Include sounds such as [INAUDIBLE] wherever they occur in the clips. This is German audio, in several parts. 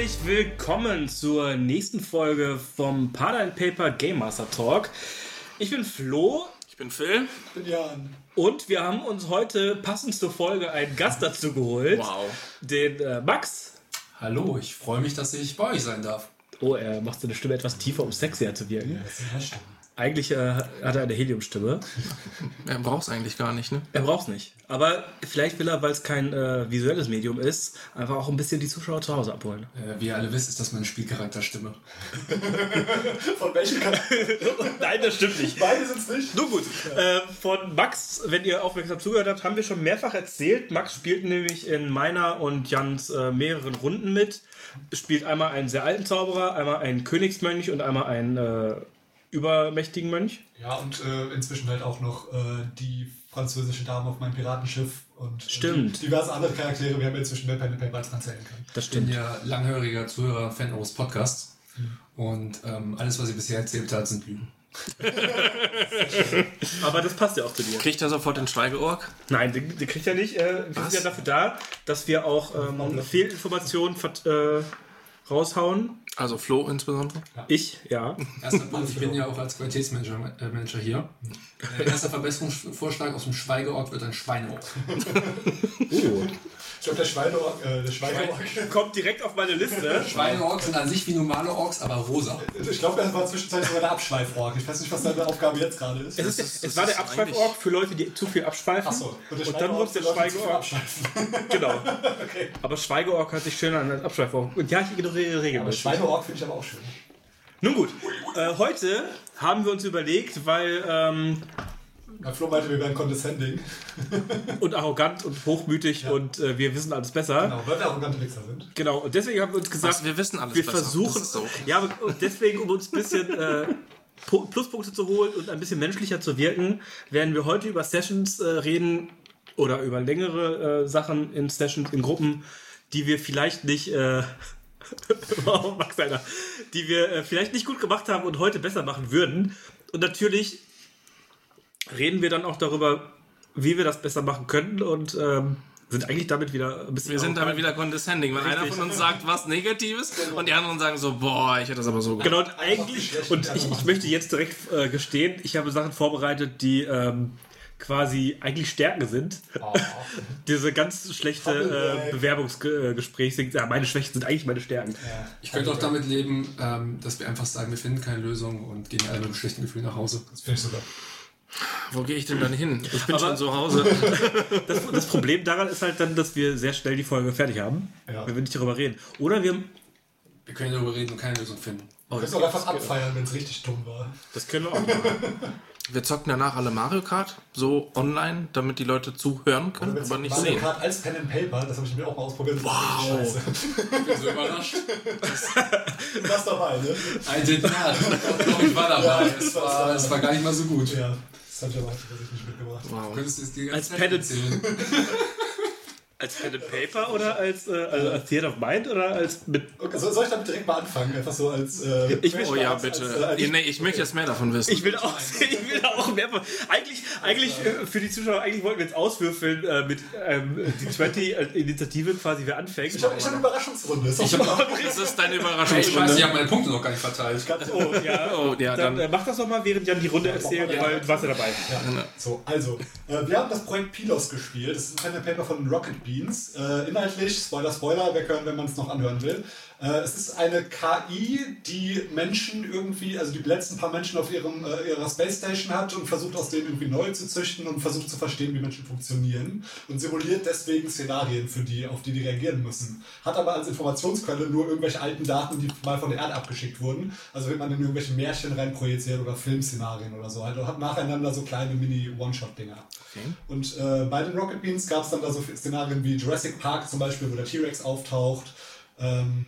Herzlich willkommen zur nächsten Folge vom Pada Paper Game Master Talk. Ich bin Flo. Ich bin Phil. Ich bin Jan. Und wir haben uns heute passend zur Folge einen Gast dazu geholt. Wow. Den äh, Max. Hallo, ich freue mich, dass ich bei euch sein darf. Oh, er macht seine Stimme etwas tiefer, um sexier zu wirken. Das sind Hashtag. Eigentlich äh, hat er eine Heliumstimme. Er braucht es eigentlich gar nicht, ne? Er braucht es nicht. Aber vielleicht will er, weil es kein äh, visuelles Medium ist, einfach auch ein bisschen die Zuschauer zu Hause abholen. Äh, wie ihr alle wisst, ist das meine Spielcharakterstimme. [LAUGHS] Von welchem Kanal? [LAUGHS] Nein, das stimmt nicht. Beide sind es nicht. Nun gut, äh, von Max, wenn ihr aufmerksam zugehört habt, haben wir schon mehrfach erzählt. Max spielt nämlich in meiner und Jans äh, mehreren Runden mit. Spielt einmal einen sehr alten Zauberer, einmal einen Königsmönch und einmal einen äh, übermächtigen Mönch. Ja, und äh, inzwischen halt auch noch äh, die französische Dame auf meinem Piratenschiff und äh, Stimmt. diverse andere Charaktere. Wir haben inzwischen mehr Pen and Paper als man zählen kann. Das Ich bin stimmt. ja langhöriger Zuhörer, Fan eures Podcasts. Und ähm, alles, was ihr bisher erzählt habt, sind Lügen. [LAUGHS] Aber das passt ja auch zu dir. Kriegt er sofort den Schweigeorg? Nein, den, den kriegt er nicht. Äh, wir sind ja dafür da, dass wir auch ähm, Fehlinformationen äh, raushauen. Also Flo insbesondere. Ich, ja. Erster Punkt, ich bin ja auch als Qualitätsmanager äh, Manager hier. Äh, erster Verbesserungsvorschlag aus dem Schweigeort wird ein Schweineort. Oh. Ich glaube, der Schweineorg, äh, der Schweineorg. Kommt direkt auf meine Liste. [LAUGHS] Schweineorks sind an sich wie normale Orks, aber rosa. Ich glaube, das war zwischenzeitlich sogar der Abschweiforg. Ich weiß nicht, was deine Aufgabe jetzt gerade ist. Es, ist, es das war der Abschweiforg für Leute, die zu viel abschweifen. Achso. Und, dann wurde es der Schweigeorg. [LAUGHS] Genau. [LAUGHS] Aber Schweigeorg hört sich schöner an als Abschweiforg. Und ja, ich ignoriere Aber regelmäßig. Schweineorg finde ich aber auch schön. Nun gut, äh, heute haben wir uns überlegt, weil ähm, Na, Flo meinte, wir wären condescending. und arrogant und hochmütig und äh, wir wissen alles besser. Genau, weil wir arrogante Wichser sind. Genau, und deswegen haben wir uns gesagt, Was, wir wissen alles wir besser. versuchen, Das ist so. ja, und deswegen, um uns ein bisschen äh, Pu- Pluspunkte zu holen und ein bisschen menschlicher zu wirken, werden wir heute über Sessions äh, reden oder über längere äh, Sachen in Sessions, in Gruppen, die wir vielleicht nicht, äh, [LAUGHS] wow, Max einer, die wir äh, vielleicht nicht gut gemacht haben und heute besser machen würden. Und natürlich reden wir dann auch darüber, wie wir das besser machen könnten und ähm, sind eigentlich damit wieder ein bisschen. Wir sind damit wieder condescending, weil einer Richtig. von uns sagt was Negatives und die anderen sagen so, boah, ich hätte das aber so gemacht. Genau, und eigentlich, und ich, ich möchte jetzt direkt äh, gestehen, ich habe Sachen vorbereitet, die ähm, quasi eigentlich Stärken sind. [LAUGHS] Diese ganz schlechte äh, Bewerbungsgespräche sind, ja, meine Schwächen sind eigentlich meine Stärken. Ich könnte auch damit leben, ähm, dass wir einfach sagen, wir finden keine Lösung und gehen alle mit einem schlechten Gefühl nach Hause. Das finde ich sogar. Wo gehe ich denn dann hin? Ich bin Aber- schon zu Hause. [LAUGHS] Das, das Problem daran ist halt dann, dass wir sehr schnell die Folge fertig haben, Ja. wenn wir nicht darüber reden. Oder wir, Wir können darüber reden und keine Lösung finden. oh, Wir können auch einfach abfeiern, wenn es richtig dumm war. das können wir auch machen. Wir zocken danach alle Mario Kart, so online, damit die Leute zuhören können, aber nicht Mario sehen. Kart als Pen and Paper, das habe ich mir auch mal ausprobiert. Wow. [LAUGHS] Ich bin so überrascht. Du warst dabei, ne? I did not. Ich war dabei. Ja, es, das war- war, es war gar nicht mal so gut. Ja. Das habe ich aber tatsächlich nicht mitgebracht. Du Wow. könntest es dir Als ganz and- erzählen. [LAUGHS] Als Pen and Paper oder als, äh, also als Theater of Mind oder als mit. Okay, so- soll ich damit direkt mal anfangen? Einfach so als. Äh, Ich Oh ja, als- bitte. Als, als, Ihr- nee, ich möchte jetzt mehr davon wissen. Ich will auch, [LAUGHS] ich will auch mehr. von- Eigentlich, eigentlich äh, für die Zuschauer, eigentlich wollten wir jetzt auswürfeln äh, mit ähm, die 20 äh, Initiative quasi, wer anfängt. ich habe hab eine Überraschungsrunde. Ist Ich auch hab, das ist deine Ey, ich weiß, Überraschungsrunde. ich habe meine Punkte noch gar nicht verteilt. Oh, ja. [LAUGHS] Oh, ja, dann, dann- äh, mach das doch mal, während Jan die Runde erzählt, Ja. weil du warst ja dabei. So, also, äh, wir haben das Projekt Pilos gespielt. Das ist ein Pen and Paper von Rocket Beans. Äh, inhaltlich, Spoiler, Spoiler, weghören, wenn man es noch anhören will. Äh, es ist eine KI, die Menschen irgendwie, also die letzten paar Menschen auf ihrem, äh, ihrer Space Station hat und versucht aus denen irgendwie neu zu züchten und versucht zu verstehen, wie Menschen funktionieren und simuliert deswegen Szenarien für die, auf die die reagieren müssen. Hat aber als Informationsquelle nur irgendwelche alten Daten, die mal von der Erde abgeschickt wurden. Also wenn man in irgendwelche Märchen reinprojiziert oder Filmszenarien oder so. Also hat nacheinander so kleine Mini-One-Shot-Dinger. Und äh, bei den Rocket Beans gab es dann da so Szenarien wie Jurassic Park zum Beispiel, wo der T-Rex auftaucht. Ähm,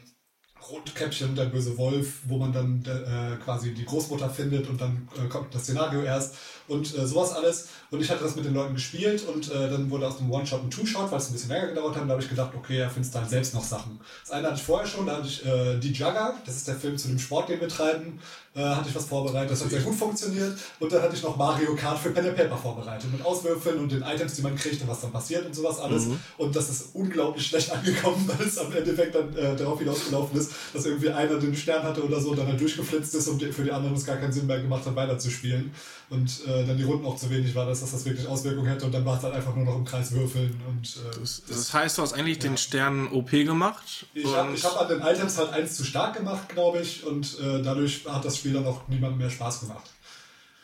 Rotkäppchen, der böse Wolf, wo man dann äh, quasi die Großmutter findet und dann äh, kommt das Szenario erst und äh, sowas alles. Und ich hatte das mit den Leuten gespielt und äh, dann wurde aus dem One-Shot ein Two-Shot, weil es ein bisschen länger gedauert hat. Und da habe ich gedacht, okay, er findet dann selbst noch Sachen. Das eine hatte ich vorher schon, da hatte ich äh, Die Jugger, das ist der Film zu dem Sport, den wir treiben, äh, hatte ich was vorbereitet. Das hat sehr gut funktioniert. Und dann hatte ich noch Mario Kart für Pen and Paper vorbereitet mit Auswürfeln und den Items, die man kriegt und was dann passiert und sowas alles. Und das ist unglaublich schlecht [LAUGHS] angekommen, weil es am Endeffekt dann äh, darauf hinausgelaufen ist, dass irgendwie einer den Stern hatte oder so und dann halt durchgeflitzt ist und für die anderen es gar keinen Sinn mehr gemacht hat, weiterzuspielen. Und äh, dann die Runden auch zu wenig war, dass das, das wirklich Auswirkungen hätte und dann war es halt einfach nur noch im Kreis würfeln und äh, Das heißt, du hast eigentlich den Stern OP gemacht. ich habe hab an den Items halt eins zu stark gemacht, glaube ich, und äh, dadurch hat das Spiel dann auch niemandem mehr Spaß gemacht.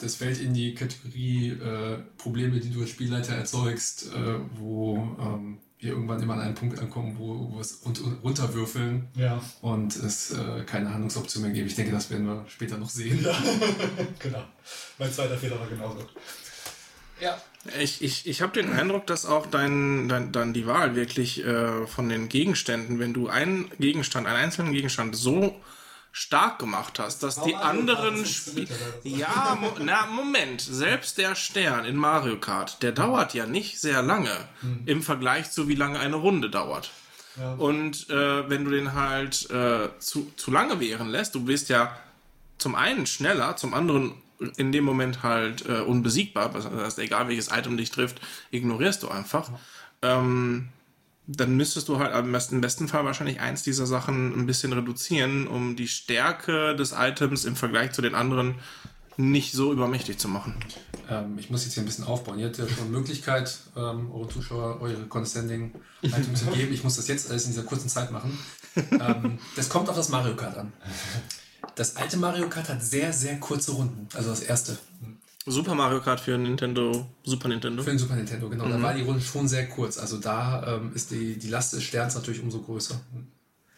Das fällt in die Kategorie äh, Probleme, die du als Spielleiter erzeugst, äh, wo ähm, wir irgendwann immer an einen Punkt ankommen, wo, wo es run runterwürfeln Ja, und es äh, keine Handlungsoption mehr gibt. Ich denke, das werden wir später noch sehen. [LAUGHS] genau. Mein zweiter Fehler war genauso. Ja. Ich, ich, ich habe den Eindruck, dass auch dein, dein, dann die Wahl wirklich äh, von den Gegenständen, wenn du einen Gegenstand, einen einzelnen Gegenstand so stark gemacht hast, dass die anderen Spiele. ja. Ja, mo na, Moment. Selbst der Stern in Mario Kart, der dauert ja nicht sehr lange im Vergleich zu wie lange eine Runde dauert. Ja. Und äh, wenn du den halt äh, zu, zu lange währen lässt, du bist ja zum einen schneller, zum anderen in dem Moment halt äh, unbesiegbar. Das heißt, egal welches Item dich trifft, ignorierst du einfach. Ähm, dann müsstest du halt am besten, im besten Fall wahrscheinlich eins dieser Sachen ein bisschen reduzieren, um die Stärke des Items im Vergleich zu den anderen nicht so übermächtig zu machen. Ähm, ich muss jetzt hier ein bisschen aufbauen. Ihr habt ja schon [LAUGHS] Möglichkeit, ähm, eure Zuschauer eure Condescending-Items zu geben. Ich muss das jetzt alles in dieser kurzen Zeit machen. ähm, das kommt auf das Mario Kart an. [LAUGHS] Das alte Mario Kart hat sehr, sehr kurze Runden. Also das erste. Super Mario Kart für Nintendo, Super Nintendo. Für den Super Nintendo, genau. Da war die Runde schon sehr kurz. Also da ähm, ist die, die Last des Sterns natürlich umso größer.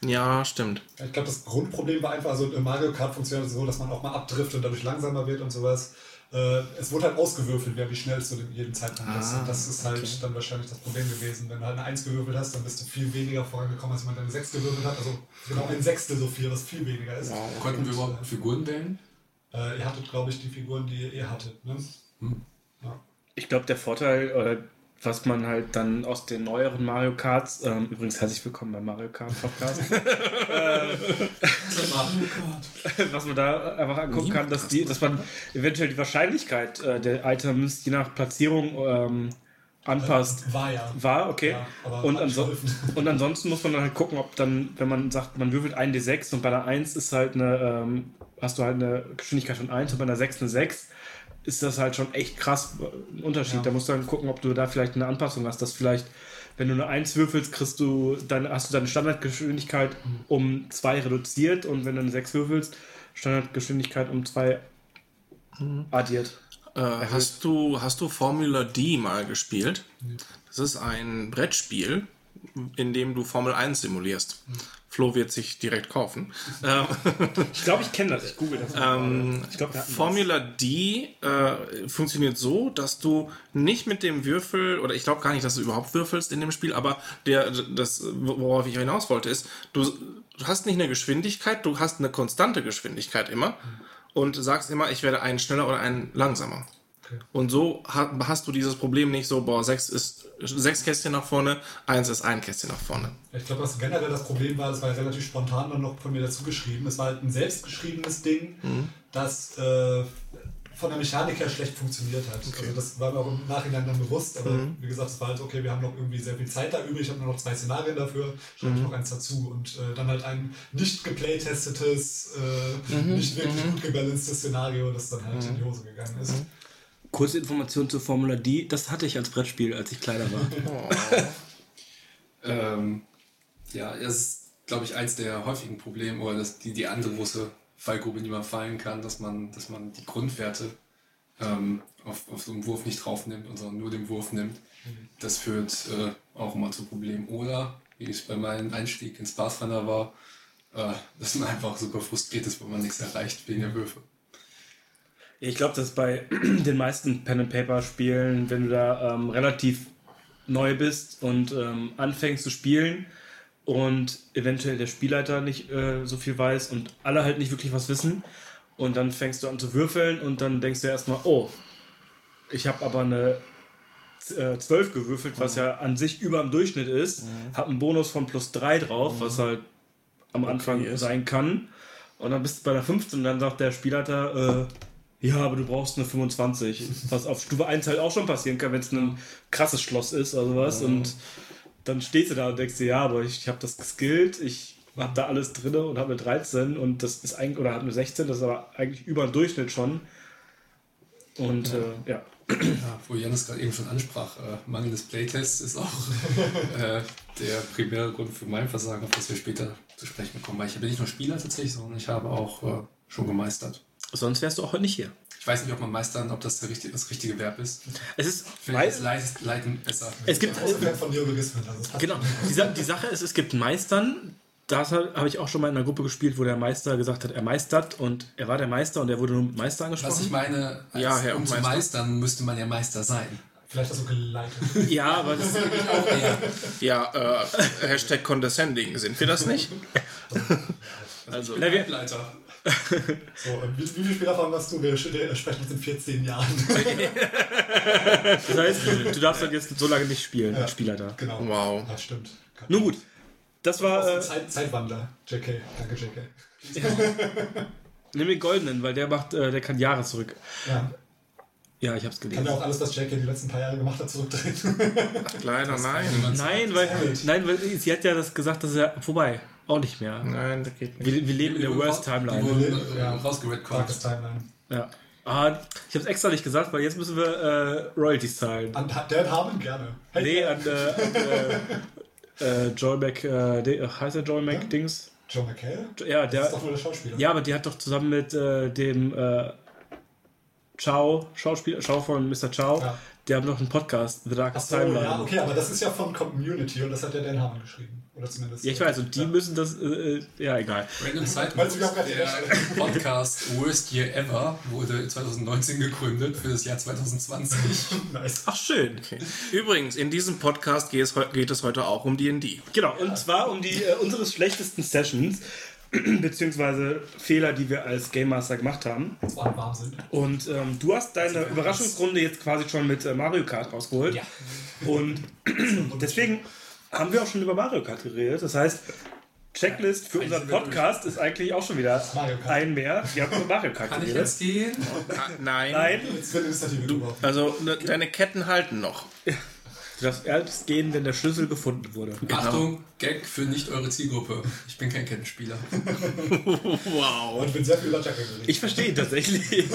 Ja, stimmt. Ich glaube, das Grundproblem war einfach, also Mario Kart funktioniert es so, dass man auch mal abtrifft und dadurch langsamer wird und sowas. Äh, es wurde halt ausgewürfelt, wer wie schnell es zu dem- jedem Zeitpunkt ist. Und das ist halt dann wahrscheinlich das Problem gewesen. Wenn du halt eine 1 gewürfelt hast, dann bist du viel weniger vorangekommen, als wenn man eine 6 gewürfelt hat. Also genau ein Sechstel so viel, was viel weniger ist. Konnten wir überhaupt Figuren wählen? Äh, ihr hattet, glaube ich, die Figuren, die ihr hattet. Ne? Ja. Ich glaube, der Vorteil, oder was man halt dann aus den neueren Mario Karts, ähm, übrigens herzlich willkommen beim Mario Kart Podcast, [LAUGHS] [LAUGHS] was man da einfach angucken kann, dass, die, dass man eventuell die Wahrscheinlichkeit äh, der Items je nach Platzierung ähm, anpasst. War ja. War, okay. Ja, aber und, anso [LAUGHS] und ansonsten muss man dann halt gucken, ob dann, wenn man sagt, man würfelt einen D6 und bei der 1 ist halt eine, ähm, hast du halt eine Geschwindigkeit von 1 und bei der 6 eine 6, ist das halt schon echt krass äh, ein Unterschied. Ja. Da musst du dann gucken, ob du da vielleicht eine Anpassung hast, dass vielleicht, wenn du eine 1 würfelst, kriegst du, dann hast du deine Standardgeschwindigkeit um 2 reduziert und wenn du eine 6 würfelst, Standardgeschwindigkeit um 2 addiert. Äh, hast, du, hast du Formula D mal gespielt? Das ist ein Brettspiel, in dem du Formel 1 simulierst. Flo wird sich direkt kaufen. Ähm, [LAUGHS] Ich glaube, ich kenne das. Ich google das. Ähm, ich das. Formula D äh, funktioniert so, dass du nicht mit dem Würfel, oder ich glaube gar nicht, dass du überhaupt würfelst in dem Spiel, aber der, das, worauf ich hinaus wollte, ist, du, du hast nicht eine Geschwindigkeit, du hast eine konstante Geschwindigkeit immer und sagst immer, ich werde einen schneller oder einen langsamer. Und so ha- hast du dieses Problem nicht so, boah, sechs ist sechs Kästchen nach vorne, eins ist ein Kästchen nach vorne. Ich glaube, was generell das Problem war, das war ja relativ spontan dann noch von mir dazu geschrieben. Es war halt ein selbstgeschriebenes Ding, das äh, von der Mechanik her schlecht funktioniert hat. Also das war mir auch im Nachhinein dann bewusst, aber wie gesagt, es war halt okay, wir haben noch irgendwie sehr viel Zeit da übrig, ich habe nur noch zwei Szenarien dafür, schreibe ich noch eins dazu und äh, dann halt ein nicht geplaytestetes, äh, nicht wirklich gut gebalancedes Szenario, das dann halt in die Hose gegangen ist. Kurze Information zur Formula D, das hatte ich als Brettspiel, als ich kleiner war. [LAUGHS] Ähm, ja, das ist, glaube ich, eins der häufigen Probleme oder das, die, die andere große Fallgrube, die man fallen kann, dass man, dass man die Grundwerte ähm, auf, auf so einen Wurf nicht draufnimmt und sondern nur den Wurf nimmt. Das führt äh, auch immer zu Problemen. Oder, wie es bei meinem Einstieg ins Pathfinder war, äh, dass man einfach super frustriert ist, wenn man nichts erreicht wegen der Würfe. Ich glaube, dass bei [CLEARS THROAT] den meisten Pen-and-Paper-Spielen, wenn du da ähm, relativ neu bist und ähm, anfängst zu spielen und eventuell der Spielleiter nicht äh, so viel weiß und alle halt nicht wirklich was wissen. Und dann fängst du an zu würfeln und dann denkst du erstmal, oh, ich habe aber eine äh, 12 gewürfelt, was ja an sich über dem Durchschnitt ist, hab einen Bonus von plus 3 drauf, was halt am Anfang ist. sein kann. Und dann bist du bei der 15 und dann sagt der Spielleiter, äh, ja, aber du brauchst eine 25. Was auf Stufe 1 halt auch schon passieren kann, wenn es ein krasses Schloss ist oder sowas. Und dann stehst du da und denkst dir, ja, aber ich habe das geskillt, ich habe da alles drin und habe eine 13 und das ist eigentlich, oder habe eine 16, das ist aber eigentlich über den Durchschnitt schon. Und äh, ja. Ja, wo Janis gerade eben schon ansprach, äh, mangelndes Playtest ist auch [LAUGHS] äh, der primäre Grund für mein Versagen, auf das wir später zu sprechen kommen. Weil ich bin nicht nur Spieler tatsächlich, sondern ich habe auch äh, schon gemeistert. Sonst wärst du auch heute nicht hier. Ich weiß nicht, ob man meistern, ob das der richtige, das richtige Verb ist. Es ist, Vielleicht ist Leid, Leiden besser. es gibt, Fan von Neologismen. Also Genau. Die, die Sache ist, es gibt Meistern. Das habe ich auch schon mal in einer Gruppe gespielt, wo der Meister gesagt hat, er meistert und er war der Meister und er wurde nur mit Meister Was ich angesprochen. meine, als, Ja, Herr um zu Meister. meistern, müsste man ja Meister sein. Vielleicht das so geleitet. Ja, aber das, Auch eher. Ja, äh, Hashtag condescending, sind wir das nicht? also, Na, wir, Leiter. [LAUGHS] So, und wie, wie viele Spieler davon hast du? Wir sprechen uns in 14 Jahren. [LAUGHS] das heißt, du, du darfst dann jetzt so lange nicht spielen, Ja. als Spieler da. genau. Wow. Das stimmt. Gott. Nun gut. Das war. Äh, Zeit, Zeitwandler. JK. Danke, JK. [LAUGHS] nimm den goldenen, weil der macht, äh, der kann Jahre zurück. Ja. Ja, ich hab's Kann gelesen. der auch alles, was JK die letzten paar Jahre gemacht hat, zurückdrehen? Leider nein. Nein, weil, nein, weil sie hat ja das gesagt, dass er vorbei. Auch nicht mehr. Nein, das geht nicht. Wir, wir leben in der Worst Timeline. Ja. äh. Darkest Timeline. Ja. Ah, ich hab's extra nicht gesagt, weil jetzt müssen wir äh, Royalties zahlen. An Dan Harmon gerne. Hey, Nee, an, äh, an äh, [LAUGHS] äh, Joel Mac, äh, de, heißt er Joel Mac Dings? Joe McHale? Ja, Das der, ist doch nur der Schauspieler. ja, aber die hat doch zusammen mit äh, dem äh, Chow, Schauspieler, Chow von Mr. Chow, Ja. Die haben noch einen Podcast, The Darkest so, Timeline. ja, okay, aber das ist ja von Community und das hat ja Dan Harmon geschrieben. Oder zumindest. Ja, ich weiß, und die Ja. müssen das, äh, äh, ja, egal. Random Side Meinst du, wir haben Note, gerade der Podcast Worst Year Ever wurde 2019 gegründet für das Jahr 2020. [LAUGHS] Nice. Ach, schön. Übrigens, in diesem Podcast geht es, geht es heute auch um D&D. Genau, und zwar um die äh, unsere schlechtesten Sessions, [CLEARS THROAT] beziehungsweise Fehler, die wir als Game Master gemacht haben. Das war warm sind. Und ähm, du hast deine Überraschungsrunde jetzt quasi schon mit äh, Mario Kart rausgeholt. Ja. Und [CLEARS THROAT] deswegen haben wir auch schon über Mario Kart geredet. Das heißt, Checklist für unseren Podcast ist eigentlich auch schon wieder ein mehr. Wir haben über Mario Kart Kann ich geredet. jetzt gehen? Ah, nein. Nein, drüber. Also, ne, deine Ketten halten noch. Du darfst erst gehen, wenn der Schlüssel gefunden wurde. Achtung, Gag für nicht eure Zielgruppe. Ich bin kein Kettenspieler. [LAUGHS] Wow. Und ich bin sehr viel geredet. Ich verstehe ihn tatsächlich. [LAUGHS]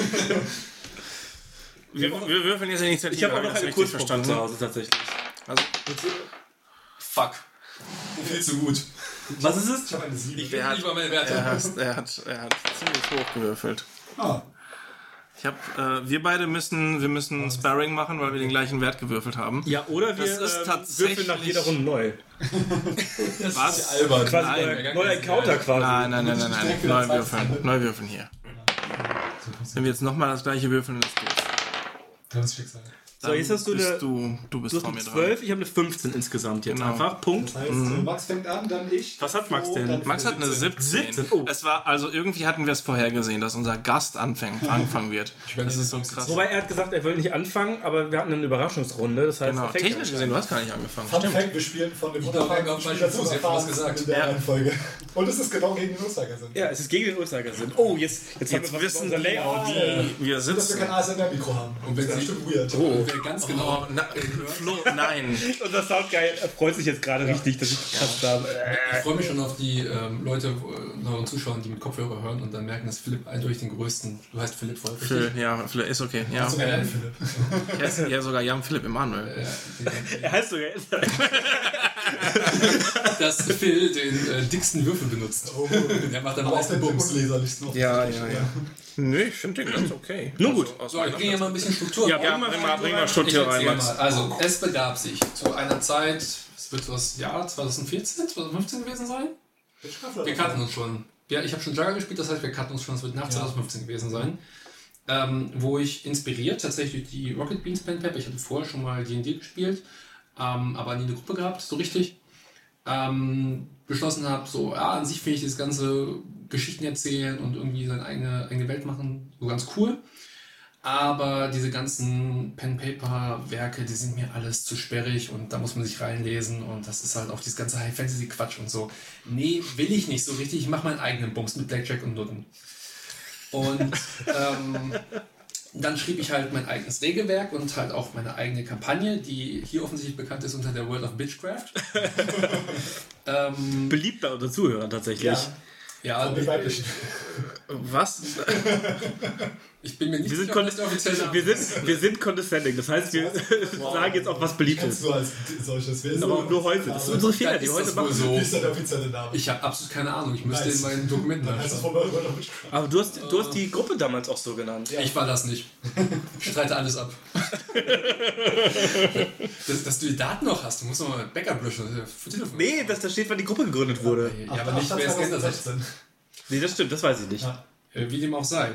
Wir, wir würfeln jetzt Initiative. Ich habe auch noch das eine Kurzform zu Hause tatsächlich. Also, Fuck. Viel zu gut. Was ist es? Ich habe eine 7. Ich hat- lieber meine er, Werte. hat, er, hat, er hat ziemlich hoch gewürfelt. Ah, Ich hab, äh, wir beide müssen, wir müssen Sparring machen, weil wir den gleichen Wert gewürfelt haben. Ja, oder wir Das ist ähm, tatsächlich- würfeln nach jeder Runde neu. [LAUGHS] Was? albern. Quasi Nein, neuer, Encounter quasi. Nein, nein, nein, nein, nein. Neu würfeln. Neu würfeln hier. Wenn wir jetzt nochmal das gleiche würfeln, das geht. das ist Schicksal. So, jetzt hast du bist eine, du, du bist du vor hast mir eine dran. 12, ich habe eine 15 insgesamt jetzt Genau. einfach. Punkt. Das heißt, Max fängt an, dann ich. Was hat Max denn? Max hat eine 17. 17, oh. Es war, also irgendwie hatten wir es vorhergesehen, dass unser Gast anfängt, anfangen wird. Das ist so krass. Wobei er hat gesagt, er will nicht anfangen, aber wir hatten eine Überraschungsrunde. Das heißt, Genau, technisch gesehen, du hast gar nicht angefangen. Fun Stimmt. Fact, wir spielen von dem unerfahrenen auf meinen Fuß, ich was gesagt. in der Ja. Reihenfolge. Und es ist genau gegen den Uhrzeiger sind. Ja, es ist gegen den Uhrzeigersinn. Oh, jetzt, jetzt, haben Jetzt wir wissen über unser Layout. wie wir Dass wir sitzen. kein ASMR-Mikro haben. Und wenn das ist sie- bestimmt weird. Oh. Wer ganz genau Oh, na, [LAUGHS] Flo, nein. [LAUGHS] Unser Soundguy freut sich jetzt gerade richtig, dass ich gepasst habe. Ich freue mich schon auf die ähm, Leute, unseren Zuschauern, die mit Kopfhörer hören und dann merken, dass Philipp eindeutig den größten. Du heißt Philipp voll richtig? Phil, ja, Phil ist okay. Ja, Sogar Jan Philipp. er ist ja sogar Jan Philipp Emanuel. Äh, Er heißt sogar [LAUGHS] dass Phil den äh, dicksten Würfel benutzt. Oh. Der macht dann Aber auch aus der den Bums. Ja, ja, ja. Nö, ich finde den ganz okay. Nun gut. Also, So, ich bringe mal ein bisschen Struktur. Ja, bring mal, bring mal Struktur rein, mal. Also, es begab sich zu einer Zeit, es wird das Jahr 2014, 2015 gewesen sein. Wir kannten uns schon. Ja, ich habe schon Jugger gespielt, das heißt, wir kannten uns schon, es wird nach 2015 gewesen sein. Ähm, wo ich inspiriert tatsächlich die Rocket Beans Pen Pep, ich hatte vorher schon mal D&D gespielt, ähm, aber nie eine Gruppe gehabt, so richtig. Ähm, beschlossen habe, so, ja, an sich finde ich das ganze Geschichten erzählen und irgendwie seine eigene, eigene Welt machen so ganz cool. Aber diese ganzen Pen-Paper-Werke, die sind mir alles zu sperrig und da muss man sich reinlesen und das ist halt auch dieses ganze High-Fantasy-Quatsch und so. Nee, will ich nicht so richtig. Ich mache meinen eigenen Bums mit Blackjack und Nutten. Und [LAUGHS] ähm, dann schrieb ich halt mein eigenes Regelwerk und halt auch meine eigene Kampagne, die hier offensichtlich bekannt ist unter der World of Bitchcraft. [LAUGHS] ähm, Beliebt bei unseren Zuhörern tatsächlich. Ja. Ja, Die weiblichen. Was? [LAUGHS] ich bin mir nicht Wir sind, sicher, ob das der offizielle Name wir ist. sind, wir sind condescending. Das heißt, wir [LAUGHS] sagen jetzt auch, was beliebt ist. du als solches? Wer ist Aber so- nur heute. Das sind unsere Fehler, die ist heute das machen. so. Wie ist der offizielle Name? Ich habe absolut keine Ahnung. Ich müsste Nice. in meinen Dokumenten das nachschauen. Aber du hast, du hast die Gruppe damals auch so genannt. Ich war das nicht. Ich streite alles ab. [LAUGHS] dass, dass du die Daten noch hast, du musst noch mal Backup löschen. Das ist ja. Nee, dass da steht, wann die Gruppe gegründet wurde. Ja, aber nicht, wer es geändert hat. 2016. Nee, das stimmt, das weiß ich nicht. Ja. Äh, Wie dem auch sei.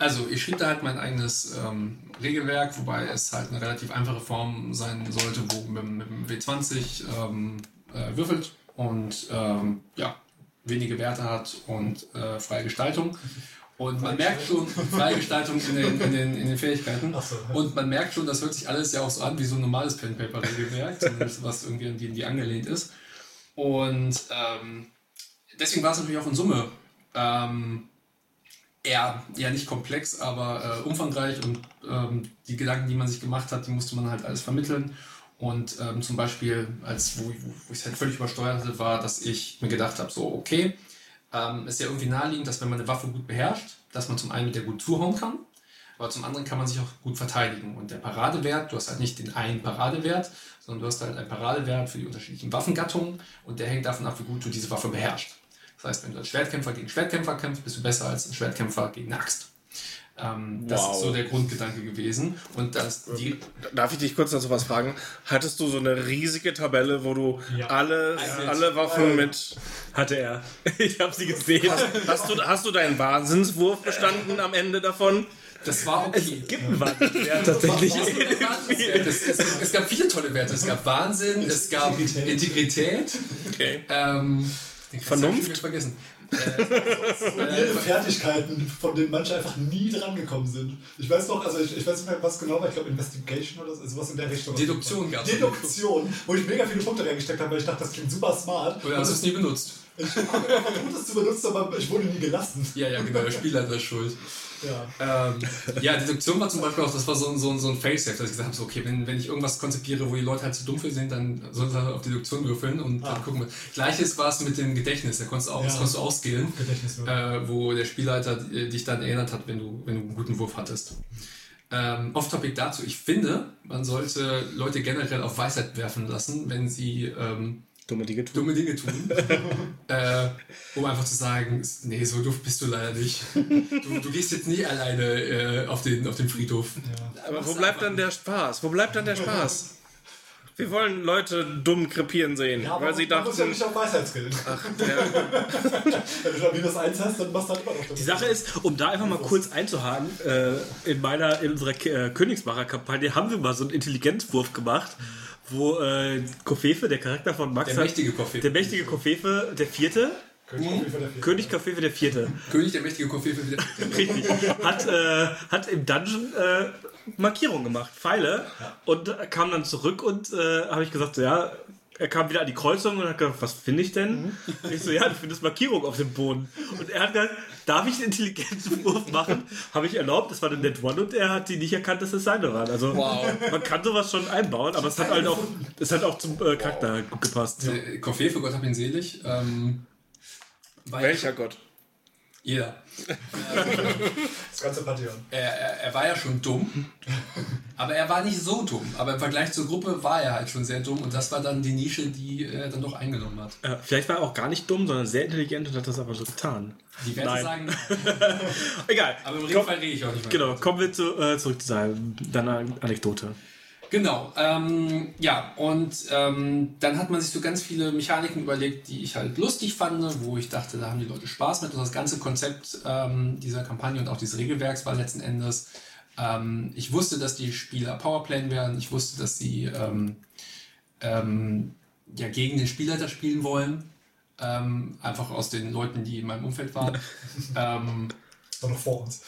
Also, ich schrieb da halt mein eigenes ähm, Regelwerk, wobei es halt eine relativ einfache Form sein sollte, wo man mit dem W20 ähm, äh, würfelt und ähm, ja, wenige Werte hat und äh, freie Gestaltung. Und man merkt schon, freie [LAUGHS] Gestaltung in den, in den, in den Fähigkeiten. So. Und man merkt schon, das hört sich alles ja auch so an wie so ein normales Pen-Paper-Regelwerk, zumindest was irgendwie an die, die angelehnt ist. Und ähm, deswegen war es natürlich auch in Summe ähm, eher, eher nicht komplex, aber äh, umfangreich und ähm, die Gedanken, die man sich gemacht hat, die musste man halt alles vermitteln. Und ähm, zum Beispiel, als wo ich es halt völlig übersteuert hatte, war, dass ich mir gedacht habe, so, okay, ähm, ist ja irgendwie naheliegend, dass wenn man eine Waffe gut beherrscht, dass man zum einen mit der gut zuhauen kann, aber zum anderen kann man sich auch gut verteidigen. Und der Paradewert, du hast halt nicht den einen Paradewert, sondern du hast halt einen Paradewert für die unterschiedlichen Waffengattungen und der hängt davon ab, wie gut du diese Waffe beherrschst. Das heißt, wenn du als Schwertkämpfer gegen Schwertkämpfer kämpfst, bist du besser als ein Schwertkämpfer gegen eine Axt. Ähm, das Wow. ist so der Grundgedanke gewesen. Und das, die, Darf ich dich kurz dazu was fragen? Hattest du so eine riesige Tabelle, wo du Ja. alle, Einzeln. alle Waffen mit. Hatte er. [LAUGHS] Ich habe sie gesehen. Hast du, hast du deinen Wahnsinnswurf bestanden am Ende davon? das war okay. Gibt einen Wahnsinnswert tatsächlich. Es, es, es gab viele tolle Werte. Es gab Wahnsinn, es gab Integrität. Integrität. Okay. Ähm, den Vernunft? hab ich vergessen. [LAUGHS] Ihre Fertigkeiten, von denen manche einfach nie dran gekommen sind. Ich weiß noch, also ich, ich weiß nicht mehr, was genau war, ich glaube Investigation oder so, also was in der Richtung. Deduktion gab's. Deduktion, wo ich mega viele Punkte reingesteckt habe, weil ich dachte, das klingt super smart. Oder hast du es nie benutzt? Ich habe versucht, das zu benutzen, aber ich wurde nie gelassen. Ja, ja, genau. Der Spielleiter ist schuld. Ja. Ähm, ja, Deduktion war zum Beispiel auch, das war so, ein- so, so ein Fail-Safe, dass ich gesagt habe, so, okay, wenn, wenn ich irgendwas konzipiere, wo die Leute halt zu dumm für sind, dann sollen sie halt auf Deduktion würfeln und dann gucken wir. Gleiches war es mit dem Gedächtnis, da konntest du auch, das Ja. konntest du Gedächtnis. äh, wo der Spielleiter äh, dich dann erinnert hat, wenn du, wenn du einen guten Wurf hattest. Ähm, Off-Topic dazu, ich finde, man sollte Leute generell auf Weisheit werfen lassen, wenn sie ähm, Dumme Dinge tun. dumme Dinge tun, [LAUGHS] äh, um einfach zu sagen, nee, so doof bist du leider nicht. Du, du gehst jetzt nie alleine äh, auf, den, auf den Friedhof. Aber wo bleibt dann der Spaß? Wo bleibt dann der Spaß? Wir wollen Leute dumm krepieren sehen, Ja, aber weil sie man muss ja dachten, nicht auf Weisheit skillen. [LAUGHS] ja, Wenn du da minus eins hast, dann machst du halt immer noch das. Die Sache ist, um da einfach mal kurz einzuhaken, äh, in meiner, in unserer K- äh, Königsmacher-Kampagne haben wir mal so einen Intelligenzwurf gemacht, wo äh, Kofefe, der Charakter von Max, Der hat- mächtige Kofefe. der mächtige Kofefe, der vierte, König jeden Fall der Vierte. König Kofefe, der vierte, König der mächtige Kofefe wieder. [LAUGHS] richtig, hat, äh, hat im Dungeon äh, Markierungen gemacht, Pfeile, und äh, kam dann zurück und äh, habe ich gesagt, so, ja, er kam wieder an die Kreuzung und hat gesagt, was finde ich denn? Ich so, ja, du findest Markierung auf dem Boden. Und er hat gesagt, darf ich einen Intelligenzwurf machen? Habe ich erlaubt, das war der Net One und er hat die nicht erkannt, dass es seine waren. Also man kann sowas schon einbauen, aber es hat halt auch, es hat auch zum äh, Charakter gut gepasst. Der Kofefe, Gott hab ihn selig. Ähm, welcher Gott? Ja, Das ganze Pantheon. er, er, er war ja schon dumm, aber er war nicht so dumm. Aber im Vergleich zur Gruppe war er halt schon sehr dumm und das war dann die Nische, die er dann doch eingenommen hat. Äh, vielleicht war er auch gar nicht dumm, sondern sehr intelligent und hat das aber so getan. Die Werte Nein. sagen, [LAUGHS] Egal. aber im Regelfall rede ich auch nicht mehr. genau, kommen wir zu, äh, zurück zu deiner Anekdote. Genau, ähm, ja, und ähm, dann hat man sich so ganz viele Mechaniken überlegt, die ich halt lustig fand, wo ich dachte, da haben die Leute Spaß mit. Und das ganze Konzept ähm, dieser Kampagne und auch dieses Regelwerks war letzten Endes, ähm, ich wusste, dass die Spieler Powerplayen werden, ich wusste, dass sie ähm, ähm, ja, gegen den Spielleiter spielen wollen. Einfach aus den Leuten, die in meinem Umfeld waren. Das [LAUGHS] war noch vor uns.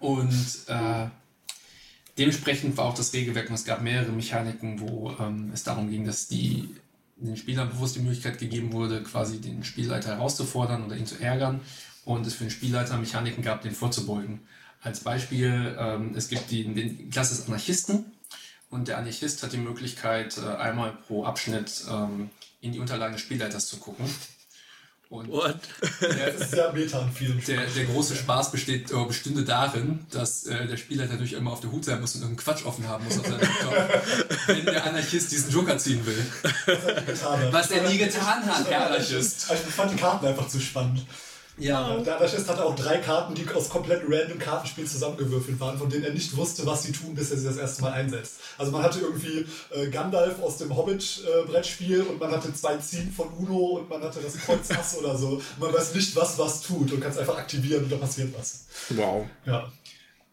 und äh, dementsprechend war auch das Regelwerk und es gab mehrere Mechaniken, wo ähm, es darum ging, dass die den Spielern bewusst die Möglichkeit gegeben wurde, quasi den Spielleiter herauszufordern oder ihn zu ärgern und es für den Spielleiter Mechaniken gab, den vorzubeugen. Als Beispiel, ähm, es gibt die, den Klasse des Anarchisten und der Anarchist hat die Möglichkeit, äh, einmal pro Abschnitt ähm, in die Unterlagen des Spielleiters zu gucken. Und What? der, Das ist ja Meta in vielen der, der große Spaß besteht, äh, bestünde darin, dass äh, der Spieler natürlich immer auf der Hut sein muss und irgendeinen Quatsch offen haben muss auf seinem Laptop, [LAUGHS] wenn der Anarchist diesen Joker ziehen will. getan hat. Was er nie getan hat, der Anarchist. Ich fand die Karten einfach zu spannend. Ja. Der Anarchist hatte auch drei Karten, die aus komplett random Kartenspielen zusammengewürfelt waren, von denen er nicht wusste, was sie tun, bis er sie das erste Mal einsetzt. Also man hatte irgendwie äh, Gandalf aus dem Hobbit-Brettspiel und man hatte zwei Ziehen von Uno und man hatte das Kreuz [LAUGHS] Ass oder so. Und man weiß nicht, was was tut und kann es einfach aktivieren und da passiert was. Wow. Ja.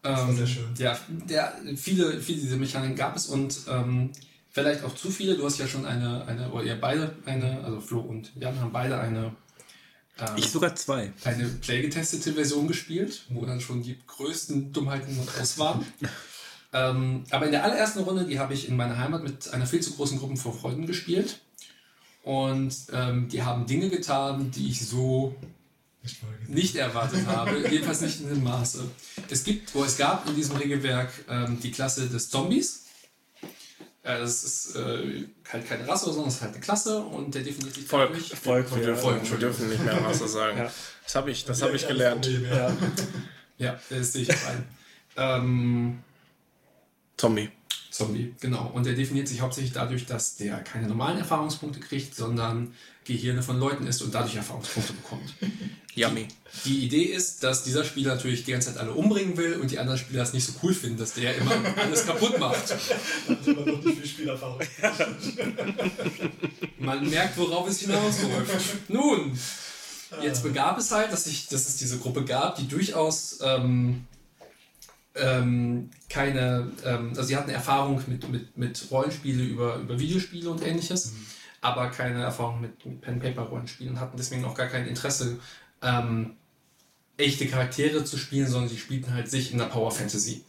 war Ähm, sehr schön. Ja, der, viele, viele dieser Mechaniken gab es und ähm, vielleicht auch zu viele. Du hast ja schon eine, eine oder ihr beide eine, also Flo und Jan haben beide eine, ähm, Ich sogar zwei. eine playgetestete Version gespielt, wo dann schon die größten Dummheiten raus waren. [LAUGHS] ähm, aber in der allerersten Runde, die habe ich in meiner Heimat mit einer viel zu großen Gruppe von Freunden gespielt. Und ähm, die haben Dinge getan, die ich so Nicht nicht erwartet habe, [LAUGHS] jedenfalls nicht in dem Maße. Es gibt, wo es gab in diesem Regelwerk ähm, die Klasse des Zombies. Das ist äh, halt keine Rasse, sondern es ist halt eine Klasse und der definiert sich Volk. dadurch- Volk. Wir, Volk, wir dürfen nicht mehr Rasse sagen. [LAUGHS] Ja. Das habe ich, das hab ich gelernt. Ja. [LAUGHS] Ja, das sehe ich auch ein. ähm, Zombie. Zombie, genau. Und der definiert sich hauptsächlich dadurch, dass der keine normalen Erfahrungspunkte kriegt, sondern Gehirne von Leuten ist und dadurch Erfahrungspunkte bekommt. [LAUGHS] Yummy. Die Idee ist, dass dieser Spieler natürlich die ganze Zeit alle umbringen will und die anderen Spieler es nicht so cool finden, dass der immer [LAUGHS] alles kaputt macht. Da hat jemand noch nicht viel Spielerfahrung. [LAUGHS] Man merkt, worauf es hinausläuft. Nun, jetzt begab es halt, dass, ich, dass es diese Gruppe gab, die durchaus ähm, ähm, keine, ähm, also sie hatten Erfahrung mit, mit, mit Rollenspiele über, über Videospiele und ähnliches, aber keine Erfahrung mit, mit Pen-Paper-Rollenspielen und hatten deswegen auch gar kein Interesse, ähm, echte Charaktere zu spielen, sondern sie spielten halt sich in der Power Fantasy.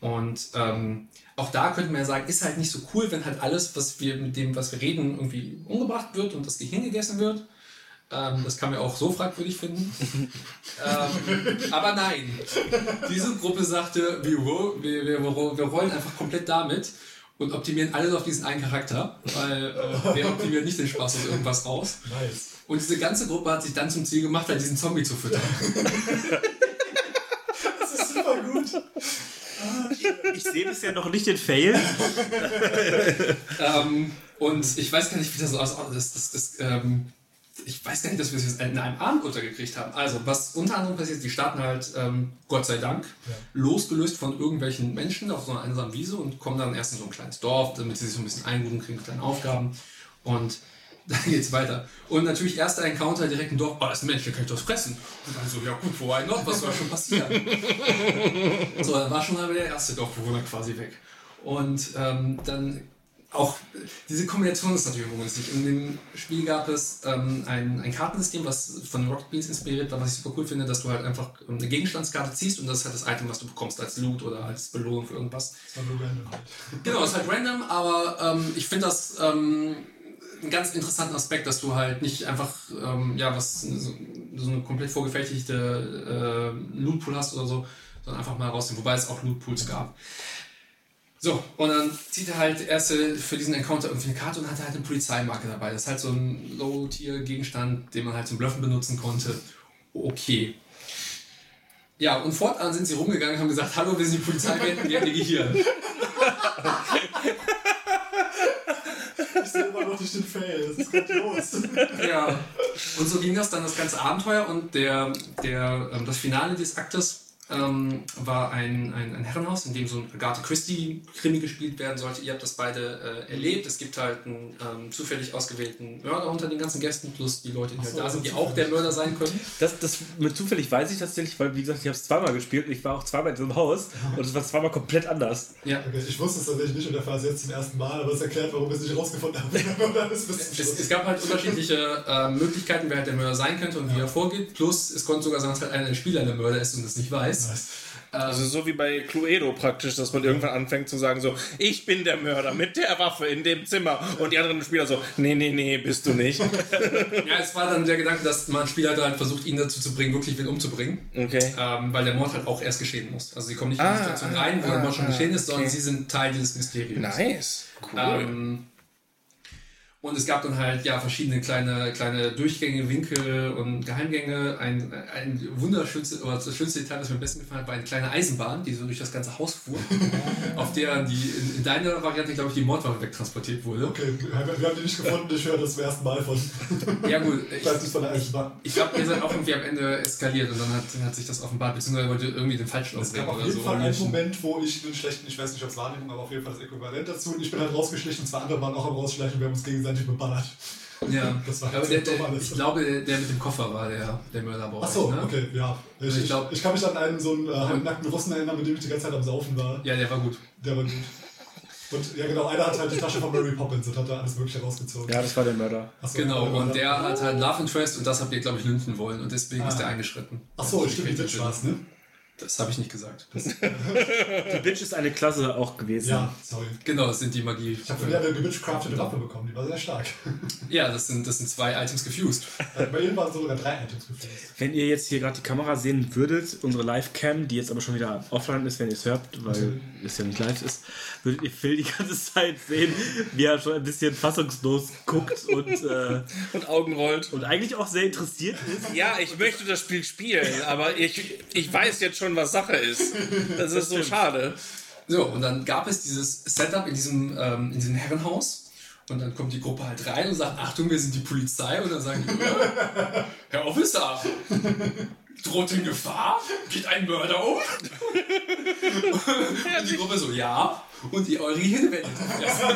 Und ähm, auch da könnte man ja sagen, ist halt nicht so cool, wenn halt alles, was wir mit dem, was wir reden, irgendwie umgebracht wird und das Gehirn gegessen wird. Ähm, das kann man auch so fragwürdig finden. [LAUGHS] ähm, aber nein, diese Gruppe sagte, wir, wir, wir, wir rollen einfach komplett damit und optimieren alles auf diesen einen Charakter, weil äh, wir optimieren nicht den Spaß aus irgendwas raus. Nice. Und diese ganze Gruppe hat sich dann zum Ziel gemacht, halt diesen Zombie zu füttern. [LAUGHS] Das ist super gut. Ich sehe bisher noch nicht den Fail. ähm, und ich weiß gar nicht, wie das so aus. Das, das, das, ähm, ich weiß gar nicht, dass wir es in einem Abend untergekriegt haben. Also, was unter anderem passiert, die starten halt, ähm, Gott sei Dank, Ja. losgelöst von irgendwelchen Menschen auf so einer einsamen Wiese und kommen dann erst in so ein kleines Dorf, damit sie sich so ein bisschen eingrooven, kriegen kleine Aufgaben. Und [LAUGHS] dann geht's weiter. Und natürlich erster Encounter direkt im Dorf, oh, das ist ein Mensch, der kann ich das fressen. Und dann so, ja gut, wo noch, was soll schon passieren? [LAUGHS] so, dann war schon mal der erste Dorfbewohner quasi weg. Und ähm, dann auch diese Kombination ist natürlich ungünstig. In dem Spiel gab es ähm, ein, ein Kartensystem, was von Rocket Beans inspiriert war, was ich super cool finde, dass du halt einfach eine Gegenstandskarte ziehst und das ist halt das Item, was du bekommst als Loot oder als Belohnung für irgendwas. Das war nur random halt. Genau, ist halt random, aber ähm, ich finde das ähm, einen ganz interessanten Aspekt, dass du halt nicht einfach ähm, ja was so, so eine komplett vorgefertigte äh, Lootpool hast oder so, sondern einfach mal rausnehmen, wobei es auch Lootpools gab. So, und dann zieht er halt erst äh, für diesen Encounter irgendwie eine Karte und hat halt eine Polizeimarke dabei. Das ist halt so ein Low-Tier-Gegenstand, den man halt zum Bluffen benutzen konnte. Okay. Ja, und fortan sind sie rumgegangen und haben gesagt, hallo, wir sind die Polizei, wir hätten gerne Gehirn. [LAUGHS] Ich sehe immer noch nicht den Fail. Das ist grandios. Ja, und so ging das dann das ganze Abenteuer und der, der, ähm, das Finale des Aktes ähm, war ein, ein, ein Herrenhaus, in dem so ein Agatha Christie-Krimi gespielt werden sollte. Ihr habt das beide äh, erlebt. Es gibt halt einen ähm, zufällig ausgewählten Mörder unter den ganzen Gästen, plus die Leute, die halt so, da sind, die zufällig. auch der Mörder sein können. Das, das mit zufällig weiß ich tatsächlich, weil wie gesagt, ich habe es zweimal gespielt und ich war auch zweimal in diesem Haus und es war zweimal komplett anders. Ja. Okay, ich wusste es tatsächlich nicht und der Fall ist jetzt zum ersten Mal, aber es erklärt, warum wir es nicht rausgefunden zum [LAUGHS] Es, es gab halt unterschiedliche äh, Möglichkeiten, wer halt der Mörder sein könnte und wie er vorgeht. Plus, es konnte sogar sein, dass halt einer der Spieler der Mörder ist und es nicht weiß. Nice. Also so wie bei Cluedo praktisch, dass man irgendwann anfängt zu sagen so, ich bin der Mörder mit der Waffe in dem Zimmer und die anderen Spieler so, nee, nee, nee, bist du nicht. [LAUGHS] Ja, es war dann der Gedanke, dass man Spieler halt versucht, ihn dazu zu bringen, wirklich wen umzubringen. Okay. Ähm, weil der Mord halt auch erst geschehen muss. Also sie kommen nicht in Ah, die Situation ah, rein, wo der ah, Mord schon ah, geschehen ist, sondern okay. sie sind Teil dieses Mysteriums. Nice. Cool. Ähm, und es gab dann halt ja verschiedene kleine, kleine Durchgänge, Winkel und Geheimgänge. Ein, ein wunderschönste, oder das schönste Detail, das mir am besten gefallen hat, war eine kleine Eisenbahn, die so durch das ganze Haus fuhr, [LAUGHS] auf der die in, in deiner Variante, glaube ich, die Mordwaffe wegtransportiert wurde. Okay, wir haben die nicht gefunden, ich höre das zum ersten Mal von. Ja gut, [LAUGHS] Ich weiß nicht von der ich, Eisenbahn. ich glaube, ihr seid auch irgendwie am Ende eskaliert und dann hat, hat sich das offenbart, beziehungsweise wollte irgendwie den falschen Es gab auf jeden so. Fall einen Moment, wo ich einen schlechten, ich weiß nicht, ob es Wahrnehmung, aber auf jeden Fall das Äquivalent dazu. Und ich bin halt rausgeschlichen, zwei andere waren auch am Rausschleichen wir haben uns gegenseitig beballert. Ja, [LAUGHS] Das war aber der, der, alles. ich glaube, der, der mit dem Koffer war der, der Mörder bei euch, Achso, ne? okay, ja. Ich, Ich ich, glaub- ich kann mich an einen so einen äh, halbnackten Russen erinnern, mit dem ich die ganze Zeit am Saufen war. Ja, der war gut. Der war gut. Und ja, genau, einer hat halt die Tasche von Mary Poppins und hat da alles Mögliche rausgezogen. Ja, das war der Mörder. Achso, Genau, äh, und der hat halt Love Interest und das habt ihr, glaube ich, lünden wollen und deswegen Ah. ist der eingeschritten. Achso, stimmt, die Bitch war's, ne? Das habe ich nicht gesagt. [LAUGHS] Die Bitch ist eine Klasse auch gewesen. Ja, sorry. Genau, das sind die Magie. Ich habe von der eine gewitchcraftete Waffe bekommen, die war sehr stark. [LAUGHS] Ja, das sind, das sind zwei Items gefused. Äh, Bei ihnen waren sogar drei Items gefällt. Wenn ihr jetzt hier gerade die Kamera sehen würdet, unsere Live-Cam, die jetzt aber schon wieder offline ist, wenn ihr es hört, weil es ja nicht live ist, würdet ihr Phil die ganze Zeit sehen, wie er schon ein bisschen fassungslos guckt und, äh, [LAUGHS] Und Augen rollt. und eigentlich auch sehr interessiert ist. Ja, ich möchte das Spiel spielen, aber ich, ich weiß jetzt schon, was Sache ist. [LAUGHS] Das ist so schade. So, und dann gab es dieses Setup in diesem, ähm, in diesem Herrenhaus. Und dann kommt die Gruppe halt rein und sagt, Achtung, wir sind die Polizei. Und dann sagen die, äh, [LAUGHS] Herr Officer, droht in Gefahr? Geht ein Mörder um? [LAUGHS] und die Gruppe so, ja. Und die eure Gehirne werden jetzt gefressen.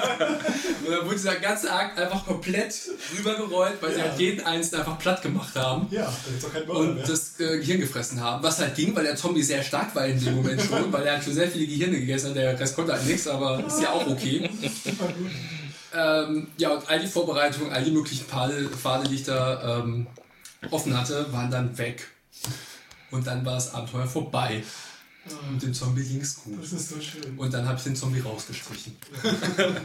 Und dann wurde dieser ganze Akt einfach komplett rübergerollt, weil sie halt jeden Einzelnen einfach platt gemacht haben. Ja, da ist doch kein Mörder und mehr. das äh, Gehirn gefressen haben. Was halt ging, weil der Zombie sehr stark war in dem Moment schon, weil er halt schon sehr viele Gehirne gegessen hat. Der Rest konnte halt nichts, aber ist ja auch okay. ähm, ja, und all die Vorbereitungen, all die möglichen Pfade, Pfade die ich da ähm, offen hatte, waren dann weg. Und dann war das Abenteuer vorbei. Und dem Zombie ging's gut. Das ist so schön. Und dann habe ich den Zombie rausgestrichen. [LAUGHS]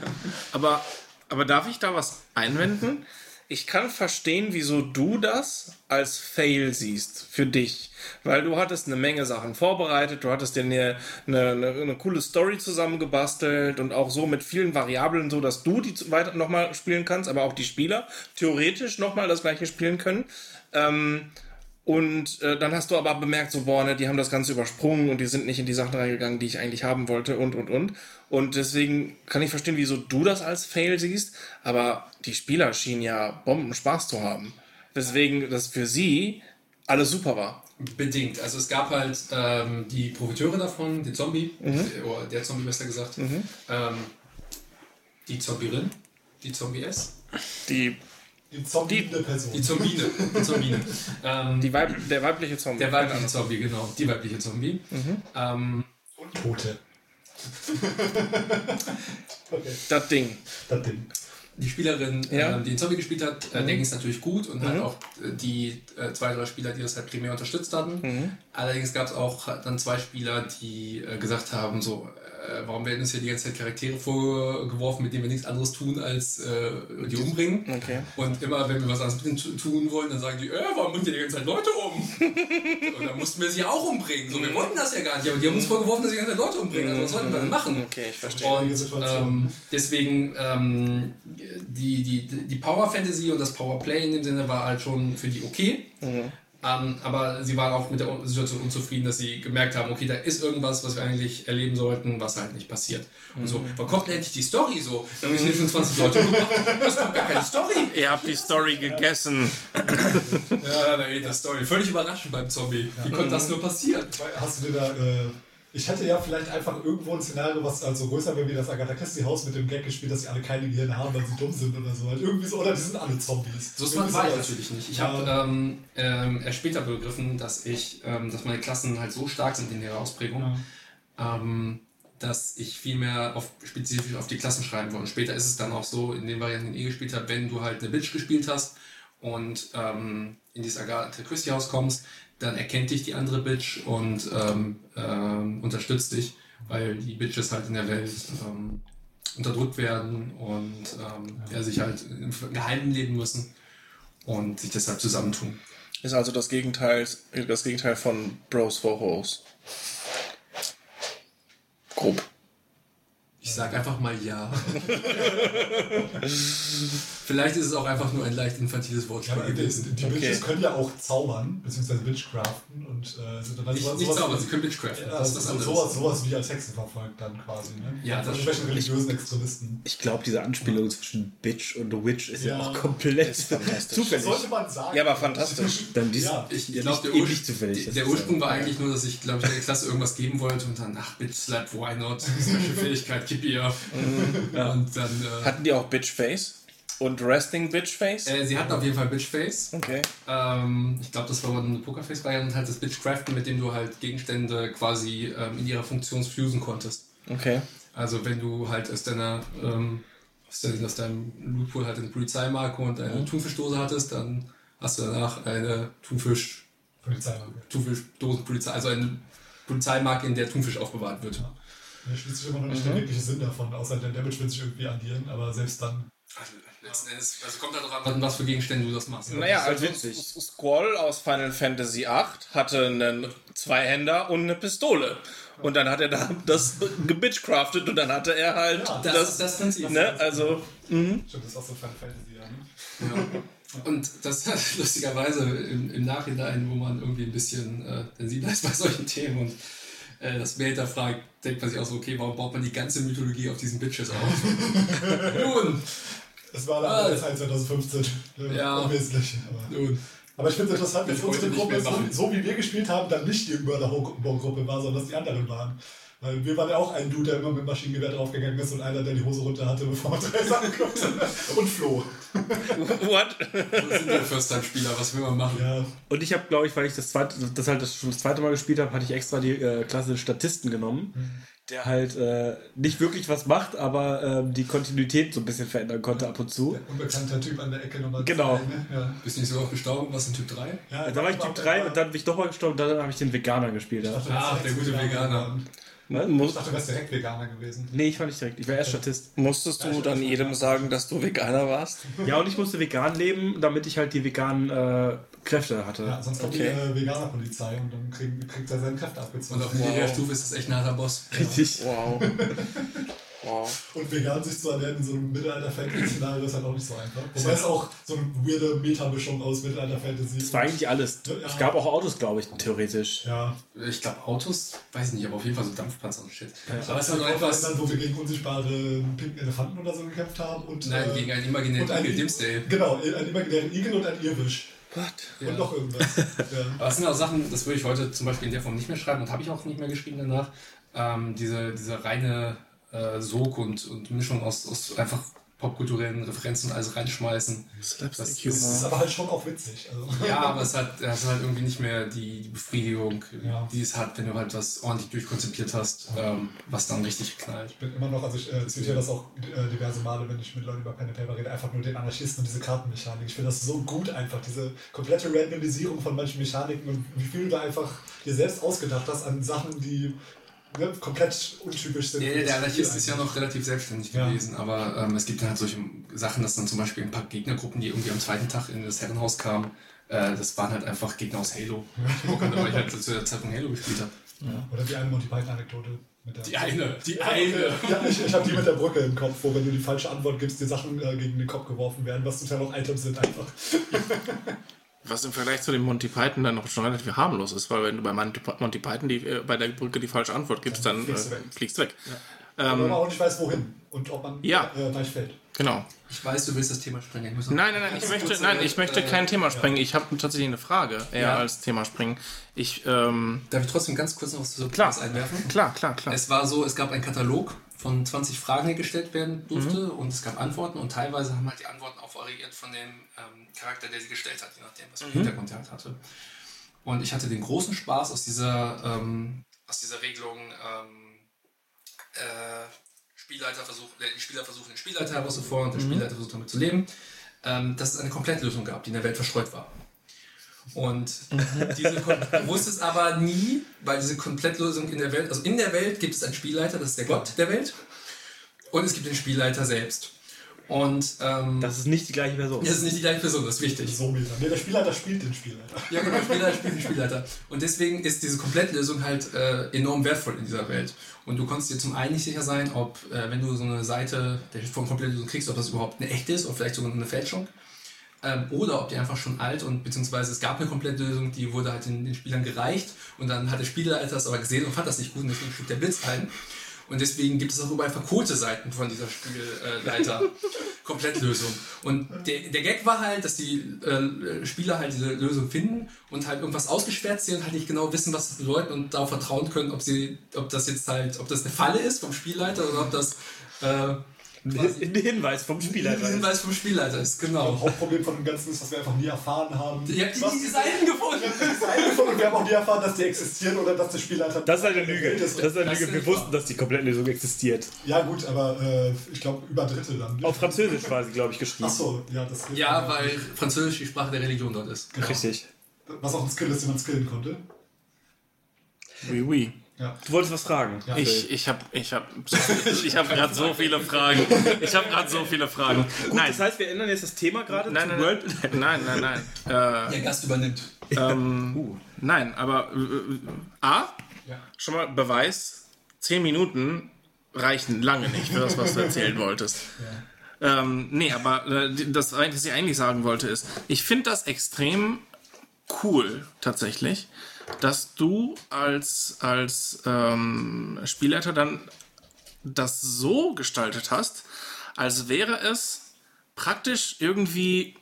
Aber, aber darf ich da was einwenden? Ich kann verstehen, wieso du das als Fail siehst für dich. Weil du hattest eine Menge Sachen vorbereitet, du hattest dir eine, eine, eine, eine coole Story zusammengebastelt und auch so mit vielen Variablen, so dass du die weiter nochmal spielen kannst, aber auch die Spieler theoretisch nochmal das gleiche spielen können. Ähm, und äh, dann hast du aber bemerkt, so, boah, ne, die haben das Ganze übersprungen und die sind nicht in die Sachen reingegangen, die ich eigentlich haben wollte und, und, und. Und deswegen kann ich verstehen, wieso du das als Fail siehst, aber die Spieler schienen ja Bomben Spaß zu haben. Deswegen, dass für sie alles super war. Bedingt. Also es gab halt ähm, die Profiteure davon, den Zombie, oder der Zombie besser gesagt, ähm, die Zombierin, die Zombie-S, Die, Die zombie-ende Person. die Zombine, die Zombine. ähm, [LAUGHS] die Weib, der weibliche Zombie. der weibliche Zombie, genau, die weibliche Zombie. Ähm, Und Tote. [LAUGHS] okay, Das Ding. das Ding. die Spielerin, Ja. ähm, die den Zombie gespielt hat, äh, der ging es natürlich gut und halt auch äh, die äh, zwei, drei Spieler, die das halt primär unterstützt hatten. Allerdings gab es auch dann zwei Spieler, die äh, gesagt haben, so, äh, warum werden uns hier die ganze Zeit Charaktere vorgeworfen, mit denen wir nichts anderes tun, als äh, die umbringen. Okay. Und immer, wenn wir was anderes tun wollen, dann sagen die, äh, warum bringt ihr die ganze Zeit Leute um? [LAUGHS] und dann mussten wir sie auch umbringen. So, wir wollten das ja gar nicht, aber die haben uns vorgeworfen, dass sie die ganze Zeit Leute umbringen. Also was sollten wir denn machen? Okay, ich verstehe. Und Situation. ähm, deswegen ähm, die, die, die Power Fantasy und das Power Play in dem Sinne war halt schon für die okay. Mhm. Ähm, aber sie waren auch mit der Situation unzufrieden, dass sie gemerkt haben, okay, da ist irgendwas, was wir eigentlich erleben sollten, was halt nicht passiert. Und so, wann kommt denn endlich die Story so? Dann haben wir schon 20 Leute gemacht, es kommt gar keine Story. Ihr habt die Story gegessen. Ja, da geht das Story. Völlig überraschend beim Zombie. Wie konnte das nur passieren? Hast du dir da. Äh, ich hätte ja vielleicht einfach irgendwo ein Szenario, was also größer wäre wie das Agatha Christie-Haus mit dem Gag gespielt, dass sie alle keine Gehirne haben, weil sie dumm sind oder so. Halt irgendwie so. Oder die sind alle Zombies. So smart war ich natürlich nicht. Ich Ja. habe ähm, ähm, erst später begriffen, dass ich, ähm, dass meine Klassen halt so stark sind in ihrer Ausprägung, ähm, dass ich viel mehr auf, spezifisch auf die Klassen schreiben wollte. Und später ist es dann auch so, in den Varianten, die ich gespielt habe, wenn du halt eine Bitch gespielt hast und ähm, in dieses Agatha Christie Haus kommst, dann erkennt dich die andere Bitch und ähm, ähm, unterstützt dich, weil die Bitches halt in der Welt ähm, unterdrückt werden und ähm, ja, sich halt im Geheimen leben müssen und sich deshalb zusammentun. Ist also das Gegenteil, das Gegenteil von Bros for Hoes. Grob. Ich sag einfach mal ja. Vielleicht ist es auch einfach nur ein leicht infantiles Wortspiel Ja, die, gewesen. die Bitches können ja auch zaubern, beziehungsweise Witchcraften und äh, sind dann halt Nicht, sowas- nicht sauber, sie können Bitchcraften. Ja, das ist das sowas, sowas wie als Hexen verfolgt dann quasi, ne? Ja, das irgendwelchen stimmt. religiösen Extremisten. Ich glaube, diese Anspielung zwischen Bitch und Witch ist ja, Ja. auch komplett fantastisch. zufällig. Sollte man sagen. Ja, aber fantastisch. Dann dies, Ja, Ich ja, glaube, der, nicht Ur zufällig. der ist Ursprung ja- war eigentlich nur, dass ich, glaube ich, der Klasse irgendwas geben wollte und dann, ach, Bitch Slap, why not? Special Fähigkeit, gib ihr. Und dann, äh, Hatten die auch Bitchface? Und Resting Bitchface? äh, sie hatten auf jeden Fall Bitchface. Okay. Ähm, ich glaube, das war eine Pokerface-Variante und halt das Bitchcraften, mit dem du halt Gegenstände quasi ähm, in ihrer Funktion fusen konntest. Okay. Also wenn du halt aus deiner ähm, aus, dein, aus deinem Lootpool halt eine Polizeimarke und eine Thunfischdose hattest, dann hast du danach eine Thunfisch Polizeimarke. Thunfischdosenpolizei, also eine Polizeimarke, in der Thunfisch aufbewahrt wird. Mir schließt sich immer noch nicht der wirkliche Sinn davon, außer der Damage wird sich irgendwie addieren, aber selbst dann. Also letzten Endes, also kommt darauf an, was für Gegenstände du das machst. Naja, ist also witzig. Squall aus Final Fantasy VIII hatte einen Zweihänder und eine Pistole. Und dann hat er da [LAUGHS] das gebitchcraftet und dann hatte er halt Ja, das, das, ist das Prinzip. ne, also Stimmt, das ist auch so Final Fantasy, ja. Ne? Ja. Und das ist [LAUGHS] lustigerweise im, im Nachhinein, wo man irgendwie ein bisschen äh, sensibler ist bei solchen Themen und äh, das mehr hinterfragt, denkt man sich auch so, okay, warum baut man die ganze Mythologie auf diesen Bitches auf? [LAUGHS] nun, Es war eine Ah. andere Zeit 2015. äh, Ja. Unwesentlich. Aber, nun. aber ich finde es interessant, dass unsere Gruppe, so, so wie wir gespielt haben, dann nicht die Mörderbau-Gruppe war, sondern dass die anderen waren. Weil wir waren ja auch ein Dude, der immer mit dem Maschinengewehr draufgegangen ist und einer, der die Hose runter hatte, bevor man drei Sachen konnte. [LAUGHS] Und floh. [LAUGHS] what? Das sind ja First-Time-Spieler, was will man machen? Ja, Und ich habe, glaube ich, weil ich das zweite, das halt das schon das zweite Mal gespielt habe, hatte ich extra die äh, Klasse des Statisten genommen, der halt äh, nicht wirklich was macht, aber ähm, die Kontinuität so ein bisschen verändern konnte ab und zu. der unbekannte Typ an der Ecke Nummer Genau. zwei, ne? ja. Bist du nicht so oft gestorben? Was in Typ 3? Ja, Da war ich Typ 3 und dann bin ich doch mal gestorben und dann habe ich den Veganer gespielt. Ja. Ah, der gute Veganer. Ne? Ich dachte, du wärst direkt Veganer gewesen. nee, ich war nicht direkt. Ich war erst Statist. Musstest du dann jedem sagen, dass du Veganer warst? Ja, und ich musste vegan leben, damit ich halt die veganen äh, Kräfte hatte. Ja, sonst kommt Okay. die äh, Veganer-Polizei und dann krieg, kriegt er seine Kräfte abgezogen. Und auf niedriger Stufe ist das echt ein harter Boss. Richtig. Wow. [LAUGHS] [LAUGHS] wow. Und vegan sich zu ernähren in so einem Mittelalter-Fantasy-Szenario ist halt auch nicht so einfach. Wobei es auch so eine weirde Metamischung aus Mittelalter-Fantasy Das war eigentlich alles. Ja. Es gab auch Autos, glaube ich, theoretisch. Ja. Ich glaube Autos, weiß ich nicht, aber auf jeden Fall so Dampfpanzer und Shit. Aber es war noch etwas. Dann, wo wir gegen unsichtbare pinken Elefanten oder so gekämpft haben. Und, Nein, äh, gegen einen imaginären und ein- Igel, Dimsdale. Genau, einen imaginären Igel und ein Irrwisch. What? Ja. Und noch irgendwas. [LAUGHS] ja. Aber das sind auch Sachen, das würde ich heute zum Beispiel in der Form nicht mehr schreiben und habe ich auch nicht mehr geschrieben danach. Ähm, diese, diese reine äh, Sog und, und Mischung aus, aus einfach popkulturellen Referenzen und alles reinschmeißen. Das Das ist aber halt schon auch witzig. Also. Ja, aber es hat, es hat halt irgendwie nicht mehr die, die Befriedigung, Ja. die es hat, wenn du halt was ordentlich durchkonzipiert hast, ähm, was dann richtig knallt. Ich bin immer noch, also ich äh, zitiere das auch äh, diverse Male, wenn ich mit Leuten über Pen and Paper rede, einfach nur den Anarchisten und diese Kartenmechanik. Ich finde das so gut einfach, diese komplette Randomisierung von manchen Mechaniken und wie viel du da einfach dir selbst ausgedacht hast an Sachen, die ne, komplett untypisch sind. Das der Anarchist ist ja noch relativ selbstständig Ja. gewesen, aber ähm, es gibt dann halt solche Sachen, dass dann zum Beispiel ein paar Gegnergruppen, die irgendwie am zweiten Tag in das Herrenhaus kamen, äh, das waren halt einfach Gegner aus Halo. Ich gucke, weil ich halt zu der Zeit von Halo gespielt habe. Oder die eine Monty Python-Anekdote. mit der- Die eine, die Ja, eine. Ja, ich, ich habe die mit der Brücke im Kopf, wo wenn du die falsche Antwort gibst, dir Sachen äh, gegen den Kopf geworfen werden, was total auch Items sind einfach. [LAUGHS] Was im Vergleich zu dem Monty Python dann noch schon relativ harmlos ist, weil wenn du bei Monty Python die, äh, bei der Brücke die falsche Antwort gibst, dann fliegst äh, du weg. fliegst weg. Aber Ähm, man auch nicht weiß, wohin und ob man Ja. äh, gleich fällt. genau. Ich weiß, du willst das Thema sprengen. Ich muss noch- Nein, nein, nein, ich möchte, kurz, nein, ich möchte äh, kein Thema sprengen. Ich habe tatsächlich eine Frage eher Ja. als Thema sprengen. Ich, ähm, Darf ich trotzdem ganz kurz noch so Klar. was einwerfen? klar, klar, klar. Es war so, es gab einen Katalog von 20 Fragen, gestellt werden durfte Mhm. und es gab Antworten und teilweise haben halt die Antworten auch variiert von dem ähm, Charakter, der sie gestellt hat, je nachdem, was für Mhm. Hintergrund er halt hatte. Und ich hatte den großen Spaß aus dieser, ähm, aus dieser Regelung, ähm, äh, Spielleiter versucht, äh, die Spieler versuchen den Spielleiter herauszufordern und der Spielleiter versucht damit zu leben, ähm, dass es eine Komplettlösung gab, die in der Welt verstreut war. Und diese Kon du wusstest aber nie, weil diese Komplettlösung in der Welt, also in der Welt gibt es einen Spielleiter, das ist der Gott der Welt, und es gibt den Spielleiter selbst. Und ähm, das, Das ist nicht die gleiche Person. ist nicht die gleiche Person, das ist wichtig. So. Nee, der Spielleiter spielt den Spielleiter. Ja, genau, Spieler spielt den Spielleiter. Und deswegen ist diese Komplettlösung halt äh, enorm wertvoll in dieser Welt. Und du konntest dir zum einen nicht sicher sein, ob, äh, wenn du so eine Seite der von Komplettlösung kriegst, ob das überhaupt eine echte ist oder vielleicht sogar eine Fälschung. Ähm, oder ob die einfach schon alt und beziehungsweise es gab eine Komplettlösung, die wurde halt den, den Spielern gereicht und dann hat der Spielleiter das aber gesehen und fand das nicht gut und deswegen schlug der Blitz ein. Und deswegen gibt es auch überall verkohlte Seiten von dieser Spielleiter. [LAUGHS] Komplettlösung. Und der, der Gag war halt, dass die äh, Spieler halt diese Lösung finden und halt irgendwas ausgesperrt sehen und halt nicht genau wissen, was das bedeutet und darauf vertrauen können, ob sie, ob das jetzt halt, ob das eine Falle ist vom Spielleiter oder ob das äh, Ein Hinweis vom ein Spielleiter. Hinweis vom Spielleiter ist, genau. Hauptproblem von dem Ganzen ist, dass wir einfach nie erfahren haben. Ihr habt die, was die Seiten gefunden. die Seiten gefunden und wir haben auch nie erfahren, dass die existieren oder dass der Spielleiter. Das ist eine Lüge. Das ist eine Das Lüge. Wir wussten, dass die Komplettlösung existiert. Ja, gut, aber äh, ich glaube über Drittel dann. Auf Französisch war sie, glaube ich, geschrieben. Achso, ja, das Ja, weil Französisch die Sprache der Religion dort ist. Genau. Richtig. Was auch ein Skill ist, den man skillen konnte. Oui, oui. Ja. Du wolltest was fragen. Ja. Ich, ich habe ich hab, so, ich hab gerade so viele Fragen. Ich habe gerade so viele Fragen. Gut, nein, das heißt, wir ändern jetzt das Thema gerade nein, nein, World. nein, nein, nein, nein. Äh, [LAUGHS] Der Gast übernimmt. ähm, [LAUGHS] Nein, aber äh, A, Ja. schon mal Beweis, 10 Minuten reichen lange nicht für das, was du erzählen [LAUGHS] wolltest. Ähm, nee, aber äh, das, was ich eigentlich sagen wollte, ist, ich finde das extrem cool tatsächlich, dass du als, als ähm, Spielleiter dann das so gestaltet hast, als wäre es praktisch irgendwie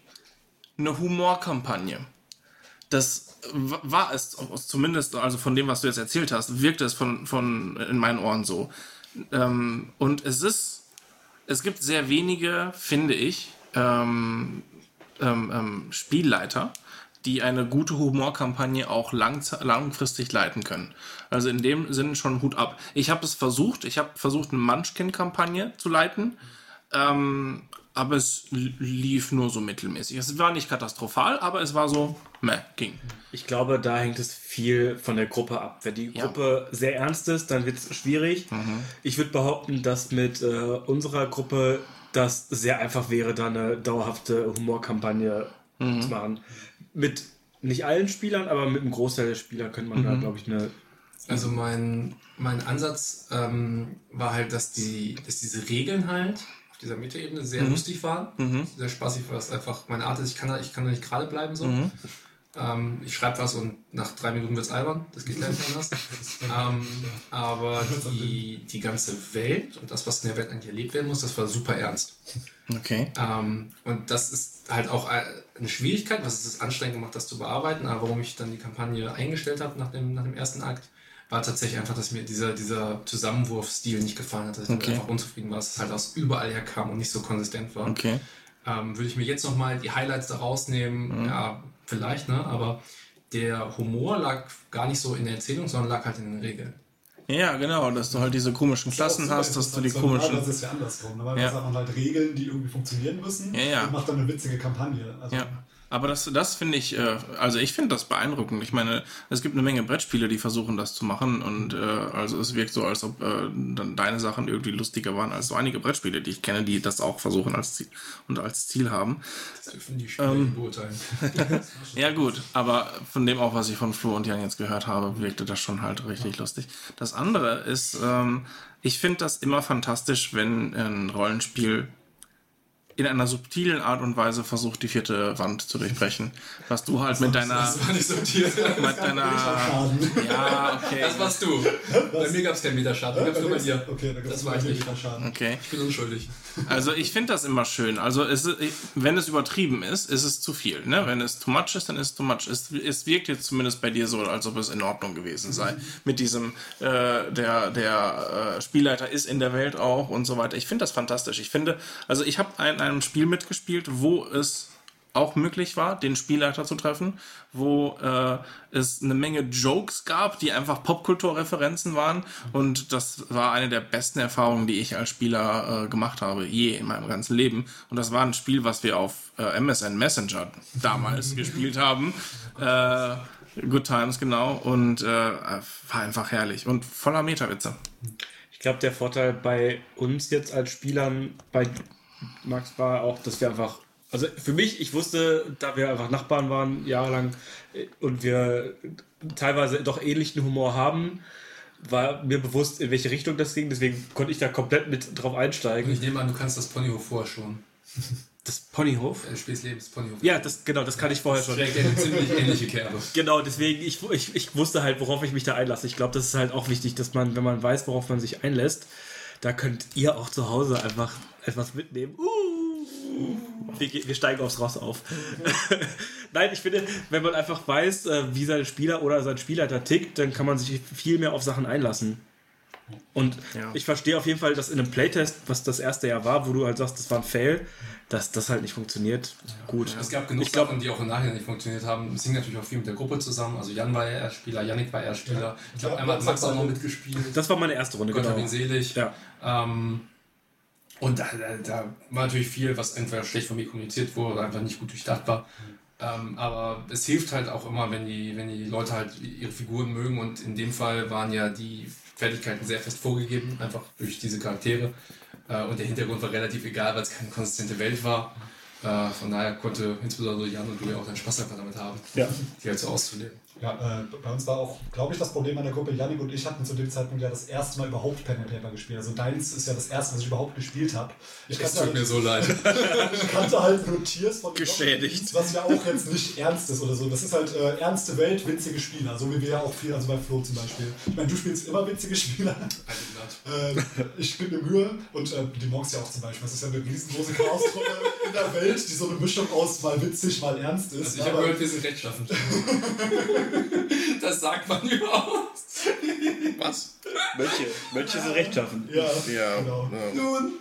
eine Humorkampagne. Das war es zumindest, also von dem, was du jetzt erzählt hast, wirkte es von, von in meinen Ohren so. Ähm, und es ist, es gibt sehr wenige, finde ich, ähm, ähm, ähm, Spielleiter, die eine gute Humorkampagne auch lang, langfristig leiten können. Also in dem Sinn schon Hut ab. Ich habe es versucht, ich habe versucht, eine Munchkin-Kampagne zu leiten, ähm, aber es li- lief nur so mittelmäßig. Es war nicht katastrophal, aber es war so, meh, ging. Ich glaube, da hängt es viel von der Gruppe ab. Wenn die Ja. Gruppe sehr ernst ist, dann wird es schwierig. Ich würde behaupten, dass mit äh, unserer Gruppe das sehr einfach wäre, da eine dauerhafte Humorkampagne zu machen. Mit nicht allen Spielern, aber mit einem Großteil der Spieler könnte man da, glaube ich, eine. Also mein, mein Ansatz ähm, war halt, dass, die, dass diese Regeln halt auf dieser Metaebene sehr lustig waren. Sehr spaßig, weil es einfach meine Art ist, ich kann da, ich kann da nicht gerade bleiben so. Ähm, ich schreibe was und nach drei Minuten wird es albern. Das geht gleich nicht anders. [LAUGHS] ähm, aber die, die ganze Welt und das, was in der Welt eigentlich erlebt werden muss, das war super ernst. Okay. Ähm, und das ist halt auch eine Schwierigkeit, was es anstrengend gemacht, das zu bearbeiten. Aber warum ich dann die Kampagne eingestellt habe nach dem, nach dem ersten Akt, war tatsächlich einfach, dass mir dieser, dieser Zusammenwurfstil nicht gefallen hat, dass ich Okay. einfach unzufrieden war, dass es halt aus überall her kam und nicht so konsistent war. Okay. Ähm, würde ich mir jetzt nochmal die Highlights da rausnehmen, ja, vielleicht, ne? Aber der Humor lag gar nicht so in der Erzählung, sondern lag halt in den Regeln. Ja, genau, dass du halt diese komischen Klassen hast, dass du die komischen. Normalerweise ist es ja andersrum. Normalerweise Ja. hat man halt Regeln, die irgendwie funktionieren müssen Ja, ja. und macht dann eine witzige Kampagne. Also, Ja. Aber das, das finde ich, äh, also ich finde das beeindruckend. Ich meine, es gibt eine Menge Brettspiele, die versuchen das zu machen und äh, also es wirkt so, als ob äh, deine Sachen irgendwie lustiger waren als so einige Brettspiele, die ich kenne, die das auch versuchen als Ziel und als Ziel haben. Das dürfen die Spieler Ähm. beurteilen. [LAUGHS] Ja gut, aber von dem auch, was ich von Flo und Jan jetzt gehört habe, wirkte das schon halt richtig lustig. Das andere ist, ähm, ich finde das immer fantastisch, wenn ein Rollenspiel in einer subtilen Art und Weise versucht, die vierte Wand zu durchbrechen. Was du halt mit deiner. Das war nicht sortiert. Mit deiner. [LAUGHS] Schaden. Ja, okay. Das warst du. Bei mir gab es keinen Meterschaden. Ich hab's nur bei dir. Okay, da gibt's Das war ich nicht. Okay. Ich bin unschuldig. Also ich finde das immer schön. Also es, ist- wenn es übertrieben ist, ist es zu viel. Ne? Wenn es too much ist, dann ist es too much. Es, es wirkt jetzt zumindest bei dir so, als ob es in Ordnung gewesen sei. Mit diesem, äh, der, der äh, Spielleiter ist in der Welt auch und so weiter. Ich finde das fantastisch. Ich finde, also ich habe in einem Spiel mitgespielt, wo es auch möglich war, den Spielleiter zu treffen, wo äh, es eine Menge Jokes gab, die einfach Popkulturreferenzen waren. Und das war eine der besten Erfahrungen, die ich als Spieler äh, gemacht habe, je in meinem ganzen Leben. Und das war ein Spiel, was wir auf äh, MSN Messenger damals [LAUGHS] gespielt haben. Äh, Good Times, genau. Und äh, war einfach herrlich und voller Metawitze. Ich glaube, der Vorteil bei uns jetzt als Spielern, bei Max war auch, dass wir einfach, also für mich, ich wusste, da wir einfach Nachbarn waren, jahrelang, äh, und wir teilweise doch ähnlichen Humor haben, war mir bewusst, in welche Richtung das ging, deswegen konnte ich da komplett mit drauf Und einsteigen. ich nehme an, du kannst das Ponyhof vorher schon. Das Ponyhof? Äh, Spiels Lebens Ponyhof. Ja, das, genau, das kann ich vorher schon. Trägt eine ziemlich ähnliche Kerbe. [LAUGHS] Genau, deswegen, ich, ich, ich wusste halt, worauf ich mich da einlasse. Ich glaube, das ist halt auch wichtig, dass man, wenn man weiß, worauf man sich einlässt, da könnt ihr auch zu Hause einfach etwas mitnehmen. Uh, wir, wir steigen aufs Ross auf. [LAUGHS] Nein, ich finde, wenn man einfach weiß, äh, wie sein Spieler oder sein Spielleiter tickt, dann kann man sich viel mehr auf Sachen einlassen. Und Ja. ich verstehe auf jeden Fall, dass in einem Playtest, was das erste Jahr war, wo du halt sagst, das war ein Fail, dass das halt nicht funktioniert. Gut. Es gab genug Ich glaub- Sachen, die auch im Nachhinein nicht funktioniert haben. Es hing natürlich auch viel mit der Gruppe zusammen. Also Jan war ja Erstspieler, Yannick war Erstspieler. Ich glaube, Ja, einmal hat Max auch noch mitgespielt. Das war meine erste Runde, Gott genau. hab ihn selig. Ja. Ähm, und da, da, da war natürlich viel, was entweder schlecht von mir kommuniziert wurde oder einfach nicht gut durchdacht war. Ähm, aber es hilft halt auch immer, wenn die, wenn die Leute halt ihre Figuren mögen. Und in dem Fall waren ja die Fertigkeiten sehr fest vorgegeben, einfach durch diese Charaktere. Äh, und der Hintergrund war relativ egal, weil es keine konsistente Welt war. Äh, von daher konnte insbesondere Jan und du ja auch deinen Spaß einfach damit haben, Ja. die halt so auszuleben. Ja, äh, bei uns war auch, glaube ich, das Problem an der Gruppe. Yannick und ich hatten zu dem Zeitpunkt ja das erste Mal überhaupt Pen and Paper gespielt. Also deins ist ja das erste, was ich überhaupt gespielt habe. Ich Es tut mir halt, so leid. [LAUGHS] ich kannte halt nur Tiers von Geschädigt. Was ja auch jetzt nicht ernst ist oder so. Das ist halt äh, ernste Welt, witzige Spieler. So wie wir ja auch viel, also bei Flo zum Beispiel. Ich meine, du spielst immer witzige Spieler. Äh, ich gebe mir Mühe und äh, die Monks ja auch zum Beispiel. Das ist ja eine riesengroße Chaos-Truppe in der Welt, die so eine Mischung aus mal witzig, mal ernst ist. Also ich habe gehört, wir sind rechtschaffend. [LAUGHS] [LAUGHS] das sagt man überhaupt. Was? Mönche. Mönche sind rechtschaffen. ja, Ja. genau. Nun.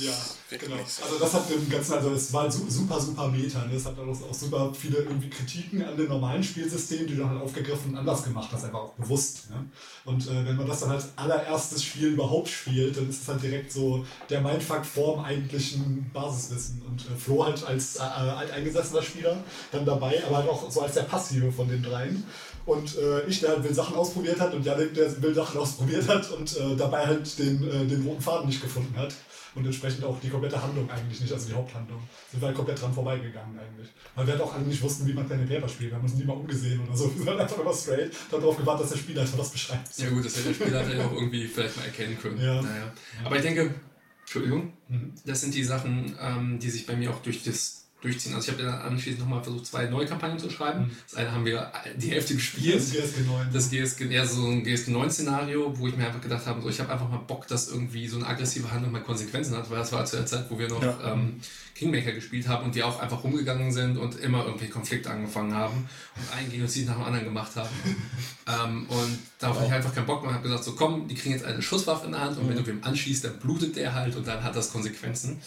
Ja, genau. Also das hat dem Ganzen, also es war su- super, super Meta. Ne? Es hat auch, auch super viele irgendwie Kritiken an dem normalen Spielsystem, die dann halt aufgegriffen und anders gemacht hast, einfach auch bewusst. Ne? Und äh, wenn man das dann als allererstes Spiel überhaupt spielt, dann ist es halt direkt so der Mindfuck vorm eigentlichen Basiswissen. Und äh, Flo halt als äh, alteingesessener Spieler dann dabei, aber halt auch so als der Passive von den dreien. Und äh, ich, der halt will Sachen ausprobiert hat und Janik, der will Sachen ausprobiert hat und äh, dabei halt den, äh, den roten Faden nicht gefunden hat. Und entsprechend auch die komplette Handlung eigentlich nicht, also die Haupthandlung. Sind wir halt komplett dran vorbeigegangen eigentlich. Weil wir halt auch alle nicht wussten, wie man and Paper spielt. Wir haben uns nie mal umgesehen oder so. [LAUGHS] Wir sind halt einfach immer straight, darauf gewartet, dass der Spieler einfach das beschreibt. Ja gut, das hätte der Spieler halt auch irgendwie vielleicht mal erkennen können. Ja. Naja. Aber ich denke, Entschuldigung, Mhm. das sind die Sachen, ähm, die sich bei mir auch durch das durchziehen. Also ich habe dann anschließend nochmal versucht, zwei neue Kampagnen zu schreiben. Das eine haben wir die Hälfte gespielt. Das GSG 9. Das GSG, ja, so ein GSG-9-Szenario, wo ich mir einfach gedacht habe, so, ich habe einfach mal Bock, dass irgendwie so eine aggressive Handlung mal Konsequenzen hat, weil das war zu der Zeit, wo wir noch ähm, Kingmaker gespielt haben und die auch einfach rumgegangen sind und immer irgendwie Konflikte angefangen haben und einen Genozid nach dem anderen gemacht haben. [LAUGHS] ähm, und darauf hatte ich einfach keinen Bock mehr und habe gesagt, so komm, die kriegen jetzt eine Schusswaffe in der Hand und wenn du wem anschießt, dann blutet der halt und dann hat das Konsequenzen.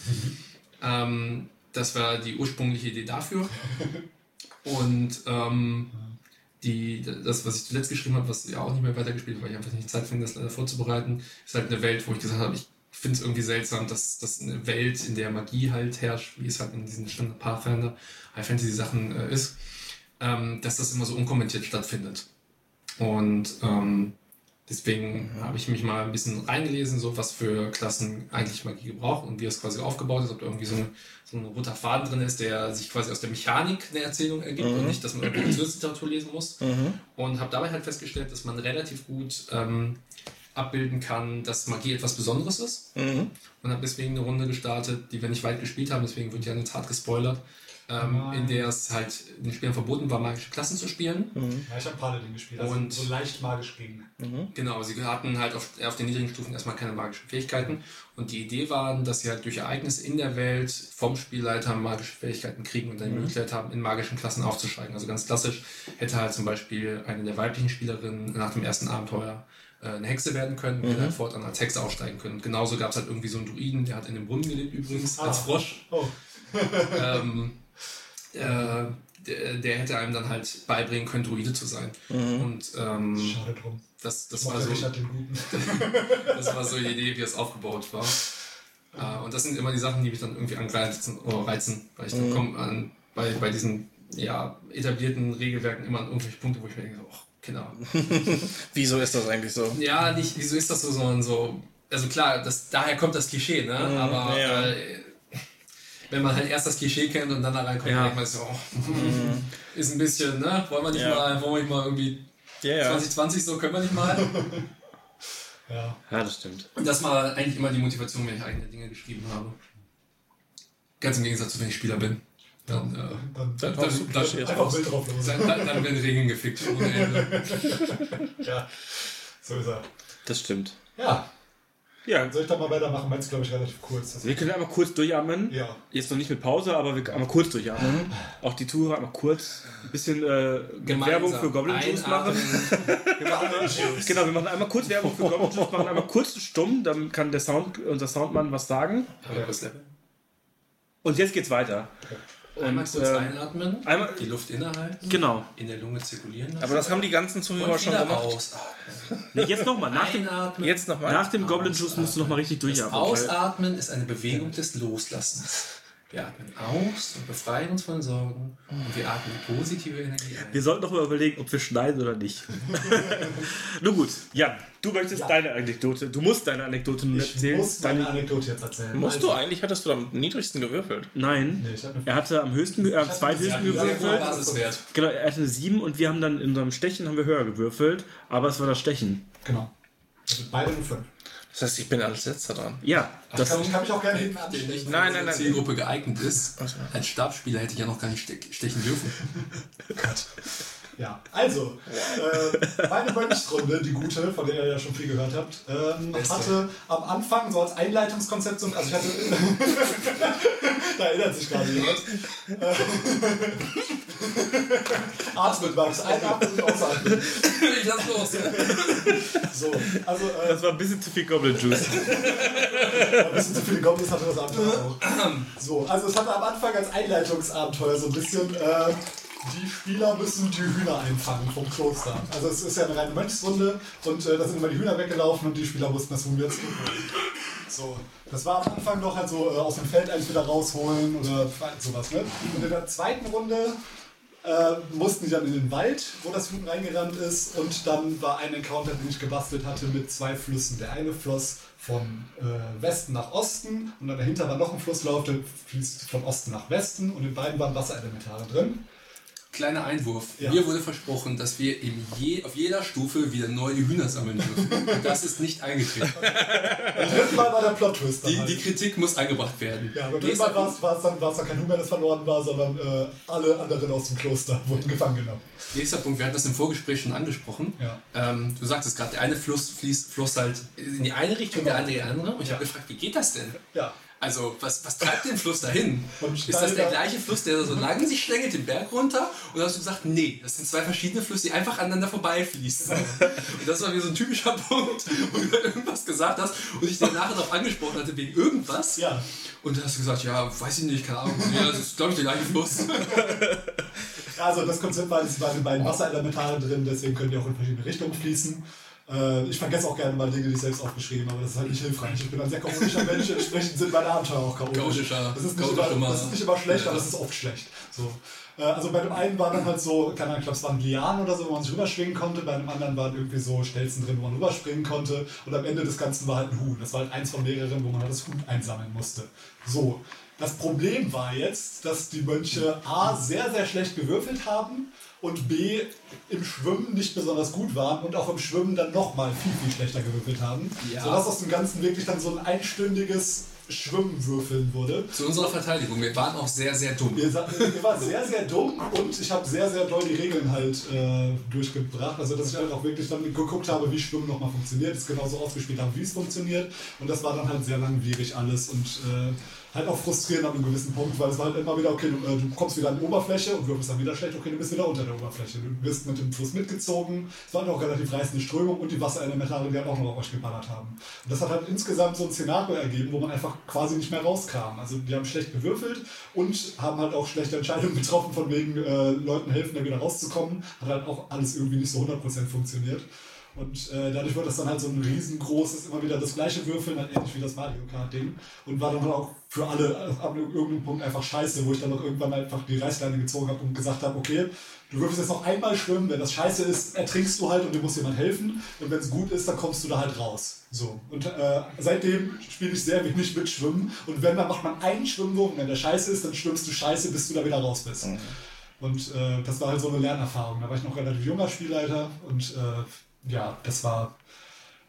Ähm, das war die ursprüngliche Idee dafür. Und ähm, die, das, was ich zuletzt geschrieben habe, was ja auch nicht mehr weitergespielt habe, weil ich einfach nicht Zeit finde, das leider vorzubereiten, ist halt eine Welt, wo ich gesagt habe, ich finde es irgendwie seltsam, dass das eine Welt, in der Magie halt herrscht, wie es halt in diesen Standard Pathfinder, High Fantasy Sachen äh, ist, ähm, dass das immer so unkommentiert stattfindet. Und ähm, deswegen habe ich mich mal ein bisschen reingelesen, so was für Klassen eigentlich Magie gebraucht und wie es quasi aufgebaut ist, ob da irgendwie so ein, so ein roter Faden drin ist, der sich quasi aus der Mechanik der Erzählung ergibt und nicht, dass man irgendwie Literatur lesen muss. Und habe dabei halt festgestellt, dass man relativ gut ähm, abbilden kann, dass Magie etwas Besonderes ist. Mhm. Und habe deswegen eine Runde gestartet, die wir nicht weit gespielt haben, deswegen wird ja der Tat gespoilert, ähm, in der es halt den Spielern verboten war, magische Klassen zu spielen. Ja, ich habe Paladin gespielt, also Und- so leicht magisch ging. Genau, sie hatten halt auf, auf den niedrigen Stufen erstmal keine magischen Fähigkeiten. Und die Idee war, dass sie halt durch Ereignisse in der Welt vom Spielleiter magische Fähigkeiten kriegen und dann die Möglichkeit haben, in magischen Klassen aufzusteigen. Also ganz klassisch hätte halt zum Beispiel eine der weiblichen Spielerinnen nach dem ersten Abenteuer äh, eine Hexe werden können und dann fortan als Hexe aufsteigen können. Und genauso gab es halt irgendwie so einen Druiden, der hat in dem Brunnen gelebt übrigens, als Ah. Frosch. Oh, ähm, [LAUGHS] äh, der, der hätte einem dann halt beibringen können, Druide zu sein. Und ähm, schade drum. das, das war so. Richard den Guten. [LAUGHS] Das war so die Idee, wie es aufgebaut war. Äh, und das sind immer die Sachen, die mich dann irgendwie angreizen oder reizen, weil ich dann komme an bei, bei diesen ja, etablierten Regelwerken immer an irgendwelche Punkte, wo ich mir denke, oh, Kinder. [LAUGHS] Wieso ist das eigentlich so? Ja, nicht, wieso ist das so, sondern so. Also klar, das, daher kommt das Klischee, ne? Aber ja. äh, wenn man halt erst das Klischee kennt und dann da reinkommt, Ja. dann denkt man so, oh, [LAUGHS] ist ein bisschen, ne? Wollen wir nicht Ja. mal, wollen wir nicht mal irgendwie Ja, ja. 2020 so, können wir nicht mal? [LAUGHS] Ja. Ja, das stimmt. Und das war eigentlich immer die Motivation, wenn ich eigene Dinge geschrieben habe. Ganz im Gegensatz zu, wenn ich Spieler bin. Dann, äh, Dann, Dann dann, dann, einfach wild drauf los. dann, dann, dann werden Regeln gefickt ohne Ende. [LAUGHS] Ja, so ist er. Das stimmt. Ja, Ja, soll ich da mal weitermachen? Meins glaube ich relativ kurz. Das wir können einmal kurz durchatmen. ja. Jetzt noch nicht mit Pause, aber wir können einmal kurz durchatmen. Auch die Tour einmal kurz ein bisschen äh, Werbung für Goblin Juice machen. Einatmen. Genau, wir machen einmal kurz Werbung für Goblin Juice, machen einmal kurz stumm, dann kann der Sound, unser Soundmann was sagen. Und jetzt geht's weiter. Einmal kurz äh, einatmen, einmal- die Luft innehalten, Genau. in der Lunge zirkulieren lassen. Aber das haben die ganzen Zuhörer schon gemacht. ausatmen. Nee, jetzt nochmal. Nach dem, nochmal. nach dem Goblin Juice musst du nochmal richtig Das durchatmen. Ausatmen ist eine Bewegung des Loslassens. Wir atmen aus und befreien uns von Sorgen und wir atmen positive Energie ein. Wir sollten noch mal überlegen, ob wir schneiden oder nicht. [LAUGHS] Nun gut, Jan, du möchtest deine Anekdote, du musst deine Anekdote nun Ich erzählen. muss meine Deine, Anekdote jetzt erzählen. Musst Also, du eigentlich, hattest du am niedrigsten gewürfelt? nein, Nee, ich eine- er hatte am höchsten, äh, am hatte zweithöchsten gewürfelt. Basiswert. Genau, er hatte eine 7 und wir haben dann in unserem Stechen haben wir höher gewürfelt, aber es war das Stechen. Genau. Also beide eine 5. Das heißt, ich bin als letzter dran. Ja, das, Kann, ich kann mich auch gerne hinten anstellen. nicht Nein, nein, nein. Zielgruppe geeignet ist. Als Stabsspieler hätte ich ja noch gar nicht ste stechen dürfen. [LAUGHS] Ja, also, äh, meine Mönchsrunde, die gute, von der ihr ja schon viel gehört habt, ähm, hatte am Anfang so als Einleitungskonzept, so, also ich hatte, [LAUGHS] da erinnert sich gerade jemand, äh, atmet, Max, einatmen und ausatmen. ich lass los. So, also, äh, das war ein bisschen zu viel Goblin Juice. [LAUGHS] ein bisschen zu viele Goblins hatte das Abenteuer auch. So, also es hatte am Anfang als Einleitungsabenteuer so ein bisschen, äh, die Spieler müssen die Hühner einfangen vom Kloster. Also es ist ja eine reine Mönchsrunde und äh, da sind immer die Hühner weggelaufen und die Spieler mussten das Huhn zurückholen. So, das war am Anfang noch halt so äh, aus dem Feld eins wieder rausholen oder sowas, ne? Und in der zweiten Runde äh, mussten die dann in den Wald, wo das Huhn reingerannt ist. Und dann war ein Encounter, den ich gebastelt hatte, mit zwei Flüssen. Der eine floss von äh, Westen nach Osten und dann dahinter war noch ein Flusslauf, der fließt von Osten nach Westen und in beiden waren Wasserelementare drin. Kleiner Einwurf. Ja. Mir wurde versprochen, dass wir im je, auf jeder Stufe wieder neue Hühner sammeln dürfen. [LAUGHS] Und das ist nicht eingetreten. Beim dritten Mal war der Plot-Twist Die, halt. die Kritik muss eingebracht werden. ja, beim dritten Mal war es, dann, dann kein Huhn mehr, das verloren war, sondern äh, alle anderen aus dem Kloster [LAUGHS] wurden gefangen genommen. Nächster Punkt, wir hatten das im Vorgespräch schon angesprochen. Ja. Ähm, du sagtest gerade, der eine Fluss fließt, floss halt in die eine Richtung, der andere in die andere. Und ich habe gefragt, wie geht das denn? Ja. Also, was, was treibt den Fluss dahin? [LAUGHS] Ist das der gleiche Fluss, der so lang sich schlängelt, den Berg runter? Und dann hast du gesagt, nee, das sind zwei verschiedene Flüsse, die einfach aneinander vorbeifließen. [LAUGHS] Und das war wie so ein typischer Punkt, wo du [LAUGHS] irgendwas gesagt hast und ich dir nachher darauf angesprochen hatte wegen irgendwas. Ja. Und dann hast du gesagt, ja, weiß ich nicht, keine Ahnung. Ja, das ist, glaube ich, der gleiche Fluss. Also das Konzept war, es waren die beiden Wasserelementare drin, deswegen können die auch in verschiedene Richtungen fließen. Äh, ich vergesse auch gerne mal Dinge, die ich selbst aufgeschrieben habe, aber das ist halt nicht hilfreich. Ich bin ein sehr chaotischer [LAUGHS] Mensch, entsprechend sind meine Abenteuer auch chaotisch. Chaotischer- das, ist nicht immer, Mann. das ist nicht immer schlecht, Ja. aber es ist oft schlecht. So. Äh, also bei dem einen war dann halt so, keine Ahnung, ich glaube, es waren Lianen oder so, wo man sich rüberschwingen konnte. Bei dem anderen waren irgendwie so Stelzen drin, wo man rüberspringen konnte. Und am Ende des Ganzen war halt ein Huhn. Das war halt eins von mehreren, wo man halt das Huhn einsammeln musste. So. Das Problem war jetzt, dass die Mönche A sehr, sehr schlecht gewürfelt haben und B im Schwimmen nicht besonders gut waren und auch im Schwimmen dann nochmal viel, viel schlechter gewürfelt haben. Ja. Sodass aus dem Ganzen wirklich dann so ein einstündiges Schwimmwürfeln wurde. Zu unserer Verteidigung, wir waren auch sehr, sehr dumm. Ihr, sa- ihr war sehr, sehr dumm und ich habe sehr, sehr doll die Regeln halt äh, durchgebracht. Also, dass ich halt auch wirklich dann geguckt habe, wie Schwimmen nochmal funktioniert, es genauso ausgespielt habe, wie es funktioniert. Und das war dann halt sehr langwierig alles und äh, halt auch frustrierend an einem gewissen Punkt, weil es war halt immer wieder, okay, du, äh, du kommst wieder an die Oberfläche und würfelst dann wieder schlecht, okay, du bist wieder unter der Oberfläche. Du wirst mit dem Fluss mitgezogen. Es war halt auch relativ reißende Strömung und die Wasserelementare, die halt auch noch auf euch geballert haben. Und das hat halt insgesamt so ein Szenario ergeben, wo man einfach quasi nicht mehr rauskam. Also die haben schlecht gewürfelt und haben halt auch schlechte Entscheidungen [LAUGHS] getroffen, von wegen äh, Leuten helfen, da wieder rauszukommen. Hat halt auch alles irgendwie nicht so 100% funktioniert. Und äh, dadurch wird das dann halt so ein riesengroßes, immer wieder das gleiche Würfeln, halt ähnlich wie das Mario Kart-Ding. Und war dann halt auch für alle ab irgendeinem Punkt einfach scheiße, wo ich dann noch irgendwann einfach die Reißleine gezogen habe und gesagt habe, okay, du würfelst jetzt noch einmal schwimmen, wenn das scheiße ist, ertrinkst du halt und dir muss jemand helfen. Und wenn es gut ist, dann kommst du da halt raus. So. Und äh, seitdem spiele ich sehr wenig mit Schwimmen. Und wenn, dann macht man einen Schwimmwurf und wenn der scheiße ist, dann schwimmst du scheiße, bis du da wieder raus bist. Und äh, das war halt so eine Lernerfahrung. Da war ich noch relativ junger Spielleiter und äh, ja, das war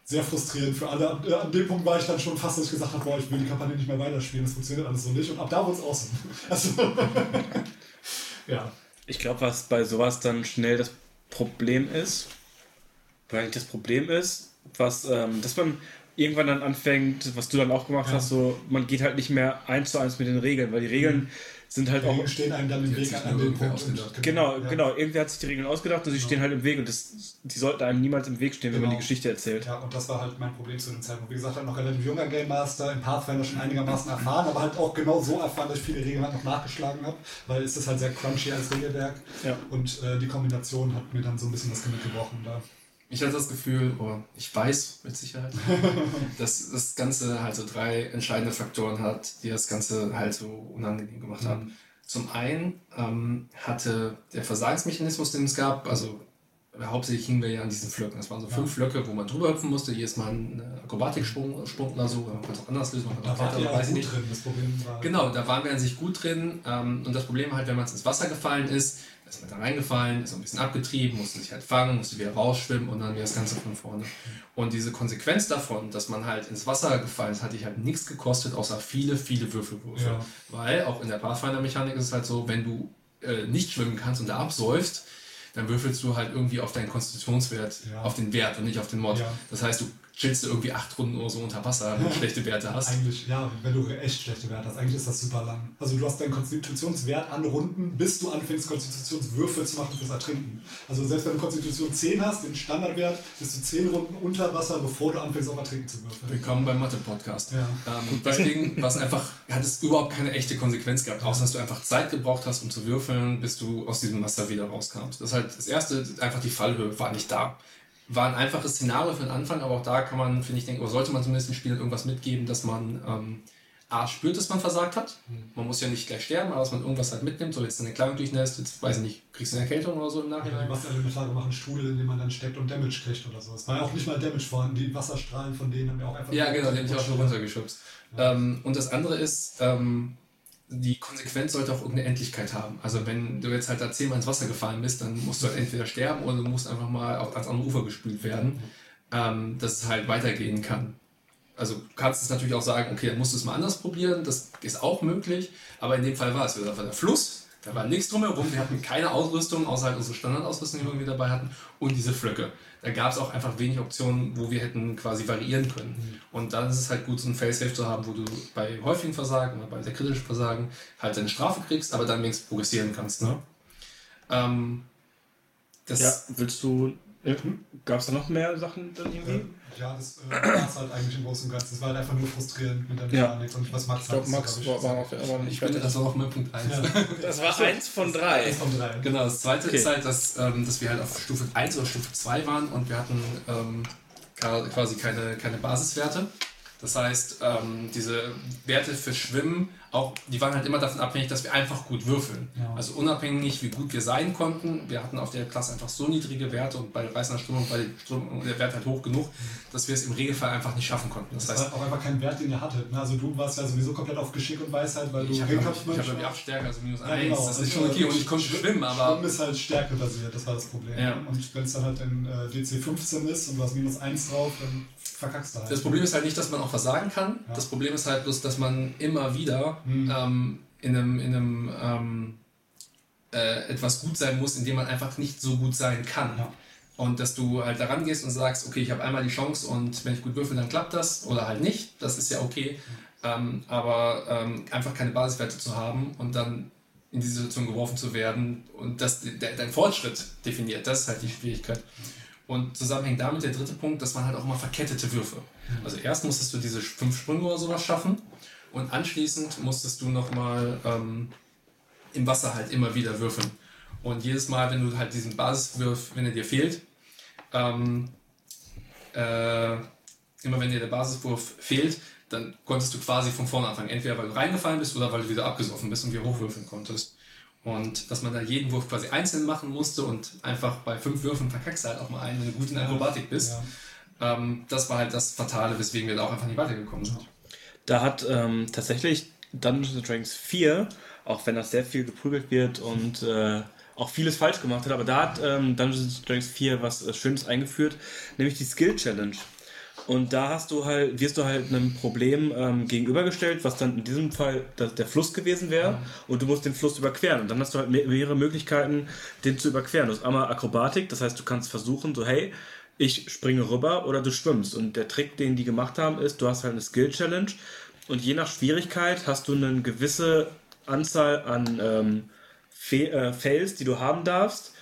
sehr frustrierend für alle. An, äh, an dem Punkt war ich dann schon fast, dass ich gesagt habe, boah, ich will die Kampagne nicht mehr weiterspielen, das funktioniert alles so nicht. Und ab da wurde es awesome. [LAUGHS] Also, [LAUGHS] ja. Ich glaube, was bei sowas dann schnell das Problem ist, weil nicht das Problem ist, was, ähm, dass man irgendwann dann anfängt, was du dann auch gemacht Ja. hast, so, man geht halt nicht mehr eins zu eins mit den Regeln, weil die Regeln sind halt auch Die stehen einem dann im Weg an, dem Punkt. ausgedacht. Und- Genau, ja. genau. Irgendwer hat sich die Regeln ausgedacht und sie stehen halt im Weg und das, die sollten einem niemals im Weg stehen, wenn man die Genau. Geschichte erzählt. Ja, und das war halt mein Problem zu dem Zeitpunkt. Wie gesagt, halt noch relativ junger Game Master, im Pathfinder schon einigermaßen erfahren, aber halt auch genau so erfahren, dass ich viele Regeln halt noch nachgeschlagen habe, weil es ist halt sehr crunchy als Regelwerk. Ja. Und äh, die Kombination hat mir dann so ein bisschen das Genick gebrochen. Da. Ich hatte das Gefühl, oder ich weiß mit Sicherheit, [LAUGHS] dass das Ganze halt so drei entscheidende Faktoren hat, die das Ganze halt so unangenehm gemacht haben. Zum einen ähm, hatte der Versagensmechanismus, den es gab, also hauptsächlich hingen wir ja an diesen Flöcken. Das waren so fünf Flöcke, wo man drüber hüpfen musste, jedes Mal einen Akrobatiksprung Sprung oder so, man konnte es auch anders lösen, man Da ihr auch weiß gut drin. Das Problem war. Genau, da waren wir an sich gut drin. Ähm, und das Problem halt, wenn man ins Wasser gefallen ist, ist man da reingefallen, ist ein bisschen abgetrieben, musste sich halt fangen, musste wieder rausschwimmen und dann wieder das Ganze von vorne. Und diese Konsequenz davon, dass man halt ins Wasser gefallen ist, hat dich halt nichts gekostet, außer viele, viele Würfelwürfe. Ja. Weil auch in der Pathfinder-Mechanik ist es halt so, wenn du äh, nicht schwimmen kannst und da absäufst, dann würfelst du halt irgendwie auf deinen Konstitutionswert, Ja. auf den Wert und nicht auf den Mod. Ja. Das heißt, du chillst du irgendwie acht Runden oder so unter Wasser, wenn du schlechte Werte hast. Eigentlich, ja, wenn du echt schlechte Werte hast. Eigentlich ist das super lang. Also du hast deinen Konstitutionswert an Runden, bis du anfängst, Konstitutionswürfe zu machen fürs Ertrinken. Also selbst wenn du Konstitution 10 hast, den Standardwert, bist du 10 Runden unter Wasser, bevor du anfängst, auf Ertrinken zu würfeln. Willkommen beim Mathe-Podcast. Ja. Ähm, deswegen war es einfach, hat es überhaupt keine echte Konsequenz gehabt, außer dass du einfach Zeit gebraucht hast, um zu würfeln, bis du aus diesem Wasser wieder rauskamst. Das ist halt das erste, einfach die Fallhöhe war nicht da. War ein einfaches Szenario für den Anfang, aber auch da kann man, finde ich, denken, oder sollte man zumindest den Spielern irgendwas mitgeben, dass man ähm, A, spürt, dass man versagt hat. Man muss ja nicht gleich sterben, aber dass man irgendwas halt mitnimmt, so jetzt deine Kleidung durchnässt, jetzt weiß ich nicht, kriegst du eine Erkältung oder so im Ja, Nachhinein. die Wasserelementare machen Strudel, in dem man dann steckt und Damage kriegt oder so. Es war ja auch nicht mal Damage vorhanden. Die Wasserstrahlen von denen haben ja auch einfach. Ja, genau, die habe ich auch schon runtergeschubst. Ähm, und das andere ist, ähm, die Konsequenz sollte auch irgendeine Endlichkeit haben. Also wenn du jetzt halt da zehnmal ins Wasser gefallen bist, dann musst du halt entweder sterben oder du musst einfach mal auf, ans andere Ufer gespült werden, ähm, dass es halt weitergehen kann. Also du kannst es natürlich auch sagen, okay, dann musst du es mal anders probieren, das ist auch möglich, aber in dem Fall war es, der Fluss, da war nichts drumherum, wir hatten keine Ausrüstung, außer halt unsere Standardausrüstung, die wir irgendwie dabei hatten, und diese Flöcke. Da gab es auch einfach wenig Optionen, wo wir hätten quasi variieren können. Und dann ist es halt gut, so ein Fail-Safe zu haben, wo du bei häufigen Versagen oder bei sehr kritischen Versagen halt deine Strafe kriegst, aber dann wenigstens progressieren kannst. Ne? Ähm, das Ja, willst du. Gab es da noch mehr Sachen dann irgendwie? Ja, das äh, war es halt eigentlich im Großen und Ganzen. Es war halt einfach nur frustrierend mit der Ja. Mechanik und was Max Ich glaube, hat, Max war, glaub war noch, aber nicht ich finde, das war auch mein Punkt 1. Ja. Das war [LAUGHS] eins von drei. Eins von drei. Genau, das zweite Okay. ist halt, dass, ähm, dass wir halt auf Stufe 1 oder Stufe 2 waren und wir hatten ähm, quasi keine, keine Basiswerte. Das heißt, ähm, diese Werte für Schwimmen, auch, die waren halt immer davon abhängig, dass wir einfach gut würfeln. Ja. Also unabhängig, wie gut wir sein konnten. Wir hatten auf der Klasse einfach so niedrige Werte und bei reißender Strömung war die Strömung, der Wert halt hoch genug, dass wir es im Regelfall einfach nicht schaffen konnten. Das Das heißt, war auch einfach kein Wert, den ihr hattet. ne? Also du warst ja sowieso komplett auf Geschick und Weisheit, weil du ich habe hab, die. Abstärke, also minus Ja, 1. genau. Das ist Also, schon okay und ich konnte Schwimmen- aber Schwimmen ist halt stärkebasiert, das war das Problem. Ja. Und wenn es dann halt in äh, DC 15 ist und du hast minus 1 drauf, dann verkackst du halt. Das Problem ist halt nicht, dass man auch versagen kann. Ja. Das Problem ist halt bloß, dass man immer wieder Hm. ähm, in einem, in einem ähm, äh, etwas gut sein muss, in dem man einfach nicht so gut sein kann. Ja. Und dass du halt daran gehst und sagst, okay, ich habe einmal die Chance und wenn ich gut würfel, dann klappt das oder halt nicht. Das ist ja okay. Ähm, aber ähm, einfach keine Basiswerte zu haben und dann in diese Situation geworfen zu werden und das de dein Fortschritt definiert, das ist halt die Schwierigkeit. Und zusammenhängt damit der dritte Punkt, dass man halt auch mal verkettete Würfe. Also erst musstest du diese fünf Sprünge oder sowas schaffen und anschließend musstest du nochmal ähm, im Wasser halt immer wieder würfeln. Und jedes Mal, wenn du halt diesen Basiswurf, wenn er dir fehlt, ähm, äh, immer wenn dir der Basiswurf fehlt, dann konntest du quasi von vorne anfangen. Entweder weil du reingefallen bist oder weil du wieder abgesoffen bist und wieder hochwürfeln konntest. Und dass man da jeden Wurf quasi einzeln machen musste und einfach bei fünf Würfen verkackst du halt auch mal einen, wenn du gut in Akrobatik bist. Ja. Ähm, das war halt das Fatale, weswegen wir da auch einfach nicht weitergekommen sind. Da hat ähm, tatsächlich Dungeons and Dragons 4, auch wenn das sehr viel geprügelt wird und äh, auch vieles falsch gemacht hat, aber da hat ähm, Dungeons and Dragons 4 was äh, Schönes eingeführt, nämlich die Skill Challenge. Und da hast du halt, wirst du halt einem Problem ähm, gegenübergestellt, was dann in diesem Fall das, der Fluss gewesen wäre. Und du musst den Fluss überqueren. Und dann hast du halt me- mehrere Möglichkeiten, den zu überqueren. Du hast einmal Akrobatik, das heißt, du kannst versuchen, so, hey, ich springe rüber oder du schwimmst. Und der Trick, den die gemacht haben, ist, du hast halt eine Skill Challenge. Und je nach Schwierigkeit hast du eine gewisse Anzahl an ähm, äh, Fails, die du haben darfst,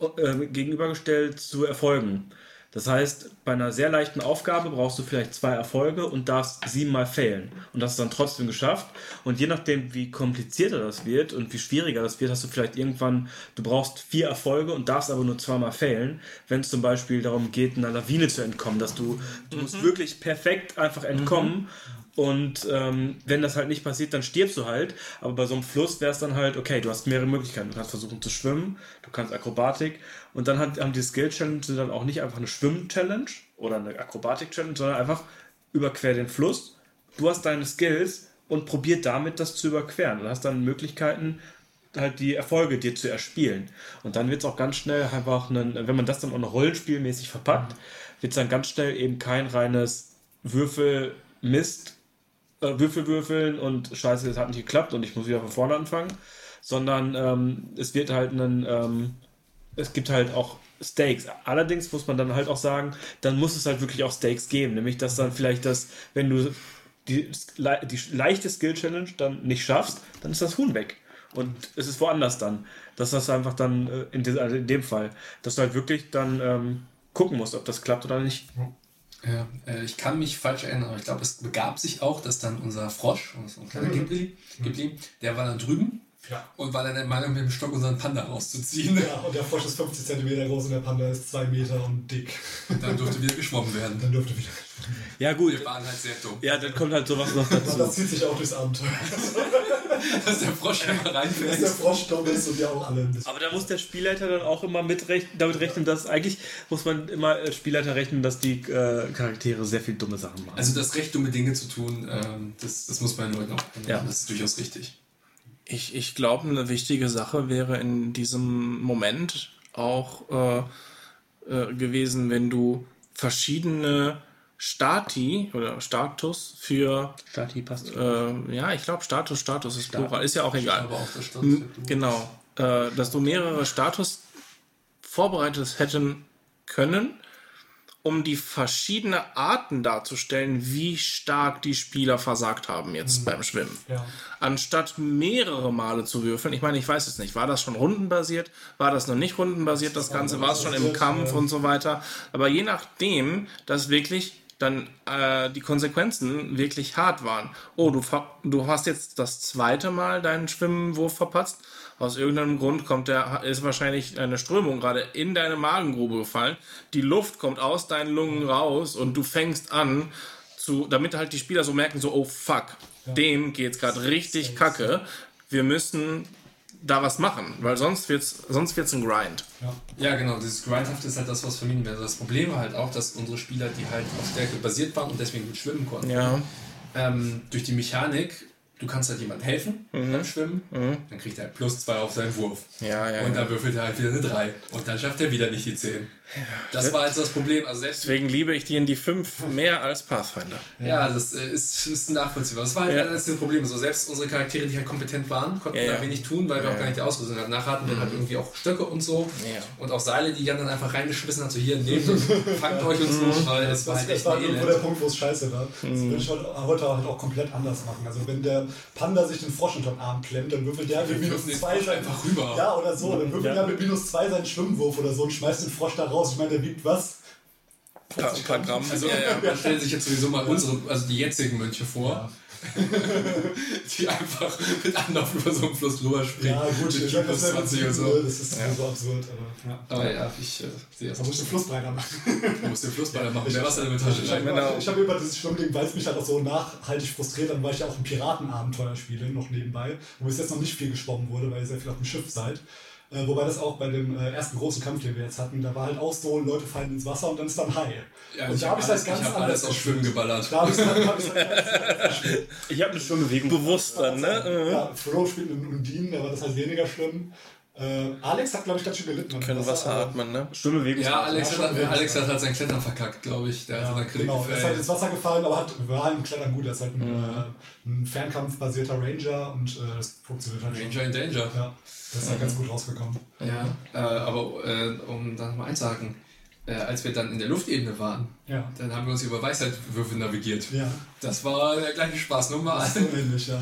äh, gegenübergestellt zu Erfolgen. Das heißt, bei einer sehr leichten Aufgabe brauchst du vielleicht zwei Erfolge und darfst siebenmal failen. Und das ist dann trotzdem geschafft. Und je nachdem, wie komplizierter das wird und wie schwieriger das wird, hast du vielleicht irgendwann, du brauchst vier Erfolge und darfst aber nur zweimal failen. Wenn es zum Beispiel darum geht, einer Lawine zu entkommen, dass du, du musst wirklich perfekt einfach entkommen. Und ähm, wenn das halt nicht passiert, dann stirbst du halt. Aber bei so einem Fluss wäre es dann halt, okay, du hast mehrere Möglichkeiten. Du kannst versuchen zu schwimmen, du kannst Akrobatik. Und dann hat, haben die Skill-Challenge dann auch nicht einfach eine Schwimm-Challenge oder eine Akrobatik-Challenge, sondern einfach überquer den Fluss. Du hast deine Skills und probier damit das zu überqueren. Und hast dann Möglichkeiten, halt die Erfolge dir zu erspielen. Und dann wird es auch ganz schnell einfach, einen, wenn man das dann auch noch rollenspielmäßig verpackt, wird es dann ganz schnell eben kein reines Würfel-Mist, äh, Würfel würfeln und scheiße, das hat nicht geklappt und ich muss wieder von vorne anfangen, sondern ähm, es wird halt ein, ähm, es gibt halt auch Stakes. Allerdings muss man dann halt auch sagen, dann muss es halt wirklich auch Stakes geben, nämlich dass dann vielleicht das, wenn du die, die leichte Skill Challenge dann nicht schaffst, dann ist das Huhn weg. Und es ist woanders dann. Dass das einfach dann äh, in, de, also in dem Fall, dass du halt wirklich dann ähm, gucken musst, ob das klappt oder nicht. Ja, äh, ich kann mich falsch erinnern, aber ich glaube, es begab sich auch, dass dann unser Frosch, unser kleiner Ghibli, Ghibli, der war dann drüben Ja. und war dann der Meinung, mit dem Stock unseren Panda rauszuziehen. Ja, und der Frosch ist 50 cm groß und der Panda ist 2 Meter und dick. Und dann durfte wieder geschwommen werden. Dann dürfte wieder. Ja, gut. Wir waren halt sehr dumm. Ja, dann kommt halt sowas noch Das dazu. zieht sich auch durchs Abenteuer. [LAUGHS] Dass der Frosch immer Dass der reinfällt. Frosch dumm ist und wir auch alle ein bisschen. Aber da muss der Spielleiter dann auch immer mitrechnen, damit rechnen, dass eigentlich muss man immer als Spielleiter rechnen, dass die äh, Charaktere sehr viel dumme Sachen machen. Also das Recht, dumme Dinge zu tun, ähm, das, das muss man den Leuten auch. Ja. Das ist durchaus richtig. Ich, ich glaube, eine wichtige Sache wäre in diesem Moment auch äh, äh, gewesen, wenn du verschiedene Stati oder Status für, Stati passt. äh, ja, ich glaube Status, Status ist Plural, ist ja auch egal. Aber auch Genau, äh, dass du mehrere Status vorbereitet hätten können, um die verschiedenen Arten darzustellen, wie stark die Spieler versagt haben jetzt beim Schwimmen. Ja. Anstatt mehrere Male zu würfeln, ich meine, ich weiß es nicht, war das schon rundenbasiert, war das noch nicht rundenbasiert, das Ganze war es schon im Kampf und so weiter, aber je nachdem, dass wirklich dann äh, die Konsequenzen wirklich hart waren. Oh, du, du hast jetzt das zweite Mal deinen Schwimmwurf verpatzt. Aus irgendeinem Grund kommt der, ist wahrscheinlich eine Strömung gerade in deine Magengrube gefallen. Die Luft kommt aus deinen Lungen raus und du fängst an zu damit halt die Spieler so merken, so, oh fuck, dem geht's gerade richtig kacke. Wir müssen da was machen, weil sonst wird's, sonst wird's ein Grind. Ja, genau, dieses Grindhafte ist halt das, was vermieden wird. Das Problem war halt auch, dass unsere Spieler, die halt auf Stärke basiert waren und deswegen gut schwimmen konnten, Ja. ähm, durch die Mechanik, du kannst halt jemandem helfen beim Schwimmen, dann kriegt er halt plus zwei auf seinen Wurf. Ja, ja, Und ja. dann würfelt er halt wieder eine 3. Und dann schafft er wieder nicht die 10. Das war also das Problem. Also selbst Deswegen liebe ich die in die 5 mehr als Pathfinder. Ja, das äh, ist, ist nachvollziehbar. Das war halt Ja. das Problem. So, selbst unsere Charaktere, die halt kompetent waren, konnten Ja, da ja. wenig tun, weil wir auch gar nicht die Ausrüstung hatten. Nachher hatten wir halt irgendwie auch Stöcke und so. Ja. Und auch Seile, die Jan dann einfach reingeschmissen hat, so hier, nehmt und [LAUGHS] fangt euch und so, weil es war Das, halt das echt war irgendwo der. Punkt, wo es scheiße war. Das Mhm. würde ich heute, halt auch komplett anders machen. Also wenn der Panda sich den Frosch unter den Arm klemmt, dann würfelt der mit minus würfen den zwei Frosch sein, einfach rüber. Ja, oder so. Dann würfelt Ja. er mit minus zwei seinen Schwimmwurf oder so und schmeißt den Frosch da raus. Ich meine, der wiegt was? Ein paar, paar Gramm. Also, man stellt sich jetzt sowieso mal unsere, also die jetzigen Mönche vor, [LAUGHS] die einfach mit Anlauf über so einen Fluss drüber springen. Ja, gut, mit ich plus das, 20 und ist, so. das ist so absurd. Aber, ja. Aber ja, ich äh, sehe das. Da muss ich den Fluss breiter machen. Du musst den Flussballer machen, der Wasser in der Ich, Tasche. ich habe Genau. ich hab über dieses Schwimmding, weil es mich halt auch so nachhaltig frustriert, dann weil ich ja auch ein Piratenabenteuer spiele, noch nebenbei, wo bis jetzt noch nicht viel geschwommen wurde, weil ihr sehr viel auf dem Schiff seid. Äh, wobei das auch bei dem äh, ersten großen Kampf, den wir jetzt hatten, da war halt auch so, Leute fallen ins Wasser und dann ist dann Hai. Ja, und ich da habe ich alles, das ganz [LAUGHS] ich hab anders alles auf Schwimmen geballert. Da habe ich dann, hab ich's dann. Ich habe eine Schwimmbewegung. Bewusst dann, ne? Ja, Flo spielt einen Undinen, da war das halt weniger schlimm. Äh, Alex hat, glaube ich, ganz schön gelitten. am Können Wasser aber- atmen, ne? Schwimmbewegung. Ja, Alex, Ja, hat, schon Alex hat halt sein Klettern verkackt, glaube ich. Der Ja, hat genau, er ist halt ins Wasser gefallen, aber hat, war halt ein Klettern gut. Er ist halt ein, Mhm. äh, ein Fernkampfbasierter Ranger und äh, das funktioniert halt schon. Ranger in Danger. Ja, das ist halt ganz gut rausgekommen. Ja, äh, aber äh, um da nochmal einzuhaken, äh, als wir dann in der Luftebene waren, Ja. dann haben wir uns über Weisheitwürfel navigiert. Ja, Das war der gleiche Spaß nochmal. so ähnlich, ja.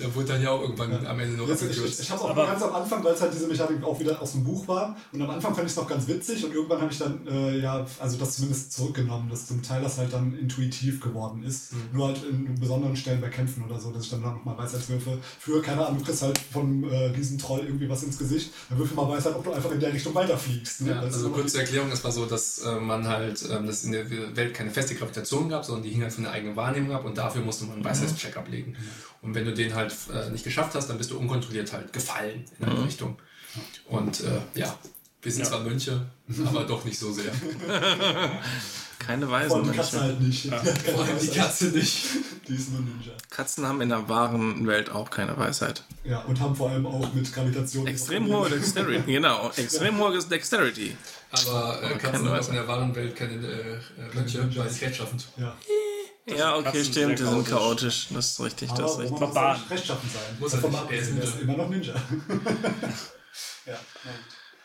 Der wurde dann ja auch irgendwann am Ende noch Jetzt, ich abgekürzt. ich, ich habe auch Aber- ganz am Anfang, weil es halt diese Mechanik auch wieder aus dem Buch war. Und am Anfang fand ich es noch ganz witzig und irgendwann habe ich dann, äh, ja, also das zumindest zurückgenommen, dass zum Teil das halt dann intuitiv geworden ist. Mhm. Nur halt in besonderen Stellen bei Kämpfen oder so, dass ich dann nochmal Weisheitswürfe für, keine Ahnung, du kriegst halt vom äh, Riesentroll irgendwie was ins Gesicht. Dann würfel mal Weisheit, ob du einfach in der Richtung weiterfliegst. Ne? Ja, also immer kurz zur Erklärung, es war so, dass äh, man halt, ähm, dass in der Welt keine feste Gravitation gab, sondern die hing halt von der eigenen Wahrnehmung ab und dafür musste man einen Weisheitscheck ablegen. Und wenn du den halt äh, nicht geschafft hast, dann bist du unkontrolliert halt gefallen in eine Richtung. Und äh, ja, wir sind zwar Mönche, [LAUGHS] aber doch nicht so sehr. [LAUGHS] Keine Vor Weisen. allem die Katze halt nicht. Keine Vor allem die Weisheit. Katze [LAUGHS] nicht. die ist nur Ninja. Katzen haben in der wahren Welt auch keine Weisheit. Ja, und haben vor allem auch mit Gravitation. Extrem hohe Dexterity, genau. Extrem hohe Dexterity. Aber äh, Katzen keine sind auch Weisheit. in der wahren Welt keine äh, äh, Mönche, weil sie rechtschaffend. Ja. Ja, okay, Katzen stimmt, die sind chaotisch. chaotisch. Das ist richtig, Aber das ist richtig. muss rechtschaffen sein. Muss er nicht, er ist ist immer noch Ninja. [LAUGHS] ja,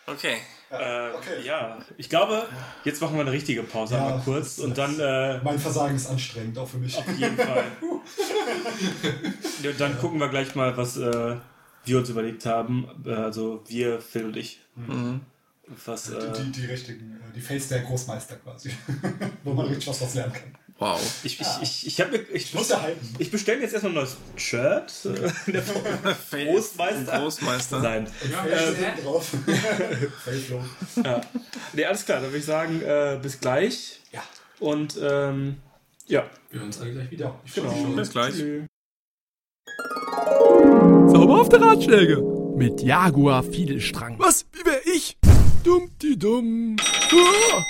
Okay. Äh, Okay. Ja, ich glaube, jetzt machen wir eine richtige Pause, Ja, mal kurz. Und dann äh, mein Versagen ist anstrengend, auch für mich. auf jeden Fall. [LAUGHS] ja, dann gucken wir gleich mal, was äh, wir uns überlegt haben. Äh, Also wir, Phil und ich. Was, äh, Die, die, die richtigen, äh, die Face der Großmeister quasi. [LAUGHS] Wo man richtig was draus lernen kann. Wow. ich ich, ich, ich, hab mir, ich, Ich muss ja halten. ich bestelle jetzt erstmal ein neues Shirt. äh, [LAUGHS] der [LAUGHS] Großmeister. Großmeister. Sein. Face steht drauf. Ja. Nee, alles klar, dann würde ich sagen, äh, bis gleich. Ja. Und ähm, ja, Wir hören uns alle gleich wieder. Ich genau. Bis gleich. Tschüss. Zauberhafte Ratschläge mit Jaguar Fiedelstrang. Was? Wie wär ich? Dummdi dumm. Ah.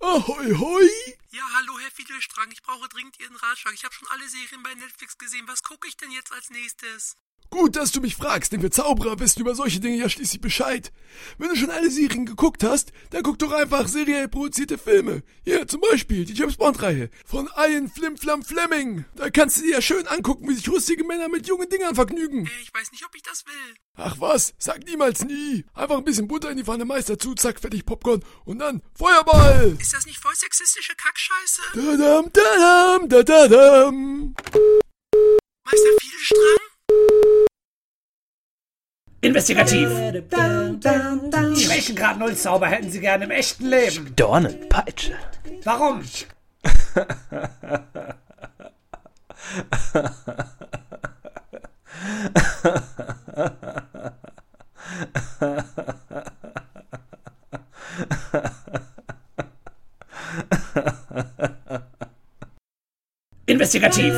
Ahoi hoi. Ja, hallo Herr Fiedelstrang, ich brauche dringend Ihren Ratschlag. Ich habe schon alle Serien bei Netflix gesehen. Was gucke ich denn jetzt als nächstes? Gut, dass du mich fragst, denn wir Zauberer wissen über solche Dinge ja schließlich Bescheid. Wenn du schon alle Serien geguckt hast, dann guck doch einfach seriell produzierte Filme. Hier zum Beispiel die James Bond-Reihe von Ian Flim Flam Fleming. Da kannst du dir ja schön angucken, wie sich rustige Männer mit jungen Dingern vergnügen. Ich weiß nicht, ob ich das will. Ach was, sag niemals nie. Einfach ein bisschen Butter in die Pfanne, Mais dazu, zack, fertig Popcorn und dann Feuerball. Ist das nicht voll sexistische Kackscheiße? Dadam, dadam, dadadam. Meister Fiedelstrang? Investigativ. Die Schwächengrad Null Zauber hätten Sie gerne im echten Leben. Dornenpeitsche. Warum? Investigativ.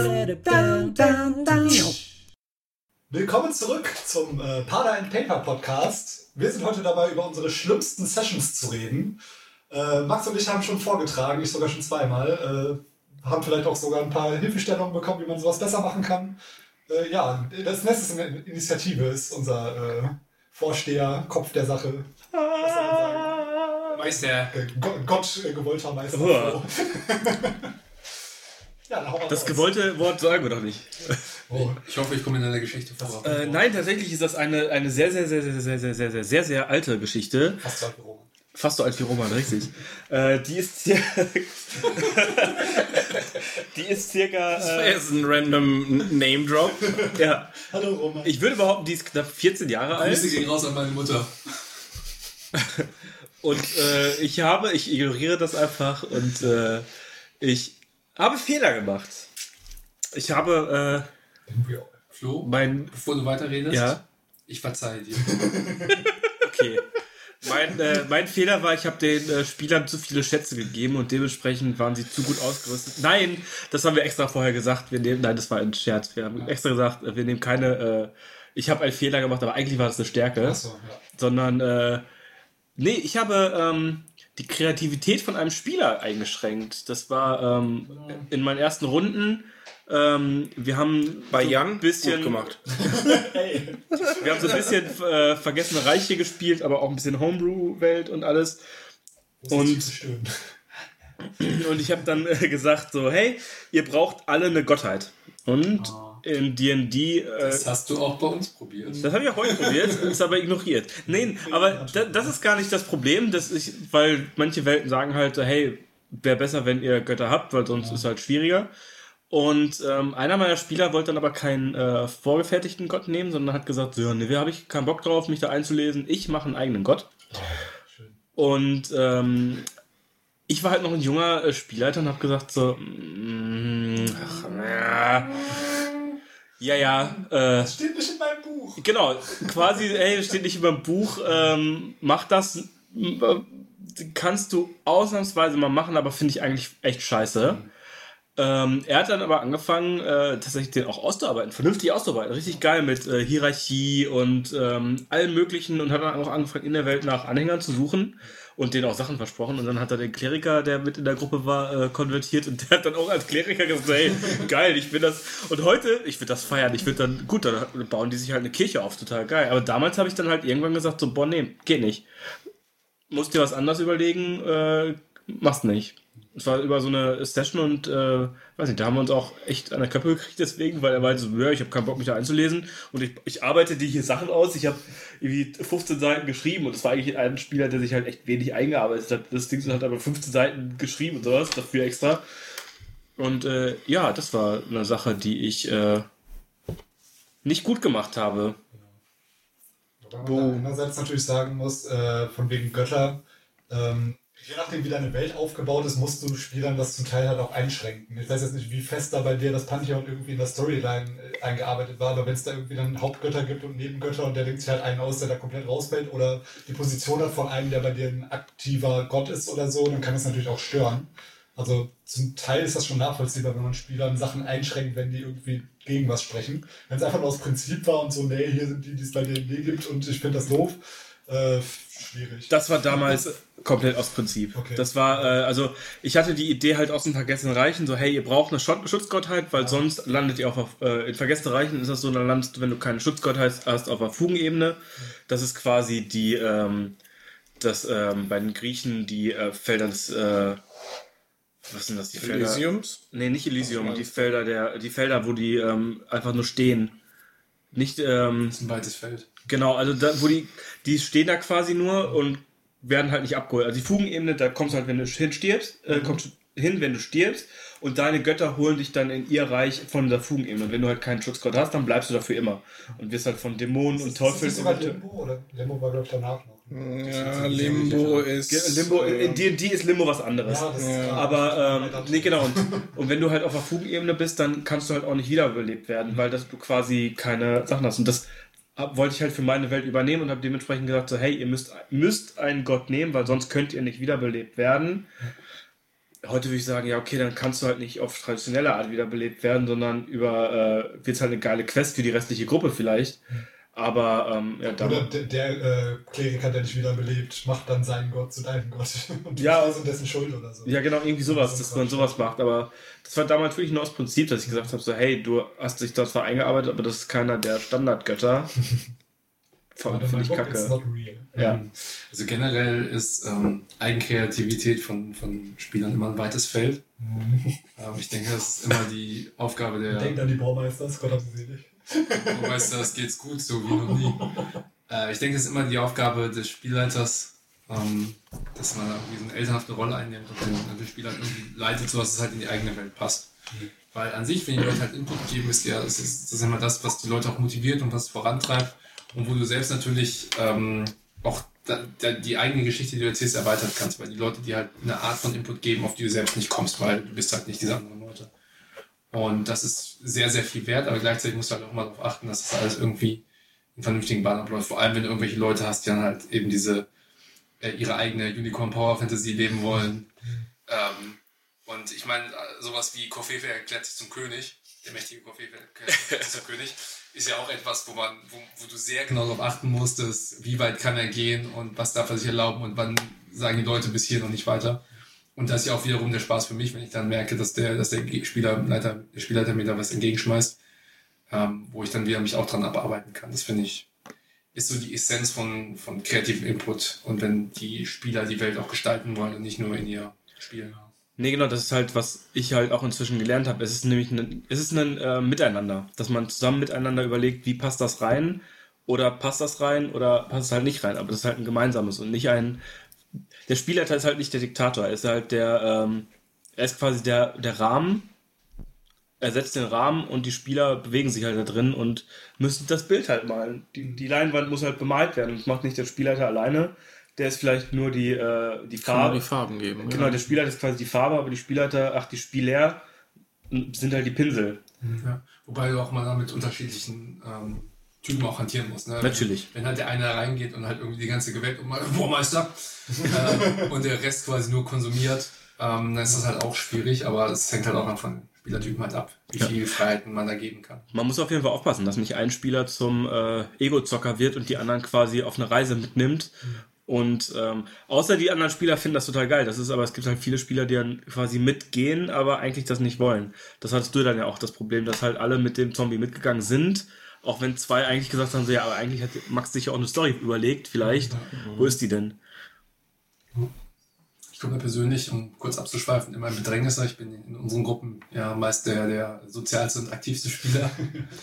Willkommen zurück zum äh, Pada and Paper Podcast. Wir sind heute dabei, über unsere schlimmsten Sessions zu reden. Äh, Max und ich haben schon vorgetragen, ich sogar schon zweimal. Äh, haben vielleicht auch sogar ein paar Hilfestellungen bekommen, wie man sowas besser machen kann. Äh, ja, das Nest ist eine Initiative, ist unser äh, Vorsteher, Kopf der Sache. Meister. Äh, Gott, Gott äh, gewollter Meister. [LAUGHS] Ja, Das gewollte Wort sagen wir doch nicht. Oh. Ich hoffe, ich komme in einer Geschichte vor. Äh, nein, tatsächlich ist das eine, eine sehr, sehr, sehr, sehr, sehr, sehr, sehr, sehr, sehr, sehr alte Geschichte. Fast zwei Büro. Fast so alt wie Roman, richtig. äh, die ist circa. [LAUGHS] die ist circa. Äh, Das ist ein random Name Drop. ja. Hallo Roman. Ich würde behaupten, die ist knapp 14 Jahre Grüße alt. gehen raus an meine Mutter. Und äh, ich habe, ich ignoriere das einfach und äh, ich habe Fehler gemacht. Ich habe Flo, äh, mein. bevor du weiterredest, Ja. ich verzeihe dir. [LAUGHS] Okay. Mein, äh, mein Fehler war, ich habe den äh, Spielern zu viele Schätze gegeben und dementsprechend waren sie zu gut ausgerüstet. Nein, das haben wir extra vorher gesagt. Wir nehmen, nein, das war ein Scherz. Wir haben extra gesagt, äh, wir nehmen keine. Äh, ich habe einen Fehler gemacht, aber eigentlich war das eine Stärke. Achso, ja. Sondern, äh, nee, ich habe ähm, die Kreativität von einem Spieler eingeschränkt. Das war ähm, in meinen ersten Runden. Ähm, wir haben Bei so Jan ein bisschen gut gemacht. [LAUGHS] wir haben so ein bisschen äh, Vergessene Reiche gespielt, aber auch ein bisschen Homebrew-Welt und alles. Und-. Und ich habe dann äh, gesagt so, hey, ihr braucht alle eine Gottheit. Und in D&D... Äh, Das hast du auch bei uns probiert. das habe ich auch heute probiert, [LAUGHS] ist aber ignoriert. Nein, aber da, das ist gar nicht das Problem, dass ich, weil manche Welten sagen halt, hey, wäre besser, wenn ihr Götter habt, weil sonst ist halt schwieriger. Und ähm, einer meiner Spieler wollte dann aber keinen äh, vorgefertigten Gott nehmen, sondern hat gesagt, so, ja, nee, habe ich keinen Bock drauf, mich da einzulesen. Ich mache einen eigenen Gott. Und ähm, ich war halt noch ein junger äh, Spielleiter und habe gesagt so, mm, ach, ja, ja, ja, äh, Das steht nicht in meinem Buch. Genau, quasi, ey, steht nicht über dem Buch, ähm, mach das, kannst du ausnahmsweise mal machen, aber finde ich eigentlich echt scheiße. Ähm, er hat dann aber angefangen, äh, tatsächlich den auch auszuarbeiten, vernünftig auszuarbeiten, richtig geil mit äh, Hierarchie und ähm, allem möglichen und hat dann auch angefangen, in der Welt nach Anhängern zu suchen und denen auch Sachen versprochen und dann hat er den Kleriker, der mit in der Gruppe war, äh, konvertiert und der hat dann auch als Kleriker gesagt, hey, geil, ich bin das und heute, ich würde das feiern, ich würde dann, gut, dann bauen die sich halt eine Kirche auf, total geil, aber damals habe ich dann halt irgendwann gesagt, so, boah, nee, geht nicht. Musst dir was anderes überlegen, äh, machst nicht. Es war über so eine Session und äh, weiß nicht, da haben wir uns auch echt an der Köppe gekriegt deswegen, weil er meinte so, ja, ich habe keinen Bock mich da einzulesen und ich, ich arbeite die hier Sachen aus. Ich habe irgendwie 15 Seiten geschrieben und es war eigentlich ein Spieler, der sich halt echt wenig eingearbeitet hat. Das Ding hat aber 15 Seiten geschrieben und sowas, dafür extra. Und äh, ja, das war eine Sache, die ich äh, nicht gut gemacht habe. Wobei man da einerseits natürlich sagen muss, äh, von wegen Götter, ähm, je nachdem wie deine Welt aufgebaut ist, musst du Spielern das zum Teil halt auch einschränken. Ich weiß jetzt nicht, wie fest da bei dir das Pantheon irgendwie in der Storyline äh, eingearbeitet war, aber wenn es da irgendwie dann Hauptgötter gibt und Nebengötter und der denkt sich halt einen aus, der da komplett rausfällt oder die Position hat von einem, der bei dir ein aktiver Gott ist oder so, dann kann das natürlich auch stören. Also zum Teil ist das schon nachvollziehbar, wenn man Spielern Sachen einschränkt, wenn die irgendwie gegen was sprechen. Wenn es einfach nur aus Prinzip war und so, nee, hier sind die, die es bei D&D gibt und ich finde das doof, äh, schwierig. Das war damals komplett aus Prinzip. Okay. Das war, äh, also ich hatte die Idee halt aus den Vergessenen Reichen, so hey, ihr braucht eine Schott- Schutzgottheit, weil sonst landet ihr auf, auf äh, in Vergessenen Reichen ist das so, dann landest du, wenn du keine Schutzgottheit hast, auf der Fugenebene. Das ist quasi die, ähm, das ähm, bei den Griechen die äh, Felder des, äh, was sind das, die Felder? Elysiums? Nee, nicht Elysium, die Felder der, die Felder, wo die ähm, einfach nur stehen. Nicht, ähm, Das ist ein weites Feld. Genau, also da, wo die, die stehen da quasi nur und werden halt nicht abgeholt. Also die Fugenebene, da kommst du halt, wenn du hinstirbst, äh, kommst du hin, wenn du stirbst und deine Götter holen dich dann in ihr Reich von der Fugenebene. Und wenn du halt keinen Schutzgott hast, dann bleibst du dafür immer und wirst halt von Dämonen und ist das Teufeln sogar eventuell- Limbo oder Limbo war glaube ich danach noch. Ja, Limbo ist. Limbo, äh, in D&D ist Limbo was anderes. Ja, das ist klar. Aber, ähm, nee, genau. Und, und wenn du halt auf der Fugenebene bist, dann kannst du halt auch nicht wiederbelebt werden, weil das du quasi keine Sachen hast. Und das hab, wollte ich halt für meine Welt übernehmen und habe dementsprechend gesagt, so, hey, ihr müsst, müsst einen Gott nehmen, weil sonst könnt ihr nicht wiederbelebt werden. heute würde ich sagen, ja, okay, dann kannst du halt nicht auf traditionelle Art wiederbelebt werden, sondern über, äh, wird halt eine geile Quest für die restliche Gruppe vielleicht. Aber, ähm, ja, Oder der, der äh, Kleriker, der dich wiederbelebt, macht dann seinen Gott zu deinem Gott. [LAUGHS] Und Ja. und dessen Schuld oder so. ja, genau, irgendwie sowas, So dass man sowas macht. Aber das war damals wirklich nur aus Prinzip, dass ich gesagt habe, so, hey, du hast dich da zwar eingearbeitet, aber das ist keiner der Standardgötter. [LAUGHS] Finde ich kacke. not real. Ja. Also generell ist ähm, Eigenkreativität von, von Spielern immer ein weites Feld. ähm, ich denke, das ist immer die Aufgabe [LAUGHS] der Denkt an die Baumeisters, Gott hab sie selig. Baumeister, geht's gut, so wie noch nie. Äh, ich denke, es ist immer die Aufgabe des Spielleiters, ähm, dass man irgendwie so eine elternhafte Rolle einnimmt und den, den Spieler irgendwie leitet, sodass es halt in die eigene Welt passt. Weil an sich, wenn die Leute halt Input geben, ist ja, das ist, das ist immer das, was die Leute auch motiviert und was vorantreibt und wo du selbst natürlich ähm, auch da, da, die eigene Geschichte, die du erzählst, erweitern kannst, weil die Leute dir halt eine Art von Input geben, auf die du selbst nicht kommst, weil du bist halt nicht diese anderen Leute. Und das ist sehr, sehr viel wert, aber gleichzeitig musst du halt auch mal darauf achten, dass das alles irgendwie in vernünftigen Bahnen abläuft. Vor allem, wenn du irgendwelche Leute hast, die dann halt eben diese, äh, ihre eigene Unicorn Power Fantasy leben wollen. Ähm, und ich meine, sowas wie Kofefe erklärt sich zum König, der mächtige Kofefe erklärt sich zum [LAUGHS] König, ist ja auch etwas, wo man, wo, wo du sehr genau darauf achten musst, dass, wie weit kann er gehen und was darf er sich erlauben und wann sagen die Leute bis hier noch nicht weiter. Und das ist ja auch wiederum der Spaß für mich, wenn ich dann merke, dass der, dass der Spielerleiter, der Spielleiter mir da was entgegenschmeißt, ähm, wo ich dann wieder mich auch dran abarbeiten kann. Das finde ich, ist so die Essenz von, von kreativem Input. Und wenn die Spieler die Welt auch gestalten wollen und nicht nur in ihr Spiel. Nee, genau, das ist halt, was ich halt auch inzwischen gelernt habe. Es ist nämlich ein, es ist ein äh, Miteinander, dass man zusammen miteinander überlegt, wie passt das rein oder passt das rein oder passt es halt nicht rein. Aber das ist halt ein gemeinsames und nicht ein. Der Spielleiter ist halt nicht der Diktator, er ist halt der, ähm, er ist quasi der, der Rahmen. Er setzt den Rahmen und die Spieler bewegen sich halt da drin und müssen das Bild halt malen. Die, die Leinwand muss halt bemalt werden. Das macht nicht der Spielleiter alleine. Der ist vielleicht nur die, äh, die Farbe. die Farben geben. Genau, der Spielleiter ist quasi die Farbe, aber die Spielleiter, ach, die Spieler sind halt die Pinsel. Ja. Wobei du auch mal mit unterschiedlichen ähm, Typen auch hantieren musst. Ne? Natürlich. Wenn halt der eine reingeht und halt irgendwie die ganze Gewalt um Bohrmeister äh, und der Rest quasi nur konsumiert, ähm, dann ist das halt auch schwierig, aber es hängt halt auch von Spielertypen halt ab, wie viel Freiheiten man da geben kann. Man muss auf jeden Fall aufpassen, dass nicht ein Spieler zum äh, Ego-Zocker wird und die anderen quasi auf eine Reise mitnimmt. Und ähm, außer die anderen Spieler finden das total geil. Das ist aber, es gibt halt viele Spieler, die dann quasi mitgehen, aber eigentlich das nicht wollen. Das hattest du dann ja auch das Problem, dass halt alle mit dem Zombie mitgegangen sind. Auch wenn zwei eigentlich gesagt haben, so, ja, aber eigentlich hat Max sich ja auch eine Story überlegt, vielleicht. Wo ist die denn? Ich komme persönlich, um kurz abzuschweifen, immer in Bedrängnis. Ich bin in unseren Gruppen ja meist der, der sozialste und aktivste Spieler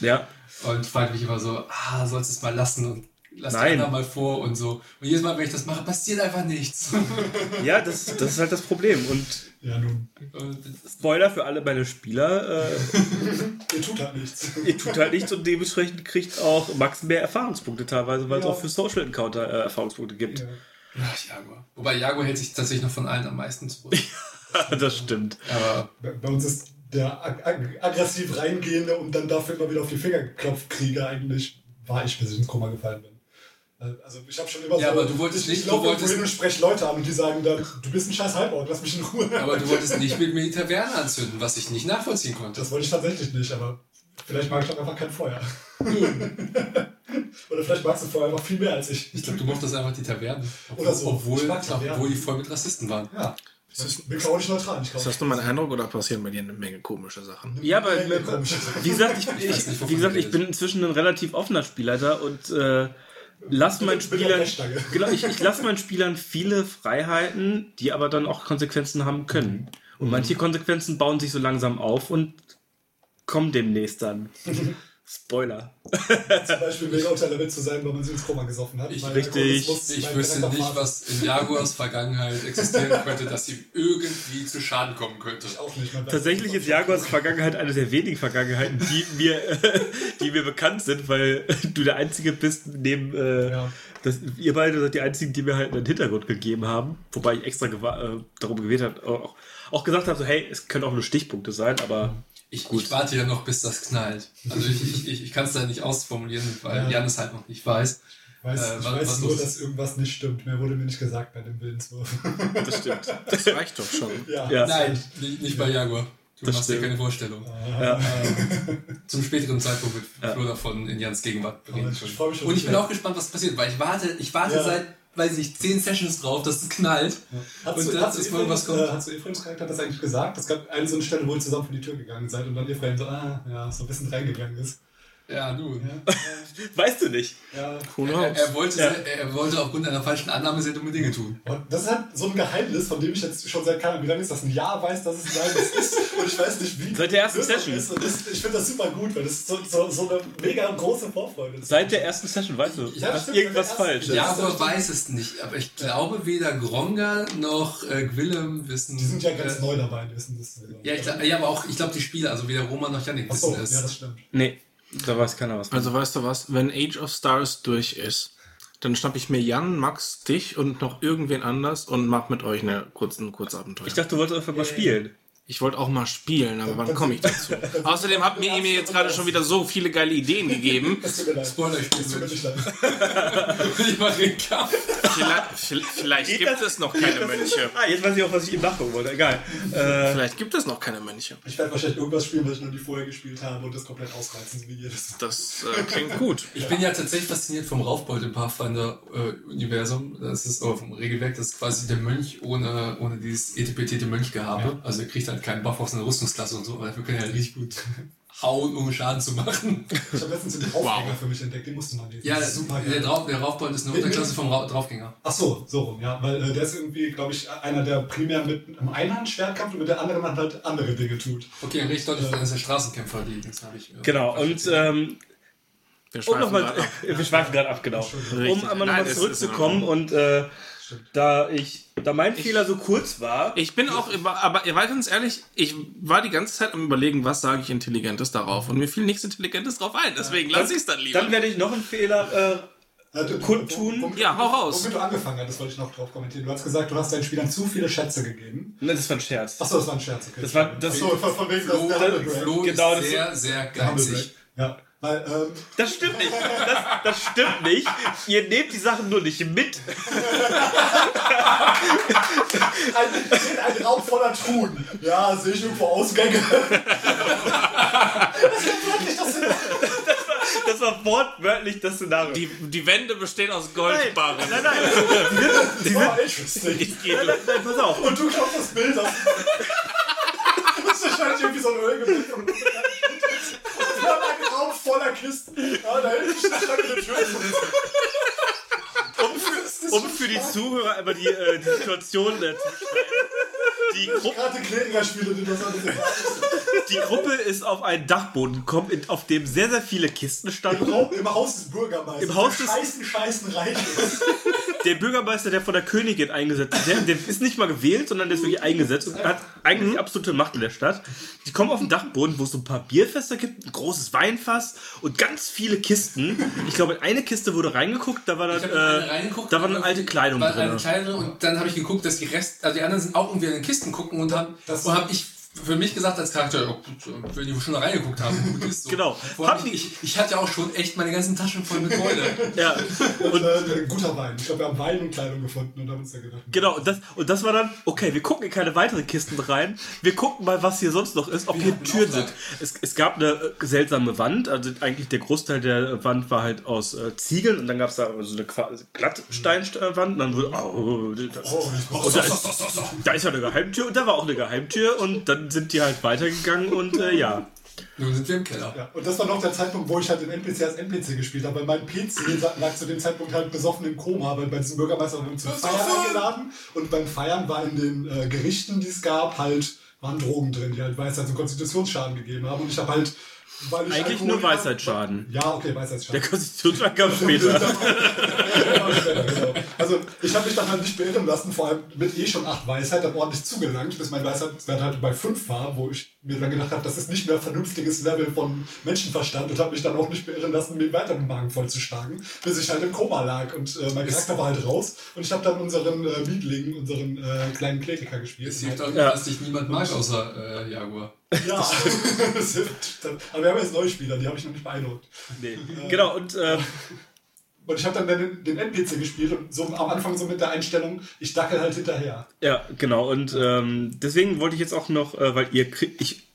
Ja, und frage mich immer so, ah, sollst du es mal lassen und lass die Nein. anderen mal vor und so. Und jedes Mal, wenn ich das mache, passiert einfach nichts. ja das, das ist halt das Problem. Und Ja, nun, Spoiler für alle meine Spieler, äh, [LAUGHS] ihr tut halt nichts. ihr tut halt nichts und dementsprechend kriegt auch Max mehr Erfahrungspunkte teilweise, weil es Ja. auch für Social Encounter äh, Erfahrungspunkte gibt. Ja. Ach, Jaguar. Wobei Jaguar hält sich tatsächlich noch von allen am meisten zurück. [LAUGHS] das stimmt. Aber Bei bei uns ist der ag ag aggressiv reingehende und dann dafür immer wieder auf die Finger geklopft kriege eigentlich, war ich, bis ich ins Koma gefallen bin. Also ich habe schon immer Ja, so, aber du wolltest ich, nicht- ich du laufe wolltest- hin und spreche Leute an und die sagen dann, du bist ein scheiß Halbort, lass mich in Ruhe. Aber du wolltest [LAUGHS] nicht mit mir die Taverne anzünden, was ich nicht nachvollziehen konnte. Das wollte ich tatsächlich nicht, aber vielleicht mag ich doch einfach kein Feuer. [LAUGHS] Oder vielleicht magst du Feuer noch viel mehr als ich. Ich glaube, du mochtest einfach die Taverne. Oder so. Obwohl, Ich obwohl die voll mit Rassisten waren. Ja. Ich bin auch nicht neutral. Ich Ist das nur mein Eindruck oder passieren bei dir eine Menge komische Sachen? Ja, aber wie gesagt, ich, ich, nicht, wovon wie gesagt, ich bin inzwischen ein relativ offener Spielleiter und äh, lass meinen Spielern [LAUGHS] genau, ich, ich lasse meinen [LAUGHS] Spielern viele Freiheiten, die aber dann auch Konsequenzen haben können. Und manche Konsequenzen bauen sich so langsam auf und kommen demnächst dann. [LAUGHS] Spoiler. Zum Beispiel mega unter der Welt zu sein, weil man sich ins Koma gesoffen hat. Ich- weil richtig. Alkoholismus Ich wüsste nicht, was in Jaguars Vergangenheit existieren [LAUGHS] könnte, dass ihm irgendwie zu Schaden kommen könnte. Ich auch nicht. Tatsächlich ist Jaguars Vergangenheit eine der wenigen Vergangenheiten, die [LAUGHS] mir, [LAUGHS] die mir bekannt sind, weil du der Einzige bist, neben äh, Ja. das, ihr beide seid die Einzigen, die mir halt einen Hintergrund gegeben haben. Wobei ich extra äh, darum gewählt habe, auch, auch gesagt habe, so, hey, es können auch nur Stichpunkte sein, aber Ich, ich warte ja noch, bis das knallt. Also ich, ich, ich, ich kann es da nicht ausformulieren, weil Ja. Jan es halt noch nicht weiß. weiß, Äh, ich was- weiß was nur, dass irgendwas nicht stimmt. Mehr wurde mir nicht gesagt bei dem Willenswurf. Das stimmt. Das [LAUGHS] reicht doch schon. ja. Ja. Nein, nicht, nicht bei Jaguar. Du Das machst dir stimmt. keine Vorstellung. Ja. Zum späteren Zeitpunkt wird Flo davon in Jans Gegenwart Aber reden ich können. freu mich schon Und ich bin auch gespannt, was passiert, weil ich warte, ich warte Ja. seit, weiß ich 10 Sessions drauf, dass es knallt. Hast Und dann ist mal was kommt. äh, hast du Ephraims Charakter das eigentlich gesagt? Es gab eine so eine Stelle, wo ihr zusammen vor die Tür gegangen seid und dann Ephraim so, ah, ja, so ein bisschen reingegangen ist. Ja, du. Ja, Weißt du nicht. ja. Who Er, knows? er, wollte, sehr- er wollte aufgrund einer falschen Annahme sehr dumme Dinge tun. Und das ist halt so ein Geheimnis, von dem ich jetzt schon seit keine Ahnung, wie lange ist das, ein Jahr weiß, dass es ein Geheimnis ist. [LAUGHS] Und ich weiß nicht, wie. Seit der ersten Session. Ist. Und das, ich finde das super gut, weil das ist so, so, so eine mega große Vorfreude. Seit der ersten Session weißt du, Ja, dass stimmt, irgendwas falsch ist. Ja, aber ist- weiß es nicht. Aber ich glaube, weder Gronga noch äh, Gwillem wissen. Die sind ja ganz äh, neu dabei, wissen das. Ja, ich, ja, aber auch, ich glaube, die Spieler, also weder Roman noch Achso, wissen es. ja, das stimmt. Nee, da weiß keiner was. Also weißt du was, wenn Age of Stars durch ist, dann schnapp ich mir Jan, Max, dich und noch irgendwen anders und mach mit euch eine kurzen Kurzabenteuer. ich dachte, du wolltest einfach mal spielen. Ich wollte auch mal spielen, aber wann komme ich dazu? [LAUGHS] Außerdem habt ihr mir jetzt gerade schon wieder so viele geile Ideen gegeben. [LAUGHS] Spoiler, ich nicht leid. [LAUGHS] Ich mache den Kampf. Vielleicht, vielleicht gibt es noch keine Mönche. Ah, jetzt weiß ich auch, was ich ihm nachgucken wollte. Egal. Äh, Vielleicht gibt es noch keine Mönche. Ich werde wahrscheinlich irgendwas spielen, was ich noch nie vorher gespielt habe und das komplett ausreizen, wie jedes. Das äh, klingt gut. Ich bin ja tatsächlich fasziniert vom Raufbold im Pathfinder-Universum. das ist oder vom Regelwerk, das ist quasi der Mönch ohne, ohne dieses etipetete Mönchgehabe. Also er kriegt halt keinen Buff auf seine Rüstungsklasse und so, aber dafür kann er halt richtig gut [LAUGHS] hauen, um Schaden zu machen. Ich habe letztens den Draufgänger für mich entdeckt, den musst du mal lesen. Ja, Das ist super der. Drauf, der Raufbold ist eine Unterklasse vom Ra Draufgänger. Ach so, so rum, ja, weil äh, der ist irgendwie, glaube ich, einer, der primär mit einem Einhandschwert kämpft und mit der anderen Hand halt andere Dinge tut. Okay, dann richtig deutlich, dann ist der Straßenkämpfer, die Dings habe ich. äh, genau, und ähm, Wir um schweifen nochmal, [LAUGHS] wir schweifen gerade ab, genau. Um nochmal zurückzukommen und äh, da ich, da mein Fehler so kurz war, Ich bin auch, über, aber ihr war ganz ehrlich, ich war die ganze Zeit am überlegen, was sage ich Intelligentes darauf. Und mir fiel nichts Intelligentes drauf ein, deswegen lasse ich es dann lieber. dann werde ich noch einen Fehler. Äh, Äh, du- Kundtun? womit- Ja, hau raus. Womit du angefangen hast, das wollte ich noch drauf kommentieren. Du hast gesagt, du hast deinen Spielern zu viele Schätze gegeben. ne, das war ein Scherz. Achso, das war ein Scherz, okay. Das war- das- Achso, von, wegen, das Flo, der. Flo Genau, ist das- sehr, sehr geizig. Ja, weil, ähm, Das stimmt nicht. Das, das stimmt nicht. Ihr nehmt die Sachen nur nicht mit. ein, ein Raum voller Truhen. Ja, sehe ich irgendwo Ausgänge. das ist wirklich das Das war wortwörtlich das Szenario. Die, die Wände bestehen aus Goldbarren. Nein, nein. war interesting. nein, nein, nein, pass auf. Und du klappst das Bild aus. Wahrscheinlich irgendwie so ein Ölgemälde. von. Wir haben einen Raum voller Kisten. Ja, da hinten steht eine Tür. Um für, um für die Zuhörer einmal die, äh, die Situation äh, zu beschreiben. Die, Gru Gerade Kleringer-Spiele, die Gruppe ist auf einen Dachboden gekommen, auf dem sehr, sehr viele Kisten standen. Im Haus des Bürgermeisters. Im Haus des- scheißen, scheißen Reich ist. Der Bürgermeister, der von der Königin eingesetzt ist, der, der ist nicht mal gewählt, sondern der ist wirklich eingesetzt und hat eigentlich die absolute Macht in der Stadt. Die kommen auf den Dachboden, wo es so ein paar Bierfässer gibt, ein großes Weinfass und ganz viele Kisten. Ich glaube, in eine Kiste wurde reingeguckt, da war dann, äh, reingeguckt. da war eine alte Kleidung war Alte drin. Kleidung und dann habe ich geguckt, dass die Rest, also die anderen sind auch irgendwie in den Kisten gucken und haben, und habe ich für mich gesagt als Charakter, oh, wenn die schon da reingeguckt haben, gut ist so. Genau. Allem ich, ich hatte ja auch schon echt meine ganzen Taschen voll mit Keule. [LAUGHS] Ja, Und äh, ein guter Wein. Ich glaube, wir haben Wein und Kleidung gefunden und haben uns da gedacht. genau. Und das, und das war dann, okay, wir gucken in keine weiteren Kisten rein. Wir gucken mal, was hier sonst noch ist, ob hier hatten Türen sind. Es, es gab eine äh, seltsame Wand. Also eigentlich der Großteil der Wand war halt aus äh, Ziegeln und dann gab es da so eine Glattsteinwand. Und dann wurde, oh, Oh, ich und da, ist, da ist ja eine Geheimtür und da war auch eine Geheimtür und dann sind die halt weitergegangen und äh, ja. Nun sind wir im Keller. Ja, und das war noch der Zeitpunkt, wo ich halt den NPC als NPC gespielt habe, weil mein PC lag zu dem Zeitpunkt halt besoffen im Koma, weil bei diesem Bürgermeister haben wir uns zum Feiern eingeladen und beim Feiern war in den äh, Gerichten, die es gab, halt waren Drogen drin, die halt Weisheits- und Konstitutionsschaden gegeben haben und ich habe halt weil ich Eigentlich nur Weisheitsschaden. Ja, okay, Der Weisheitsschaden. Konstitutionsschaden kam später. [LAUGHS] Genau. Also ich habe mich dann halt nicht beirren lassen, vor allem mit eh schon 8 Weisheit, dann ordentlich zugelangt, bis mein Weisheitswert halt bei 5 war, wo ich mir dann gedacht habe, das ist nicht mehr ein vernünftiges Level von Menschenverstand und habe mich dann auch nicht beirren lassen, mir weiter den Magen vollzuschlagen, bis ich halt im Koma lag und äh, mein Charakter war halt raus und ich habe dann unseren äh, Mietling, unseren äh, kleinen Kleriker gespielt. Es hilft auch dass dich niemand mag außer äh, Jaguar. Ja. Aber wir haben jetzt neue Spieler, die habe ich noch nicht beeindruckt. Nee. Genau, und äh, [LAUGHS] Und ich habe dann den, den NPC gespielt und so am Anfang so mit der Einstellung, ich dackel halt hinterher. Ja, genau. Und ähm, deswegen wollte ich jetzt auch noch, äh, weil ihr kriegt, ich,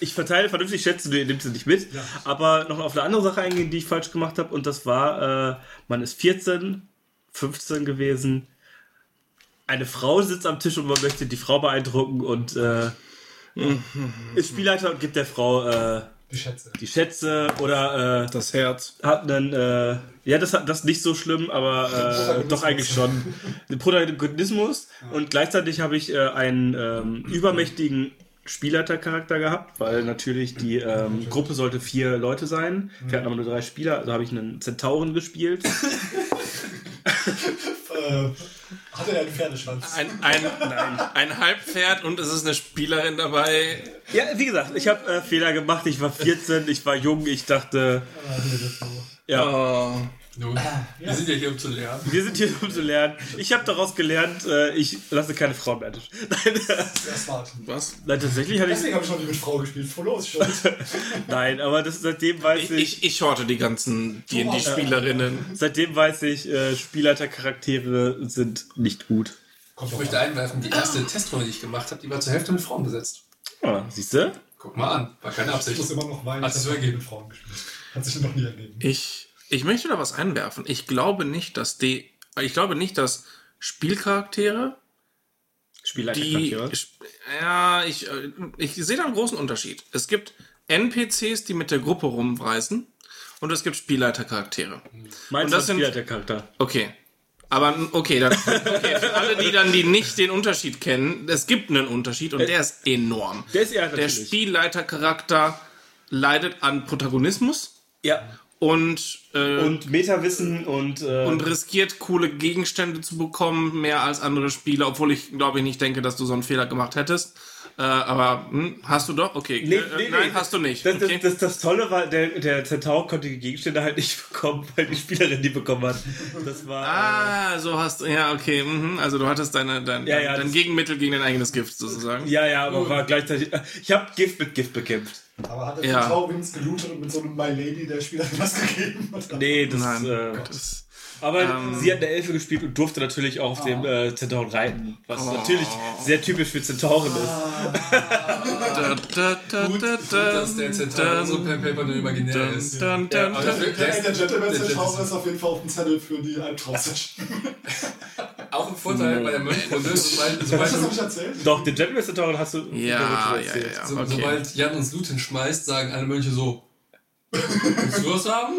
ich verteile vernünftig Schätze, du nimmst sie nicht mit, aber noch auf eine andere Sache eingehen, die ich falsch gemacht habe. Und das war, äh, man ist 14, 15 gewesen. Eine Frau sitzt am Tisch und man möchte die Frau beeindrucken und äh, [LAUGHS] ist Spielleiter und gibt der Frau äh, Die Schätze. die Schätze oder äh, Das Herz. hat einen, äh, ja, das hat das ist nicht so schlimm, aber äh, doch eigentlich schon. Den Protagonismus und gleichzeitig habe ich äh, einen ähm, übermächtigen Spielleitercharakter gehabt, weil natürlich die ähm, Gruppe sollte vier Leute sein. Wir hatten aber nur drei Spieler, also habe ich einen Zentauren gespielt. [LAUGHS] Hatte er einen Pferdeschwanz? Ein, ein, nein, ein Halbpferd und es ist eine Spielerin dabei. Ja, wie gesagt, ich habe äh, Fehler gemacht. Ich war 14, ich war jung, ich dachte, Ah, ja. Oh. Nun, wir sind ja hier, um zu lernen. Wir sind hier, um zu lernen. Ich habe daraus gelernt, äh, ich lasse keine Frauen mehr. [LAUGHS] Nein, Sehr smart. Was? nein, tatsächlich hatte ich. Deswegen habe ich noch nie mit Frau gespielt. Verlos schon. [LAUGHS] Nein, aber das, seitdem weiß Ich, ich. ich, ich horte die ganzen D&D-Spielerinnen. Seitdem weiß ich, äh, Spielleitercharaktere sind nicht gut. Kommt Ich möchte einwerfen, die erste Testrunde, die ich gemacht habe, die war zur Hälfte mit Frauen besetzt. Ah, siehst du? Guck mal an, war keine Ich Absicht. muss immer noch weinen. Hat ich sich hab so noch nie ergeben. mit Frauen gespielt. Hat sich noch nie ergeben. Ich, ich möchte da was einwerfen. Ich glaube nicht, dass die, ich glaube nicht, dass Spielcharaktere, die, Spielleitercharaktere. ja, ich, äh, ich sehe da einen großen Unterschied. Es gibt NPCs, die mit der Gruppe rumreisen und es gibt Spielleitercharaktere. Meinst du das sind- Spielleitercharakter? Okay. Aber okay, dann, okay, für alle, die dann, die nicht den Unterschied kennen, es gibt einen Unterschied und der ist enorm. Der ist ja Der. Spielleitercharakter leidet an Protagonismus Ja. Und, äh, Und Metawissen und, äh, und riskiert coole Gegenstände zu bekommen, mehr als andere Spieler, obwohl ich glaube ich nicht denke, dass du so einen Fehler gemacht hättest. Äh, aber hm, hast du doch? Okay. Nee, äh, nee, nein, nee. hast du nicht. Das, okay. das, das, das Tolle war, der, der Zentaur konnte die Gegenstände halt nicht [LAUGHS] bekommen, weil die Spielerin die bekommen hat. Das war. ah, so hast du, ja, okay. Mhm. Also du hattest deine, dein, Ja, ja, dein das- Gegenmittel gegen dein eigenes Gift sozusagen. Äh, ja, ja, aber war gleichzeitig. Ich habe Gift mit Gift bekämpft. Aber hat er Ja. Tau wenigstens gelootet und mit so einem My Lady der Spielerin was gegeben? Nee, das. Nein, äh, das, aber Ähm. sie hat eine Elfe gespielt und durfte natürlich auch auf dem äh, Zentauren reiten, was Oh. natürlich sehr typisch für Zentauren ist. da, da, da, Gut, da, gut, da, dass der Zentaur so per Paper nur imaginär ist. Dun, dun, aber dafür- Der, der Gentleman der- Centaur ist auf jeden Fall auf dem Zettel für die Albtraum-Session. [LAUGHS] Auch ein Vorteil bei der Mönchrunde, sobald, Hast sobald, du das noch nicht du, erzählt? Doch, den Gentleman Zentauren hast du. Ja, ja, ja, ja. so, Okay. sobald Jan uns Loot hinschmeißt, sagen alle Mönche so, willst du was haben?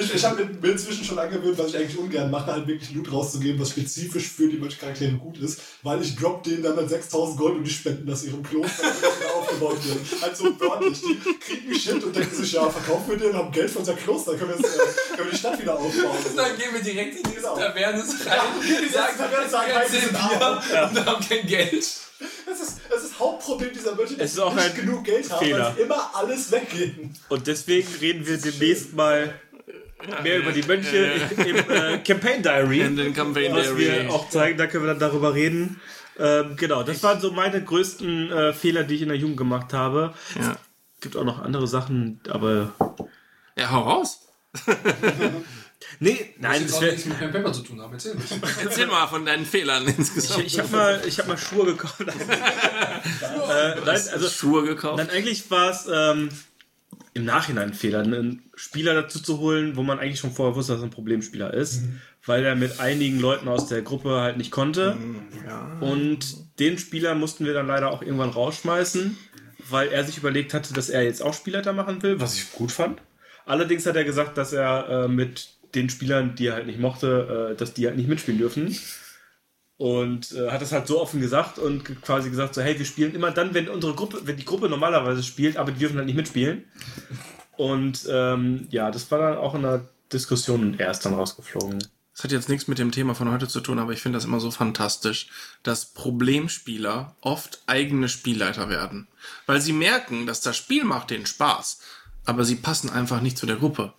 Ich, ich habe mir inzwischen schon angewöhnt, was ich eigentlich ungern mache, halt wirklich Loot rauszugeben, was spezifisch für die Mönchcharaktere gut ist, weil ich drop denen dann, dann 6000 Gold und die spenden das ihrem Kloster, das wieder aufgebaut wird. Halt so wörtlich. Die kriegen Shit und denken sich, ja, verkaufen wir den, haben Geld für unser Kloster, können wir, das, äh, können wir die Stadt wieder aufbauen. Und [LAUGHS] dann gehen wir direkt in diese Genau. Taverne rein, die sagen, Taverne sagen, wir sind Bier und haben kein Geld. Das ist das ist Hauptproblem dieser Mönche, dass Es ist auch sie nicht ein genug Geld haben, Fehler. weil sie immer alles weggeben. Und deswegen reden wir demnächst mal mehr über die Mönche im äh, Campaign Diary. In den Campaign was wir Diary. auch zeigen, da können wir dann darüber reden. Ähm, genau, das waren so meine größten äh, Fehler, die ich in der Jugend gemacht habe. Ja. Gibt auch noch andere Sachen, aber ja, hau raus. [LAUGHS] nee, nein, Das das nichts mit Pen Paper zu tun haben, erzähl. [LAUGHS] Erzähl mal von deinen Fehlern insgesamt. ich, ich habe mal, ich habe mal Schuhe gekauft. [LAUGHS] äh, nein, also Schuhe gekauft. Dann eigentlich war es ähm, im Nachhinein ein Fehler, einen Spieler dazu zu holen, wo man eigentlich schon vorher wusste, dass er ein Problemspieler ist, weil er mit einigen Leuten aus der Gruppe halt nicht konnte. Und den Spieler mussten wir dann leider auch irgendwann rausschmeißen, weil er sich überlegt hatte, dass er jetzt auch Spielleiter machen will, was ich gut fand. Allerdings hat er gesagt, dass er äh, mit den Spielern, die er halt nicht mochte, äh, dass die halt nicht mitspielen dürfen. Und äh, hat das halt so offen gesagt und quasi gesagt so, hey, wir spielen immer dann, wenn unsere Gruppe, wenn die Gruppe normalerweise spielt, aber die dürfen halt nicht mitspielen. Und ähm, ja, das war dann auch in einer Diskussion und er ist dann rausgeflogen. Das hat jetzt nichts mit dem Thema von heute zu tun, aber ich finde das immer so fantastisch, dass Problemspieler oft eigene Spielleiter werden. Weil sie merken, dass das Spiel macht denen Spaß, aber sie passen einfach nicht zu der Gruppe.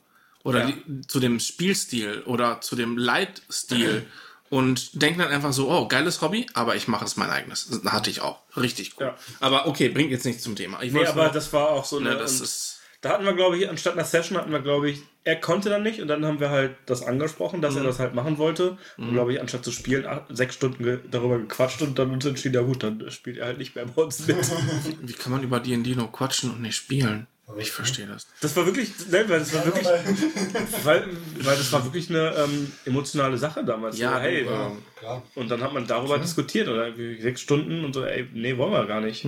Oder Ja. die, zu dem Spielstil oder zu dem Leitstil. [CLEARS THROAT] Und denken dann einfach so, oh, geiles Hobby, aber ich mache es mein eigenes. Das hatte ich auch. Richtig cool. Ja. Aber okay, bringt jetzt nichts zum Thema. Ich Nee, aber nur- das war auch so eine. ne, das ist, Da hatten wir, glaube ich, anstatt einer Session hatten wir, glaube ich, er konnte dann nicht und dann haben wir halt das angesprochen, dass er das halt machen wollte. Und glaube ich, anstatt zu spielen, acht, sechs Stunden ge darüber gequatscht und dann uns entschieden, ja gut, dann spielt er halt nicht mehr bei uns mit. [LAUGHS] Wie kann man über D&D nur quatschen und nicht spielen? Ich verstehe das. Das war wirklich, ne, weil das war wirklich, [LAUGHS] weil, weil das war wirklich eine ähm, emotionale Sache damals. Ja, hey, du, ähm, Klar. und dann hat man darüber diskutiert oder irgendwie sechs Stunden und so, ey, nee, wollen wir gar nicht.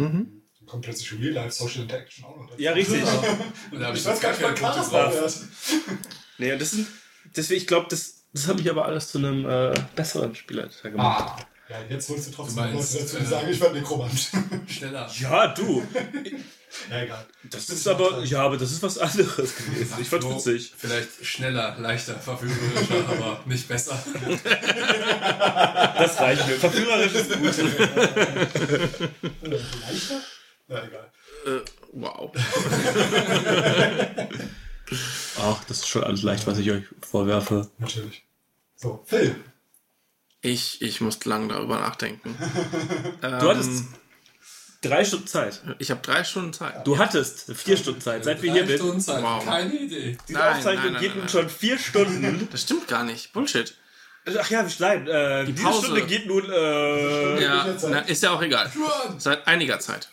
Kommt plötzlich Real-Life Social Interaction auch noch. Ja, richtig. [LAUGHS] Und da habe Ich ich weiß gar nicht, wann klar das war. Nee, und das sind, deswegen, ich glaube, das, das hat mich aber alles zu einem äh, besseren Spieler gemacht. Ah. Ja, jetzt holst du trotzdem Du meinst, dazu, äh, sagen, ich werde Nekromant. schneller. Ja, du. Ja, egal. Das ist aber, ja, aber das ist was anderes gewesen. Ich fand's So, witzig. Vielleicht schneller, leichter, verführerischer, [LAUGHS] aber nicht besser. Das reicht mir. Verführerisch ist gut. Leichter? Ja, egal. Äh, wow. [LAUGHS] Ach, das ist schon alles leicht, was ich euch vorwerfe. Natürlich. So, Phil. Ich, ich muss lang darüber nachdenken. Du hattest drei Stunden Zeit. Ich habe drei Stunden Zeit. Du hattest vier Stunden Zeit, seit wir hier sind. Stunden Zeit, Wow. keine Idee. Diese Nein, Aufzeichnung nein, nein, geht nein, nun nein. schon vier Stunden. [LAUGHS] Das stimmt gar nicht. Bullshit. Ach ja, schneiden. Äh, diese Pause. Stunde geht nun. Äh, Ja, na, ist ja auch egal. Seit einiger Zeit.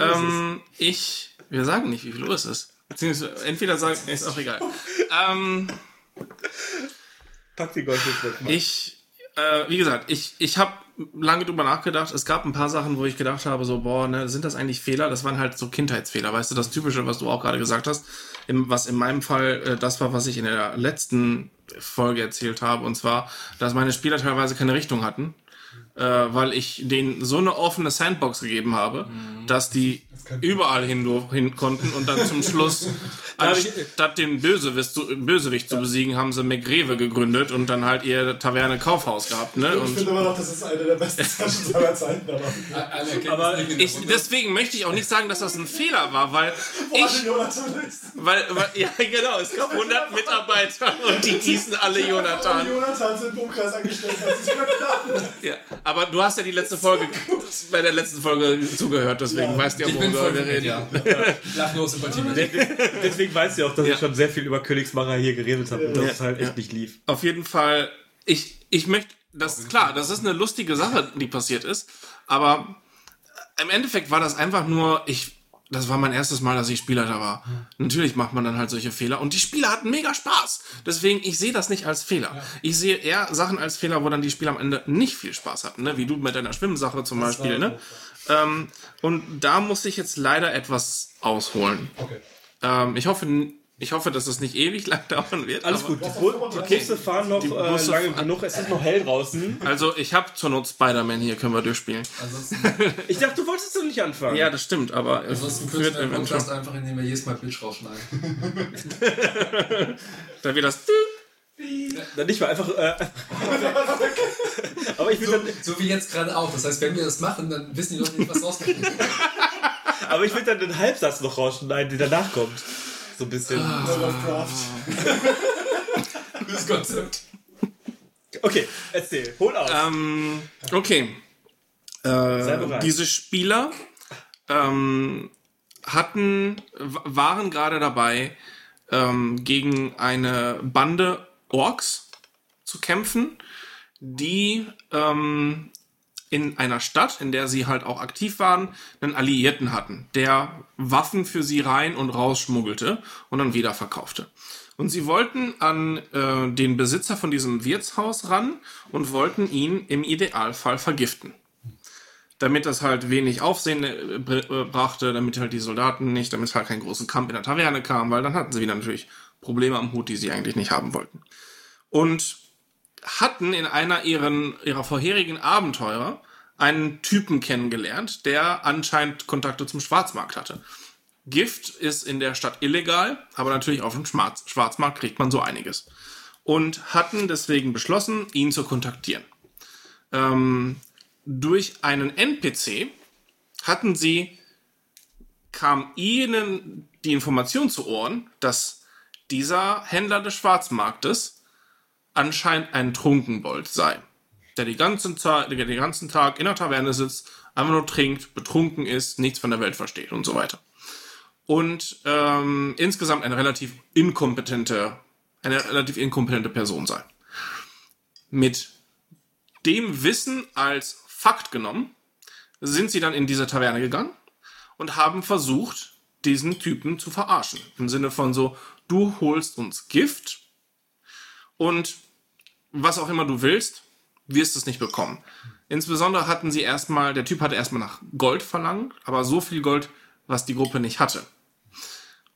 Ähm, ich, wir sagen nicht, wie viel Uhr es ist. Beziehungsweise entweder sagen, ist auch egal. ähm, pack die Gold jetzt weg. Ich, äh, wie gesagt, ich, ich habe lange drüber nachgedacht. Es gab ein paar Sachen, wo ich gedacht habe, so, boah, ne, sind das eigentlich Fehler? Das waren halt so Kindheitsfehler, weißt du, das Typische, was du auch gerade gesagt hast. Im, was in meinem Fall äh, das war, was ich in der letzten Folge erzählt habe, und zwar, dass meine Spieler teilweise keine Richtung hatten. Äh, weil ich denen so eine offene Sandbox gegeben habe, dass die überall hin, hin konnten und dann zum [LAUGHS] Schluss, anstatt den Bösewicht zu, Bösewicht zu besiegen, haben sie McRewe gegründet und dann halt ihr Taverne Kaufhaus gehabt. Ne? Ich Und finde immer noch, das ist eine der besten [LAUGHS] Sessions aller Zeiten. Aber ich, deswegen möchte ich auch nicht sagen, dass das ein Fehler war, weil [LAUGHS] Boah, ich, weil, weil ja genau, es gab 100 Mitarbeiter und die hießen alle Jonathan. Jonathan sind im Umkreis angestellt. Ja, aber du hast ja die letzte Folge, bei der letzten Folge zugehört, deswegen Ja. weißt du ja, ich voll wir reden. ja. [LAUGHS] Lach nur Sympathie mit. Deswegen weißt du ja auch, dass Ja. ich schon sehr viel über Königsmacher hier geredet habe und dass Ja. es halt echt Ja. nicht lief. Auf jeden Fall, ich, ich möchte, das klar, das ist eine lustige Sache, die passiert ist, aber im Endeffekt war das einfach nur, ich, das war mein erstes Mal, dass ich Spielleiter war. Natürlich macht man dann halt solche Fehler und die Spieler hatten mega Spaß. Deswegen, ich sehe das nicht als Fehler. Ich sehe eher Sachen als Fehler, wo dann die Spieler am Ende nicht viel Spaß hatten, ne? wie du mit deiner Schwimmsache zum Beispiel. Ne? Ähm, und da muss ich jetzt leider etwas ausholen. Okay. Ähm, ich hoffe, ich hoffe, dass es nicht ewig [LAUGHS] lang dauern wird. Alles gut, die, Bu die Busse fahren noch Die äh, Busse lange fahren- genug, es ist noch hell draußen. Also ich habe zur Not Spider-Man hier, können wir durchspielen. Ansonsten, [LAUGHS] Ich dachte, du wolltest doch nicht anfangen. Ja, das stimmt, aber es ansonsten wird eventuell. Podcast einfach, indem wir jedes Mal Bitch rausschneiden. [LAUGHS] Da wird das. Dann nicht mal einfach. Äh, [LAUGHS] aber ich will So, dann, so wie jetzt gerade auch. Das heißt, wenn wir das machen, dann wissen die Leute nicht, was rausgekommen ist. [LAUGHS] aber ich will dann den Halbsatz noch rausschneiden, der danach kommt. So ein bisschen. Lovecraft. [LAUGHS] Das Konzept. Okay, erzähl, hol aus. Ähm, okay. Äh, bereit. diese Spieler ähm, hatten, waren gerade dabei, ähm, gegen eine Bande Orks zu kämpfen, die ähm, in einer Stadt, in der sie halt auch aktiv waren, einen Alliierten hatten, der Waffen für sie rein und raus schmuggelte und dann wieder verkaufte. Und sie wollten an äh, den Besitzer von diesem Wirtshaus ran und wollten ihn im Idealfall vergiften. Damit das halt wenig Aufsehen äh, äh, brachte, damit halt die Soldaten nicht, damit es halt keinen großen Kampf in der Taverne kam, weil dann hatten sie wieder natürlich Probleme am Hut, die sie eigentlich nicht haben wollten. Und hatten in einer ihren, ihrer vorherigen Abenteurer einen Typen kennengelernt, der anscheinend Kontakte zum Schwarzmarkt hatte. Gift ist in der Stadt illegal, aber natürlich auf dem Schwarz Schwarzmarkt kriegt man so einiges. Und hatten deswegen beschlossen, ihn zu kontaktieren. Ähm, durch einen NPC hatten sie, kam ihnen die Information zu Ohren, dass dieser Händler des Schwarzmarktes anscheinend ein Trunkenbold sei. Der die ganzen Zeit, der den ganzen Tag in der Taverne sitzt, einfach nur trinkt, betrunken ist, nichts von der Welt versteht und so weiter. und ähm, insgesamt eine relativ inkompetente, eine relativ inkompetente Person sei. Mit dem Wissen als Fakt genommen, sind sie dann in diese Taverne gegangen und haben versucht, diesen Typen zu verarschen. Im Sinne von so, du holst uns Gift und was auch immer du willst, wirst es nicht bekommen. Insbesondere hatten sie erstmal, der Typ hatte erstmal nach Gold verlangt, aber so viel Gold, was die Gruppe nicht hatte.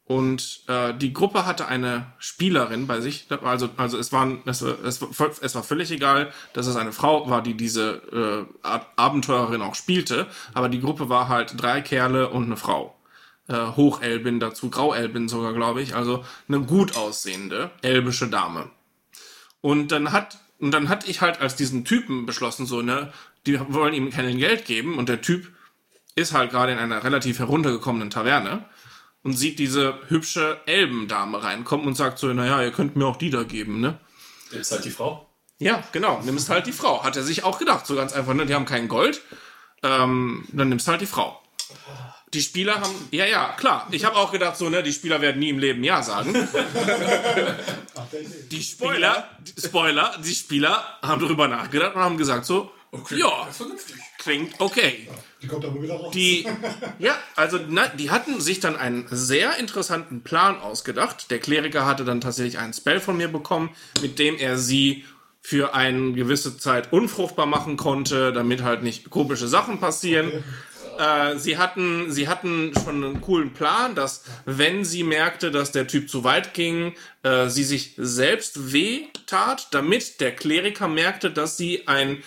Und äh, die Gruppe hatte eine Spielerin bei sich, also, also es, waren, es, war- es, es war völlig egal, dass es eine Frau war, die diese äh, Ab- Abenteurerin auch spielte, aber die Gruppe war halt drei Kerle und eine Frau. Äh, Hochelbin dazu, Grauelbin sogar, glaube ich, also eine gut aussehende elbische Dame. Und dann hat, und dann hatte ich halt als diesen Typen beschlossen, so, ne, die wollen ihm kein Geld geben und der Typ ist halt gerade in einer relativ heruntergekommenen Taverne und sieht diese hübsche Elbendame reinkommen und sagt so, naja, ihr könnt mir auch die da geben, ne? Der ist halt die Frau. Ja, genau, nimmst halt die Frau. Hat er sich auch gedacht, so ganz einfach, ne? Die haben kein Gold, ähm, dann nimmst halt die Frau. Die Spieler haben, ja, ja, klar. Ich habe auch gedacht, so, ne, die Spieler werden nie im Leben Ja sagen. [LAUGHS] Die Spieler, die Spoiler, die Spieler haben darüber nachgedacht und haben gesagt so, ja, Vernünftig. klingt okay. Die kommt aber wieder raus. Die, [LAUGHS] ja, also na, die hatten sich dann einen sehr interessanten Plan ausgedacht. Der Kleriker hatte dann tatsächlich einen Spell von mir bekommen, mit dem er sie für eine gewisse Zeit unfruchtbar machen konnte, damit halt nicht komische Sachen passieren. Äh, sie hatten, sie hatten schon einen coolen Plan, dass wenn sie merkte, dass der Typ zu weit ging, äh, sie sich selbst weh tat, damit der Kleriker merkte, dass sie ein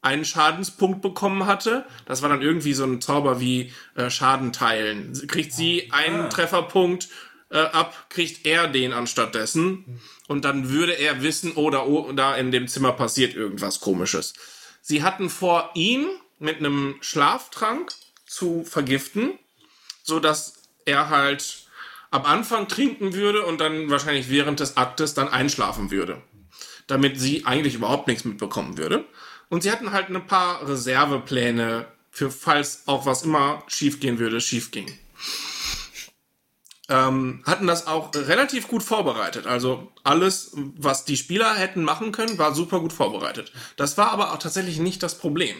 einen Schadenspunkt bekommen hatte. Das war dann irgendwie so ein Zauber wie äh, Schaden teilen. Kriegt sie einen Trefferpunkt äh, ab, kriegt er den anstattdessen. Und dann würde er wissen, oh da, oh, da in dem Zimmer passiert irgendwas komisches. Sie hatten vor, ihn mit einem Schlaftrank zu vergiften, so dass er halt am Anfang trinken würde und dann wahrscheinlich während des Aktes dann einschlafen würde damit sie eigentlich überhaupt nichts mitbekommen würde. Und sie hatten halt ein paar Reservepläne für falls auch was immer schiefgehen würde, schief ging. Ähm, hatten das auch relativ gut vorbereitet. Also alles, was die Spieler hätten machen können, war super gut vorbereitet. Das war aber auch tatsächlich nicht das Problem.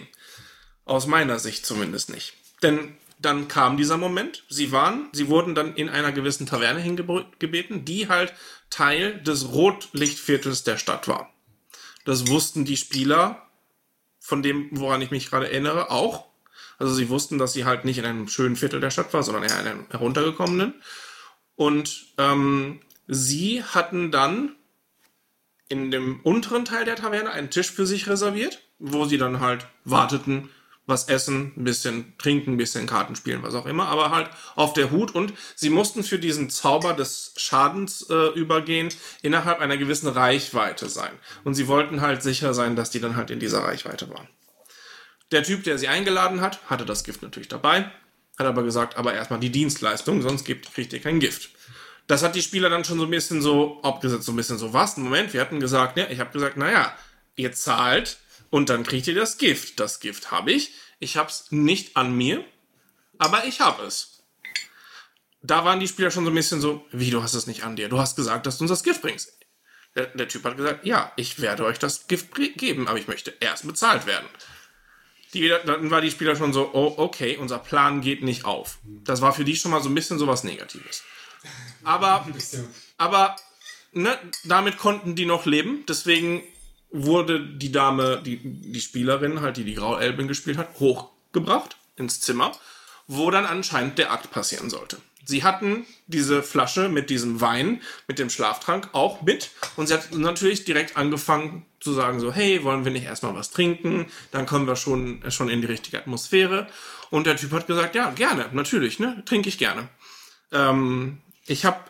Aus meiner Sicht zumindest nicht. Denn dann kam dieser Moment. Sie waren, sie wurden dann in einer gewissen Taverne hingebeten, die halt Teil des Rotlichtviertels der Stadt war. Das wussten die Spieler, von dem, woran ich mich gerade erinnere, auch. Also sie wussten, dass sie halt nicht in einem schönen Viertel der Stadt war, sondern eher in einem heruntergekommenen. Und ähm, sie hatten dann in dem unteren Teil der Taverne einen Tisch für sich reserviert, wo sie dann halt warteten, was essen, ein bisschen trinken, ein bisschen Karten spielen, was auch immer, aber halt auf der Hut und sie mussten für diesen Zauber des Schadens äh, übergehen innerhalb einer gewissen Reichweite sein. Und sie wollten halt sicher sein, dass die dann halt in dieser Reichweite waren. Der Typ, der sie eingeladen hat, hatte das Gift natürlich dabei, hat aber gesagt, aber erstmal die Dienstleistung, sonst gibt, kriegt ihr kein Gift. Das hat die Spieler dann schon so ein bisschen so abgesetzt, so ein bisschen so, was? Moment, wir hatten gesagt, ja, ich habe gesagt, naja, ihr zahlt und dann kriegt ihr das Gift. Das Gift habe ich. Ich habe es nicht an mir, aber ich habe es. Da waren die Spieler schon so ein bisschen so, wie, du hast es nicht an dir? Du hast gesagt, dass du uns das Gift bringst. Der, der Typ hat gesagt, ja, ich werde euch das Gift geben, aber ich möchte erst bezahlt werden. Die, dann war die Spieler schon so, oh, okay, unser Plan geht nicht auf. Das war für die schon mal so ein bisschen so was Negatives. Aber, [LAUGHS] aber ne, damit konnten die noch leben. Deswegen wurde die Dame, die, die Spielerin, halt, die die Grauelbin gespielt hat, hochgebracht ins Zimmer, wo dann anscheinend der Akt passieren sollte. Sie hatten diese Flasche mit diesem Wein, mit dem Schlaftrank auch mit und sie hat natürlich direkt angefangen zu sagen so, hey, wollen wir nicht erstmal was trinken? Dann kommen wir schon, schon in die richtige Atmosphäre. Und der Typ hat gesagt, ja, gerne, natürlich, ne, trinke ich gerne. Ähm, ich habe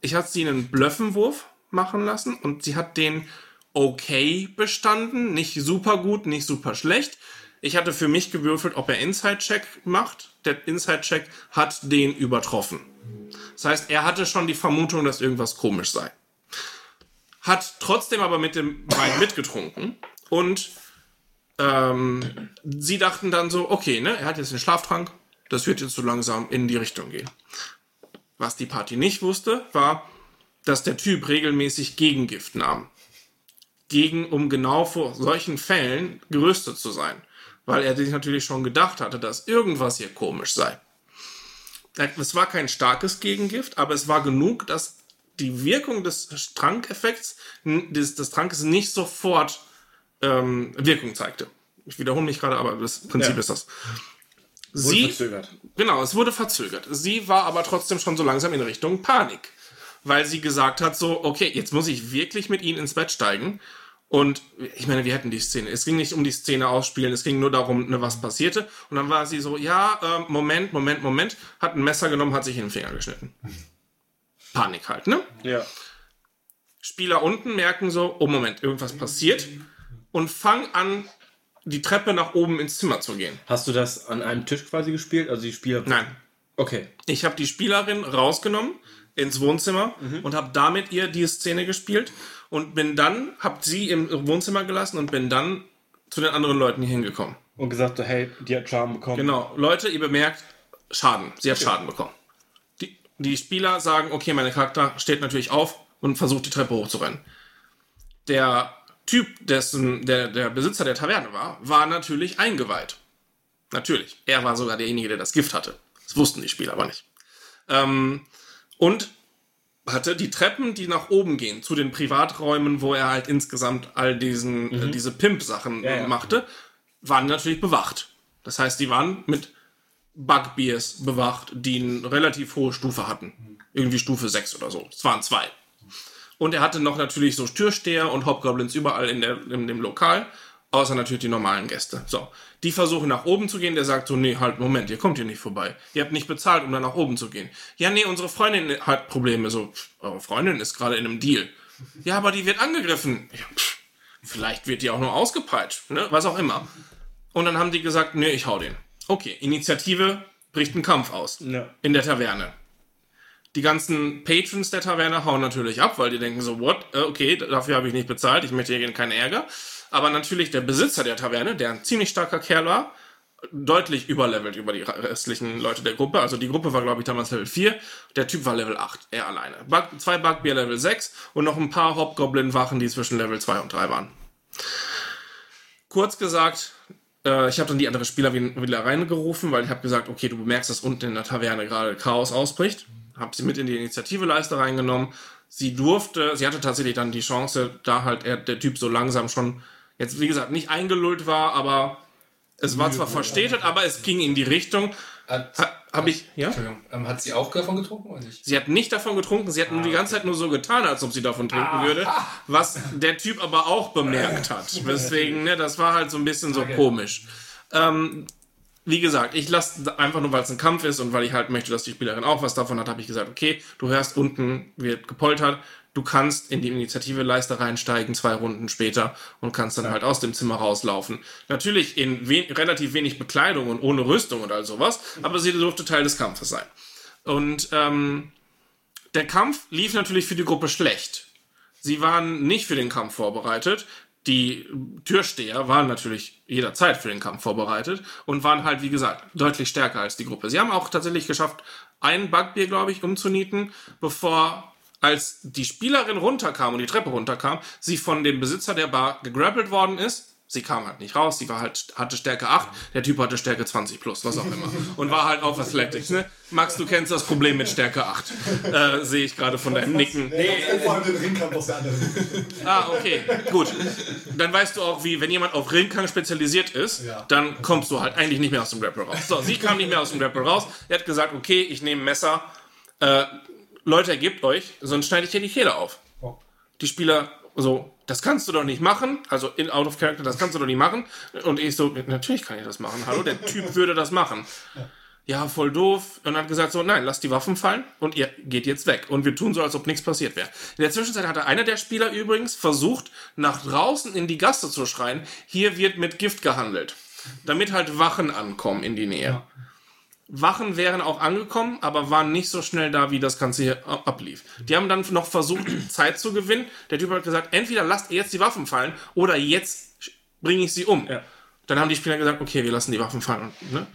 ich hab sie einen Blöffenwurf machen lassen und sie hat den okay bestanden, nicht super gut, nicht super schlecht. Ich hatte für mich gewürfelt, ob er Inside-Check macht. Der Inside-Check hat den übertroffen. Das heißt, er hatte schon die Vermutung, dass irgendwas komisch sei. Hat trotzdem aber mit dem Wein mitgetrunken und ähm, sie dachten dann so, okay, ne, er hat jetzt den Schlaftrank, das wird jetzt so langsam in die Richtung gehen. Was die Party nicht wusste, war, dass der Typ regelmäßig Gegengift nahm. Gegen, um genau vor solchen Fällen gerüstet zu sein. Weil er sich natürlich schon gedacht hatte, dass irgendwas hier komisch sei. Es war kein starkes Gegengift, aber es war genug, dass die Wirkung des Trankeffekts des, des Trankes nicht sofort ähm, Wirkung zeigte. Ich wiederhole mich gerade, aber das Prinzip Ja. ist das. Sie, verzögert. Genau, es wurde verzögert. Sie war aber trotzdem schon so langsam in Richtung Panik, weil sie gesagt hat so, okay, jetzt muss ich wirklich mit ihnen ins Bett steigen. Und ich meine, wir hätten die Szene. Es ging nicht um die Szene ausspielen, es ging nur darum, ne, was passierte. Und dann war sie so, ja, ähm, Moment, Moment, Moment, hat ein Messer genommen, hat sich in den Finger geschnitten. Panik halt, ne? Ja. Spieler unten merken so, oh Moment, irgendwas passiert und fangen an, die Treppe nach oben ins Zimmer zu gehen. Hast du das an einem Tisch quasi gespielt? Also die Spieler. Nein, Okay. ich habe die Spielerin rausgenommen ins Wohnzimmer und habe damit ihr die Szene gespielt und bin dann, habe sie im Wohnzimmer gelassen und bin dann zu den anderen Leuten hier hingekommen. Und gesagt, so, hey, die hat Charme bekommen. Genau, Leute, ihr bemerkt, Schaden. Sie hat Schaden bekommen. Die, die Spieler sagen, okay, mein Charakter steht natürlich auf und versucht die Treppe hochzurennen. Der Typ, dessen, der, der Besitzer der Taverne war, war natürlich eingeweiht. Natürlich. Er war sogar derjenige, der das Gift hatte. Das wussten die Spieler aber nicht. Ähm, und hatte die Treppen, die nach oben gehen, zu den Privaträumen, wo er halt insgesamt all diesen, äh, diese Pimp-Sachen Ja, ja. machte, waren natürlich bewacht. Das heißt, die waren mit Bugbears bewacht, die eine relativ hohe Stufe hatten. Irgendwie Stufe 6 oder so. Es waren zwei. Und er hatte noch natürlich so Türsteher und Hobgoblins überall in, der, in dem Lokal, außer natürlich die normalen Gäste. So, die versuchen nach oben zu gehen, der sagt so, nee, halt, Moment, ihr kommt hier nicht vorbei. Ihr habt nicht bezahlt, um dann nach oben zu gehen. Ja, nee, unsere Freundin hat Probleme. So, pff, eure Freundin ist gerade in einem Deal. Ja, aber die wird angegriffen. Ja, pff, vielleicht wird die auch nur ausgepeitscht, ne? was auch immer. Und dann haben die gesagt, nee, ich hau den. Okay, Initiative bricht ein Kampf aus. Ja. In der Taverne. Die ganzen Patrons der Taverne hauen natürlich ab, weil die denken so, what? Äh, Okay, dafür habe ich nicht bezahlt, ich möchte hier keinen Ärger. Aber natürlich der Besitzer der Taverne, der ein ziemlich starker Kerl war, deutlich überlevelt über die restlichen Leute der Gruppe. Also die Gruppe war, glaube ich, damals Level 4. Der Typ war Level 8, er alleine. Bug, zwei Bugbear Level 6 und noch ein paar Hobgoblin-Wachen, die zwischen Level 2 und 3 waren. Kurz gesagt, äh, ich habe dann die andere Spieler wieder reingerufen, weil ich habe gesagt, okay, du bemerkst, dass unten in der Taverne gerade Chaos ausbricht. Habe sie mit in die Initiativeleiste reingenommen. Sie durfte, sie hatte tatsächlich dann die Chance, da halt er, der Typ so langsam schon, jetzt wie gesagt, nicht eingelullt war, aber es war zwar verstetet, aber es ging in die Richtung. Hat, Ha, habe ich, ja? Entschuldigung, ähm, hat sie auch davon getrunken oder nicht? Sie hat nicht davon getrunken, sie hat nur die ganze Zeit nur so getan, als ob sie davon trinken würde, was der Typ aber auch bemerkt hat. [LAUGHS] Deswegen, ne, das war halt so ein bisschen so komisch. Ähm, wie gesagt, ich lasse einfach nur, weil es ein Kampf ist und weil ich halt möchte, dass die Spielerin auch was davon hat, habe ich gesagt, okay, du hörst unten wird gepoltert, du kannst in die Initiative-Leiste reinsteigen, zwei Runden später und kannst dann halt aus dem Zimmer rauslaufen. Natürlich in we relativ wenig Bekleidung und ohne Rüstung und all sowas, aber sie durfte Teil des Kampfes sein. Und ähm, der Kampf lief natürlich für die Gruppe schlecht. Sie waren nicht für den Kampf vorbereitet. Die Türsteher waren natürlich jederzeit für den Kampf vorbereitet und waren halt, wie gesagt, deutlich stärker als die Gruppe. Sie haben auch tatsächlich geschafft, ein Bugbeer, glaube ich, umzunieten, bevor, als die Spielerin runterkam und die Treppe runterkam, sie von dem Besitzer der Bar gegrappelt worden ist. Sie kam halt nicht raus, sie war halt, hatte Stärke 8, der Typ hatte Stärke 20 plus, was auch immer. Und war halt auf Athletics, ne? Max, du kennst das Problem mit Stärke 8. Äh, Sehe ich gerade von deinem Nicken. Nee, vor allem den Ringkampf aus der anderen. Ah, okay, gut. Dann weißt du auch, wie, wenn jemand auf Ringkang spezialisiert ist, dann kommst du halt eigentlich nicht mehr aus dem Grapple raus. So, sie kam nicht mehr aus dem Grapple raus. Er hat gesagt, okay, ich nehme Messer. Äh, Leute, ergebt euch, sonst schneide ich dir die Kehle auf. Die Spieler so, das kannst du doch nicht machen. Also in Out of Character, das kannst du doch nicht machen. Und ich so, natürlich kann ich das machen. Hallo, der Typ [LAUGHS] würde das machen. Ja, voll doof. Und hat gesagt so, nein, lasst die Waffen fallen und ihr geht jetzt weg. Und wir tun so, als ob nichts passiert wäre. In der Zwischenzeit hatte einer der Spieler übrigens versucht, nach draußen in die Gasse zu schreien, hier wird mit Gift gehandelt. Damit halt Wachen ankommen in die Nähe. Wachen wären auch angekommen, aber waren nicht so schnell da, wie das Ganze hier ablief. Die haben dann noch versucht, [CLEARS THROAT] Zeit zu gewinnen. Der Typ hat gesagt, entweder lasst ihr jetzt die Waffen fallen oder jetzt bringe ich sie um. Ja. Dann haben die Spieler gesagt, okay, wir lassen die Waffen fallen. Ne?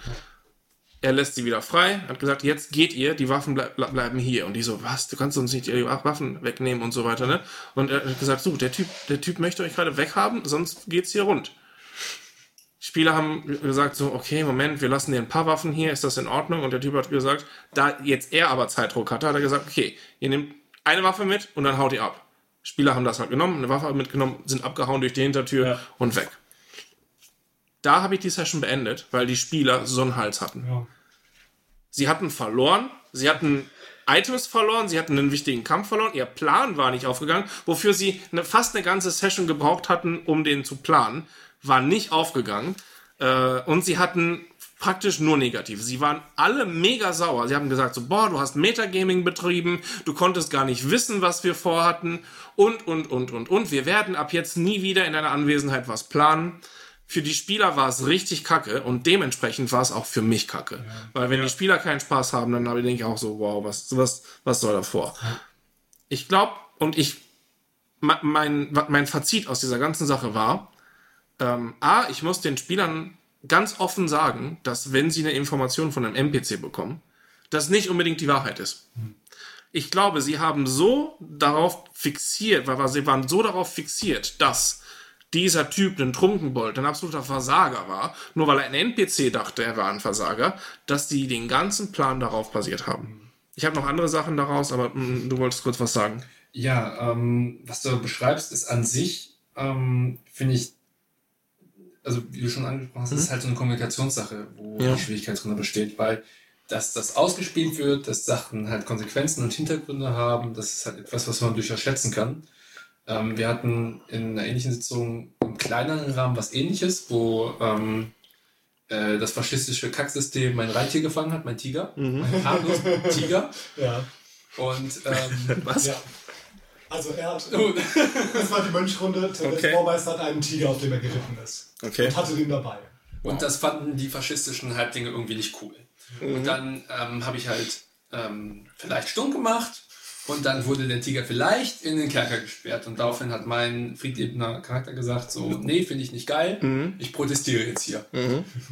Er lässt sie wieder frei, hat gesagt, jetzt geht ihr, die Waffen bleib- bleiben hier. Und die so, was, du kannst uns nicht die Waffen wegnehmen und so weiter, ne? Und er hat gesagt, so, der Typ, der Typ möchte euch gerade weghaben, sonst geht's hier rund. Spieler haben gesagt so, okay, Moment, wir lassen dir ein paar Waffen hier, ist das in Ordnung? Und der Typ hat gesagt, da jetzt er aber Zeitdruck hatte, hat er gesagt, okay, ihr nehmt eine Waffe mit und dann haut ihr ab. Spieler haben das halt genommen, eine Waffe mitgenommen, sind abgehauen durch die Hintertür Ja. und weg. Da habe ich die Session beendet, weil die Spieler so einen Hals hatten. Ja. Sie hatten verloren, sie hatten Items verloren, sie hatten einen wichtigen Kampf verloren, ihr Plan war nicht aufgegangen, wofür sie eine, fast eine ganze Session gebraucht hatten, um den zu planen, war nicht aufgegangen. Äh, und sie hatten praktisch nur negativ. Sie waren alle mega sauer. Sie haben gesagt so, boah, du hast Metagaming betrieben, du konntest gar nicht wissen, was wir vorhatten und, und, und, und, und. Wir werden ab jetzt nie wieder in deiner Anwesenheit was planen. Für die Spieler war es richtig kacke und dementsprechend war es auch für mich kacke. Weil wenn die Spieler keinen Spaß haben, dann denke ich auch so, wow, was, was, was soll davor? Ich glaube, und ich, me- mein, mein Fazit aus dieser ganzen Sache war, ähm, A, ich muss den Spielern ganz offen sagen, dass wenn sie eine Information von einem NPC bekommen, das nicht unbedingt die Wahrheit ist. Ich glaube, sie haben so darauf fixiert, weil sie waren so darauf fixiert, dass dieser Typ ein Trunkenbold, ein absoluter Versager war, nur weil er ein NPC dachte, er war ein Versager, dass die den ganzen Plan darauf basiert haben. Ich habe noch andere Sachen daraus, aber mm, du wolltest kurz was sagen. Ja, ähm, was du beschreibst, ist an sich, ähm, finde ich, also wie du schon angesprochen hast, ist halt so eine Kommunikationssache, wo Ja. die Schwierigkeit drin besteht, weil dass das ausgespielt wird, dass Sachen halt Konsequenzen und Hintergründe haben, das ist halt etwas, was man durchaus schätzen kann. Ähm, wir hatten in einer ähnlichen Sitzung im kleineren Rahmen was ähnliches, wo ähm, äh, das faschistische Kacksystem mein Reittier gefangen hat, mein Tiger, mein harmlosen [LAUGHS] Tiger. Ja. Und ähm, [LAUGHS] Was? ja. Also er hat, das war die Mönchrunde, der Okay. Vormeister hat einen Tiger, auf dem er geritten ist. Okay. Und hatte den dabei. Und das fanden die faschistischen Halblinge irgendwie nicht cool. Und dann ähm, habe ich halt ähm, vielleicht stumm gemacht und dann wurde der Tiger vielleicht in den Kerker gesperrt. Und daraufhin hat mein friedliebender Charakter gesagt, so, nee, finde ich nicht geil, ich protestiere jetzt hier.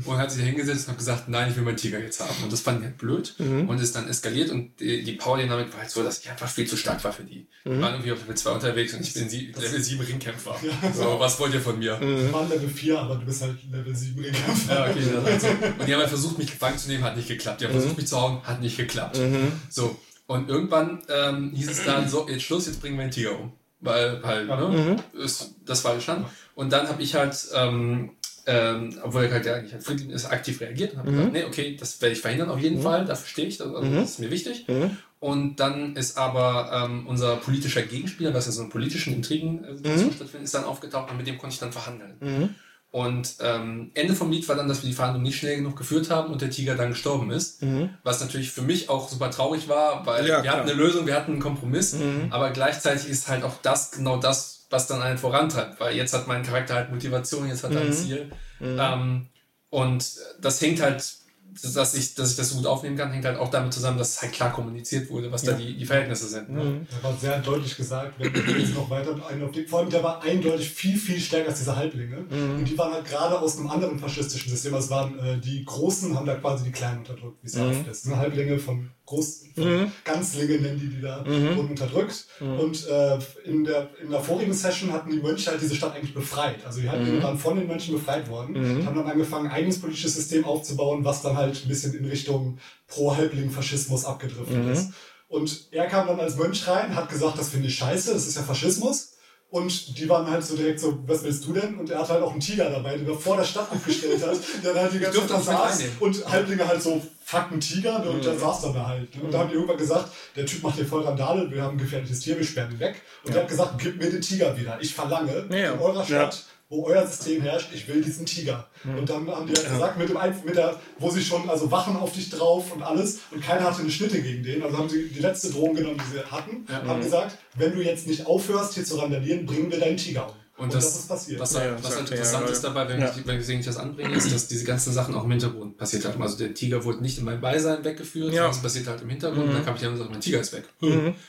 Und hat sich da hingesetzt und hat gesagt, nein, ich will meinen Tiger jetzt haben. Und das fand ich halt blöd und ist dann eskaliert und die, die Power-Dynamik war halt so, dass ich einfach viel zu stark war für die. Die waren irgendwie auf Level 2 unterwegs und ich bin sie, Level 7 Ringkämpfer. So, was wollt ihr von mir? Wir waren Level 4, aber du bist halt Level 7 Ringkämpfer. Ja, okay, das halt so. Und die haben halt versucht, mich gefangen zu nehmen, hat nicht geklappt. Die haben versucht, mich zu hauen, hat nicht geklappt. So. Und irgendwann ähm, hieß es dann so, jetzt Schluss, jetzt bringen wir den Tiger um. Weil halt, ne, ist, das war der Stand. Und dann habe ich halt, ähm, ähm, obwohl er halt ja eigentlich halt friedlich ist, aktiv reagiert und habe gesagt, nee, okay, das werde ich verhindern auf jeden Fall, dafür stehe ich, also, das ist mir wichtig. Und dann ist aber ähm, unser politischer Gegenspieler, was ja so einen politischen Intrigen äh, Situation stattfindet, ist dann aufgetaucht und mit dem konnte ich dann verhandeln. Und ähm, Ende vom Lied war dann, dass wir die Verhandlung nicht schnell genug geführt haben und der Tiger dann gestorben ist. Was natürlich für mich auch super traurig war, weil Ja, wir klar. hatten eine Lösung, wir hatten einen Kompromiss, aber gleichzeitig ist halt auch das genau das, was dann einen vorantreibt, weil jetzt hat mein Charakter halt Motivation, jetzt hat er ein Ziel. Ähm, und das hängt halt, dass ich, dass ich das so gut aufnehmen kann, hängt halt auch damit zusammen, dass halt klar kommuniziert wurde, was da die, die Verhältnisse sind. Ne? Da war sehr deutlich gesagt, wenn wir jetzt noch weiter einen auf den, vor allem der war eindeutig viel, viel stärker als diese Halblinge. Und die waren halt gerade aus einem anderen faschistischen System. Also es waren äh, die Großen, haben da quasi die Kleinen unterdrückt, wie es ja oft ist. Halblinge von Groß, von Ganzlinge nennen die die da, wurden unterdrückt. Und äh, in, der, in der vorigen Session hatten die Mönche halt diese Stadt eigentlich befreit. Also die Halblinge waren von den Mönchen befreit worden und haben dann angefangen, ein eigenes politisches System aufzubauen, was dann halt ein bisschen in Richtung Pro-Halbling-Faschismus abgedriftet ist. Und er kam dann als Mönch rein, hat gesagt, das finde ich scheiße, das ist ja Faschismus. Und die waren halt so direkt so, was willst du denn? Und er hat halt auch einen Tiger dabei, den er vor der Stadt aufgestellt hat, der dann halt die ganze Zeit mit saß und Halblinge halt so, fuck ein Tiger, ne? und der saß dann da halt. ne? Und da haben die irgendwann gesagt, der Typ macht hier voll Randale, wir haben ein gefährliches Tier, wir sperren ihn weg. Und er hat gesagt, gib mir den Tiger wieder. Ich verlange Ja. in eurer Stadt, wo euer System herrscht, ich will diesen Tiger. Und dann haben die halt gesagt, mit dem Einf mit der, wo sie schon, also Wachen auf dich drauf und alles, und keiner hatte eine Schnitte gegen den. Also haben sie die letzte Drohung genommen, die sie hatten, und haben gesagt, wenn du jetzt nicht aufhörst, hier zu randalieren, bringen wir deinen Tiger um. Und, das, ist passiert. Was, Ja, halt, was halt er, interessant ja, ist dabei, wenn, ja. ich, wenn ich das anbringe, ist, dass diese ganzen Sachen auch im Hintergrund passiert haben. Also der Tiger wurde nicht in meinem Beisein weggeführt, Ja. sondern es passiert halt im Hintergrund. Dann kam ich dann und sagte, mein Tiger ist weg.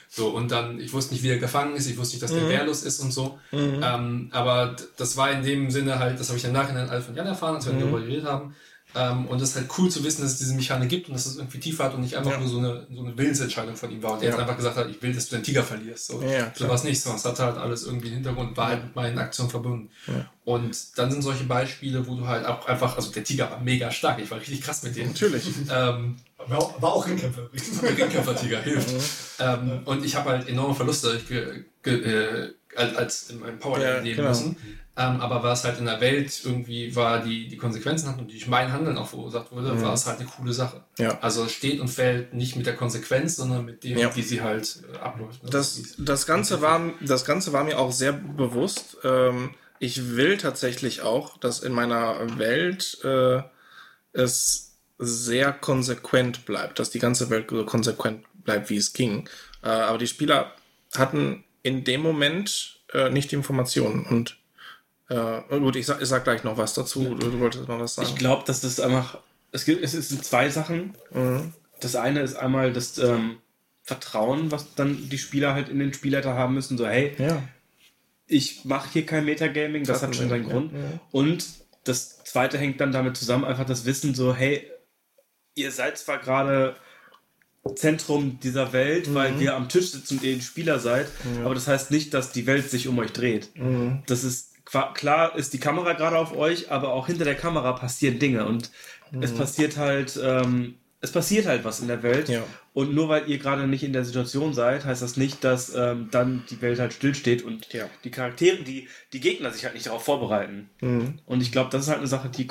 So, und dann, ich wusste nicht, wie er gefangen ist, ich wusste nicht, dass der wehrlos ist und so. Ähm, aber das war in dem Sinne halt, das habe ich im Nachhinein alle von Jan erfahren, als wir darüber geredet haben. Ähm, und das ist halt cool zu wissen, dass es diese Mechanik gibt und dass es irgendwie tiefer hat und nicht einfach Ja. nur so eine, so eine Willensentscheidung von ihm war. Und der Ja. jetzt einfach gesagt hat, ich will, dass du den Tiger verlierst. So, Ja, so es nicht, sondern es hat halt alles irgendwie einen Hintergrund, war halt mit meinen Aktionen verbunden. Und dann sind solche Beispiele, wo du halt auch einfach, also der Tiger war mega stark, ich war richtig krass mit dem. Natürlich. [LAUGHS] Ähm, War, auch- war auch Ringkämpfer Ringkämpfer-Tiger hilft. Ähm, und ich habe halt enorme Verluste ge, ge, äh, als, in meinem Power Ja, erleben genau. müssen. Ähm, aber was halt in der Welt irgendwie war, die die Konsequenzen hatten und durch mein Handeln auch verursacht wurde, war es halt eine coole Sache. Ja. Also steht und fällt nicht mit der Konsequenz, sondern mit dem, Ja. wie sie halt äh, abläuft. ne? Das, das, Ganze war, das Ganze war mir auch sehr bewusst. Ähm, ich will tatsächlich auch, dass in meiner Welt äh, es sehr konsequent bleibt, dass die ganze Welt so konsequent bleibt, wie es ging. Äh, aber die Spieler hatten in dem Moment äh, nicht die Informationen. Und äh, gut, ich sag, ich sag gleich noch was dazu. Du, du wolltest noch was sagen. Ich glaube, dass das einfach. Es gibt, es sind zwei Sachen. Das eine ist einmal das ähm, Vertrauen, was dann die Spieler halt in den Spielleiter haben müssen. So, hey, ja. ich mache hier kein Metagaming, das hat schon seinen Grund. ja. Und das zweite hängt dann damit zusammen, einfach das Wissen, so, hey, ihr seid zwar gerade Zentrum dieser Welt, weil wir am Tisch sitzen und ihr ein Spieler seid, aber das heißt nicht, dass die Welt sich um euch dreht. Das ist klar, ist die Kamera gerade auf euch, aber auch hinter der Kamera passieren Dinge und es passiert halt, ähm, es passiert halt was in der Welt. Ja. Und nur weil ihr gerade nicht in der Situation seid, heißt das nicht, dass ähm, dann die Welt halt stillsteht und Ja. die Charaktere, die, die Gegner sich halt nicht darauf vorbereiten. Und ich glaube, das ist halt eine Sache, die,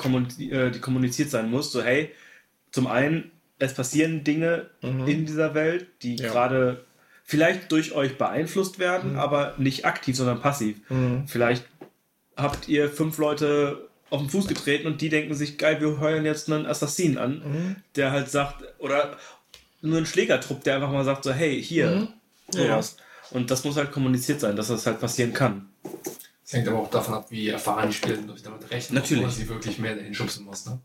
äh, die kommuniziert sein muss. So, hey, zum einen, es passieren Dinge in dieser Welt, die Ja. gerade vielleicht durch euch beeinflusst werden, aber nicht aktiv, sondern passiv. Vielleicht habt ihr fünf Leute auf den Fuß getreten und die denken sich, geil, wir heuern jetzt einen Assassinen an, der halt sagt, oder nur ein Schlägertrupp, der einfach mal sagt, so, hey, hier, sowas. Und das muss halt kommuniziert sein, dass das halt passieren kann. Es hängt aber auch davon ab, wie erfahren die Spieler sind, ob sie damit rechnen, Natürlich. oder sie wirklich mehr dahin schubsen muss. Ne?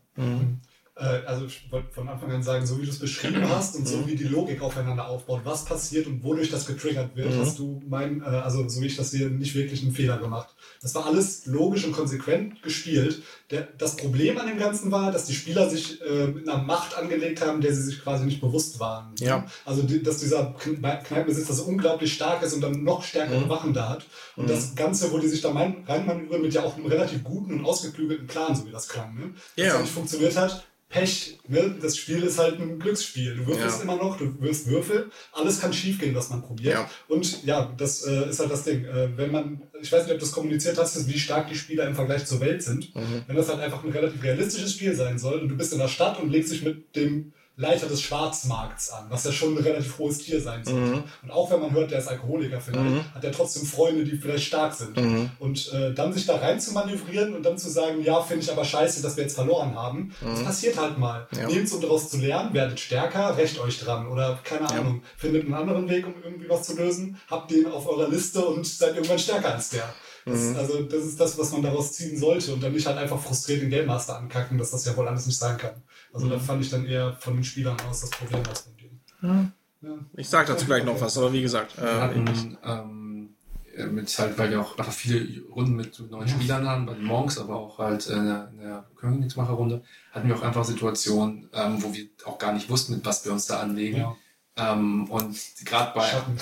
Äh, also ich wollte von Anfang an sagen, so wie du es beschrieben hast und so wie die Logik aufeinander aufbaut, was passiert und wodurch das getriggert wird, hast du mein, äh, also so wie ich das sehe, nicht wirklich einen Fehler gemacht. Das war alles logisch und konsequent gespielt. Der, das Problem an dem Ganzen war, dass die Spieler sich äh, mit einer Macht angelegt haben, der sie sich quasi nicht bewusst waren. Ja. Also die, dass dieser Kne- Kneipenbesitzer so unglaublich stark ist und dann noch stärkere Wachen da hat. Und das Ganze, wo die sich da reinmanövrieren mit ja auch einem relativ guten und ausgeklügelten Plan, so wie das klang, ne? Das Ja. ja nicht funktioniert hat. Pech, ne? Das Spiel ist halt ein Glücksspiel. Du würfelst Ja. immer noch, du wirst Würfel, alles kann schiefgehen, was man probiert. Ja. Und ja, das äh, ist halt das Ding. Äh, wenn man, ich weiß nicht, ob du das kommuniziert hast, wie stark die Spieler im Vergleich zur Welt sind. Mhm. Wenn das halt einfach ein relativ realistisches Spiel sein soll und du bist in der Stadt und legst dich mit dem Leiter des Schwarzmarkts an, was ja schon ein relativ hohes Tier sein sollte. Mhm. Und auch wenn man hört, der ist Alkoholiker vielleicht, hat er trotzdem Freunde, die vielleicht stark sind. Mhm. Und äh, dann sich da rein zu manövrieren und dann zu sagen, ja, finde ich aber scheiße, dass wir jetzt verloren haben. Das passiert halt mal. Mhm. Ja. Nehmt's, um daraus zu lernen, werdet stärker, rächt euch dran. Oder keine Ahnung, findet einen anderen Weg, um irgendwie was zu lösen, habt den auf eurer Liste und seid irgendwann stärker als der. Das, Mhm. Also das ist das, was man daraus ziehen sollte und dann nicht halt einfach frustriert den Game Master ankacken, dass das ja wohl alles nicht sein kann. Also Mhm. da fand ich dann eher von den Spielern aus das Problem als von denen. Ja. Ich sag dazu gleich noch was, aber wie gesagt, Wir äh, hatten ähm, äh, mit halt, weil wir auch einfach viele Runden mit neuen Spielern haben, bei den Monks, aber auch halt in der, in der Königsmacher-Runde, hatten wir auch einfach Situationen, ähm, wo wir auch gar nicht wussten, mit was wir uns da anlegen. Ja. Ähm, und gerade bei, Schatten.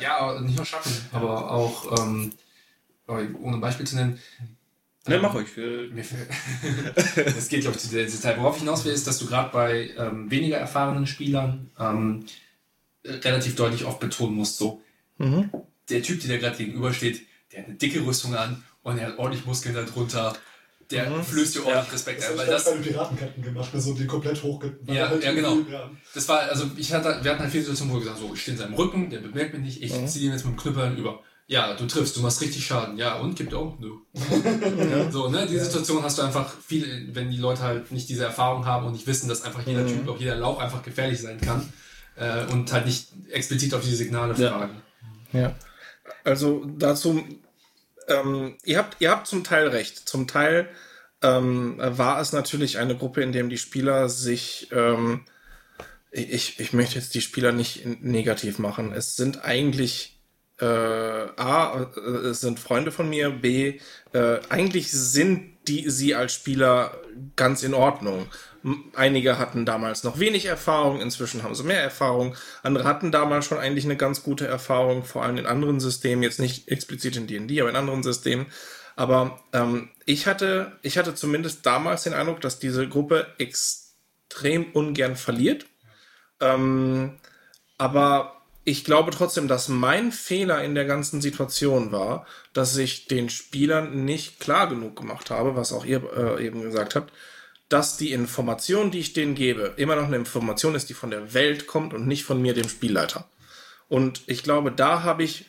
ja, nicht nur Schatten, aber auch, ähm, ohne ein Beispiel zu nennen, Ne, mach euch. [LAUGHS] Es geht, glaube ich, zu der Detail. Worauf ich hinaus will, ist, dass du gerade bei ähm, weniger erfahrenen Spielern ähm, relativ deutlich oft betonen musst, so, der Typ, der dir gerade gegenübersteht, der hat eine dicke Rüstung an und er hat ordentlich Muskeln darunter, der flößt dir ordentlich Respekt Das ein. Weil ich bei das, den Piratenketten gemacht, ne, so die komplett hochge... weil Ja, halt ja, genau. Ja. das war, also ich hatte, wir hatten halt viele Situationen, wo wir gesagt haben, so, ich stehe in seinem Rücken, der bemerkt mich nicht, ich ziehe ihn jetzt mit dem Knüppeln über. Ja, du triffst, du machst richtig Schaden. Ja, und gibt auch? Nö. [LAUGHS] So, ne, die Situation hast du einfach viel, wenn die Leute halt nicht diese Erfahrung haben und nicht wissen, dass einfach jeder Typ, auch jeder Lauch einfach gefährlich sein kann äh, und halt nicht explizit auf diese Signale Ja. fragen. Ja. Also dazu, ähm, ihr, habt, ihr habt zum Teil recht. Zum Teil ähm, war es natürlich eine Gruppe, in der die Spieler sich, ähm, ich, ich möchte jetzt die Spieler nicht negativ machen. Es sind eigentlich äh, A, äh, es sind Freunde von mir, B, äh, eigentlich sind die sie als Spieler ganz in Ordnung. Einige hatten damals noch wenig Erfahrung, inzwischen haben sie mehr Erfahrung. Andere hatten damals schon eigentlich eine ganz gute Erfahrung, vor allem in anderen Systemen, jetzt nicht explizit in D&D, aber in anderen Systemen. Aber ähm, ich hatte, ich hatte zumindest damals den Eindruck, dass diese Gruppe extrem ungern verliert. Ähm, aber ich glaube trotzdem, dass mein Fehler in der ganzen Situation war, dass ich den Spielern nicht klar genug gemacht habe, was auch ihr äh, eben gesagt habt, dass die Information, die ich denen gebe, immer noch eine Information ist, die von der Welt kommt und nicht von mir, dem Spielleiter. Und ich glaube, da habe ich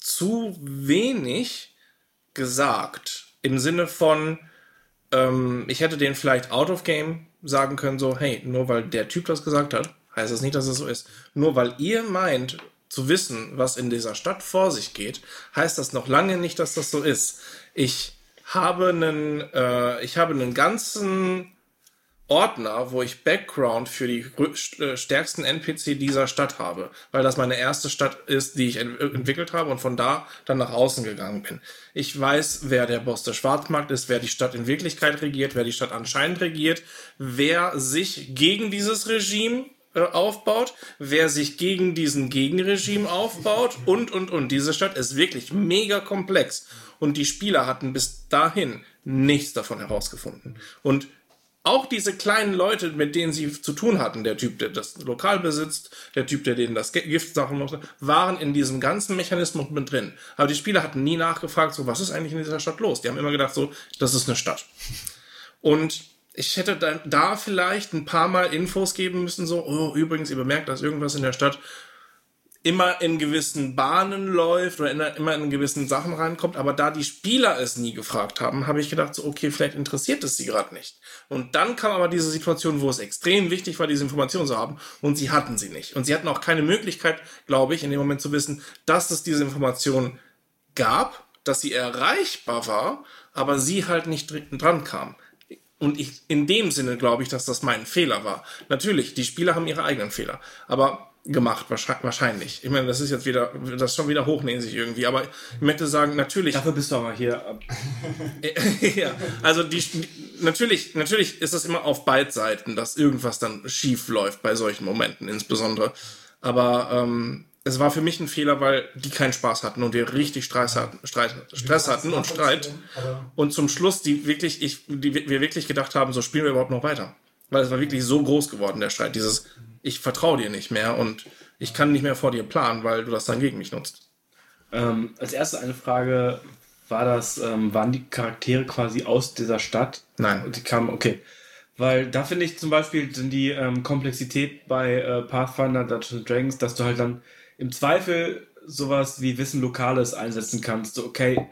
zu wenig gesagt. Im Sinne von, ähm, ich hätte denen vielleicht out of game sagen können, so, hey, nur weil der Typ das gesagt hat, heißt das nicht, dass es so ist. Nur weil ihr meint zu wissen, was in dieser Stadt vor sich geht, heißt das noch lange nicht, dass das so ist. Ich habe einen, äh, ich habe einen ganzen Ordner, wo ich Background für die äh, stärksten NPC dieser Stadt habe, weil das meine erste Stadt ist, die ich ent entwickelt habe und von da dann nach außen gegangen bin. Ich weiß, wer der Boss des Schwarzmarkt ist, wer die Stadt in Wirklichkeit regiert, wer die Stadt anscheinend regiert, wer sich gegen dieses Regime aufbaut, wer sich gegen diesen Gegenregime aufbaut und, und, und. Diese Stadt ist wirklich mega komplex und die Spieler hatten bis dahin nichts davon herausgefunden. Und auch diese kleinen Leute, mit denen sie zu tun hatten, der Typ, der das Lokal besitzt, der Typ, der denen das Gift sagen musste, waren in diesem ganzen Mechanismus mit drin. Aber die Spieler hatten nie nachgefragt, so, was ist eigentlich in dieser Stadt los? Die haben immer gedacht, so, das ist eine Stadt. Und ich hätte dann da vielleicht ein paar Mal Infos geben müssen, so, oh, übrigens, ihr bemerkt, dass irgendwas in der Stadt immer in gewissen Bahnen läuft oder in, immer in gewissen Sachen reinkommt, aber da die Spieler es nie gefragt haben, habe ich gedacht, so, okay, vielleicht interessiert es sie gerade nicht. Und dann kam aber diese Situation, wo es extrem wichtig war, diese Information zu haben, und sie hatten sie nicht. Und sie hatten auch keine Möglichkeit, glaube ich, in dem Moment zu wissen, dass es diese Information gab, dass sie erreichbar war, aber sie halt nicht dr- dran kam. Und ich, in dem Sinne glaube ich, dass das mein Fehler war. Natürlich, die Spieler haben ihre eigenen Fehler, aber gemacht, wahrscheinlich-. Ich meine, das ist jetzt wieder, das ist schon wieder hochnähen sich irgendwie, aber ich möchte sagen, natürlich, Dafür bist du aber hier. [LAUGHS] ja, also die, natürlich, natürlich ist das immer auf beiden Seiten, dass irgendwas dann schief läuft bei solchen Momenten insbesondere. Aber ähm, es war für mich ein Fehler, weil die keinen Spaß hatten und wir richtig Stress hatten, Streit, Stress hatten und Streit. Und zum Schluss, die wirklich, ich, die, wir wirklich gedacht haben, so spielen wir überhaupt noch weiter. Weil es war wirklich so groß geworden, der Streit. Dieses, ich vertraue dir nicht mehr und ich kann nicht mehr vor dir planen, weil du das dann gegen mich nutzt. Ähm, als erste eine Frage, war das, ähm, waren die Charaktere quasi aus dieser Stadt? Nein. Und die kamen, okay. Weil da finde ich zum Beispiel die ähm, Komplexität bei äh, Pathfinder Dungeons Dragons, dass du halt dann im Zweifel sowas wie Wissen Lokales einsetzen kannst. So, okay,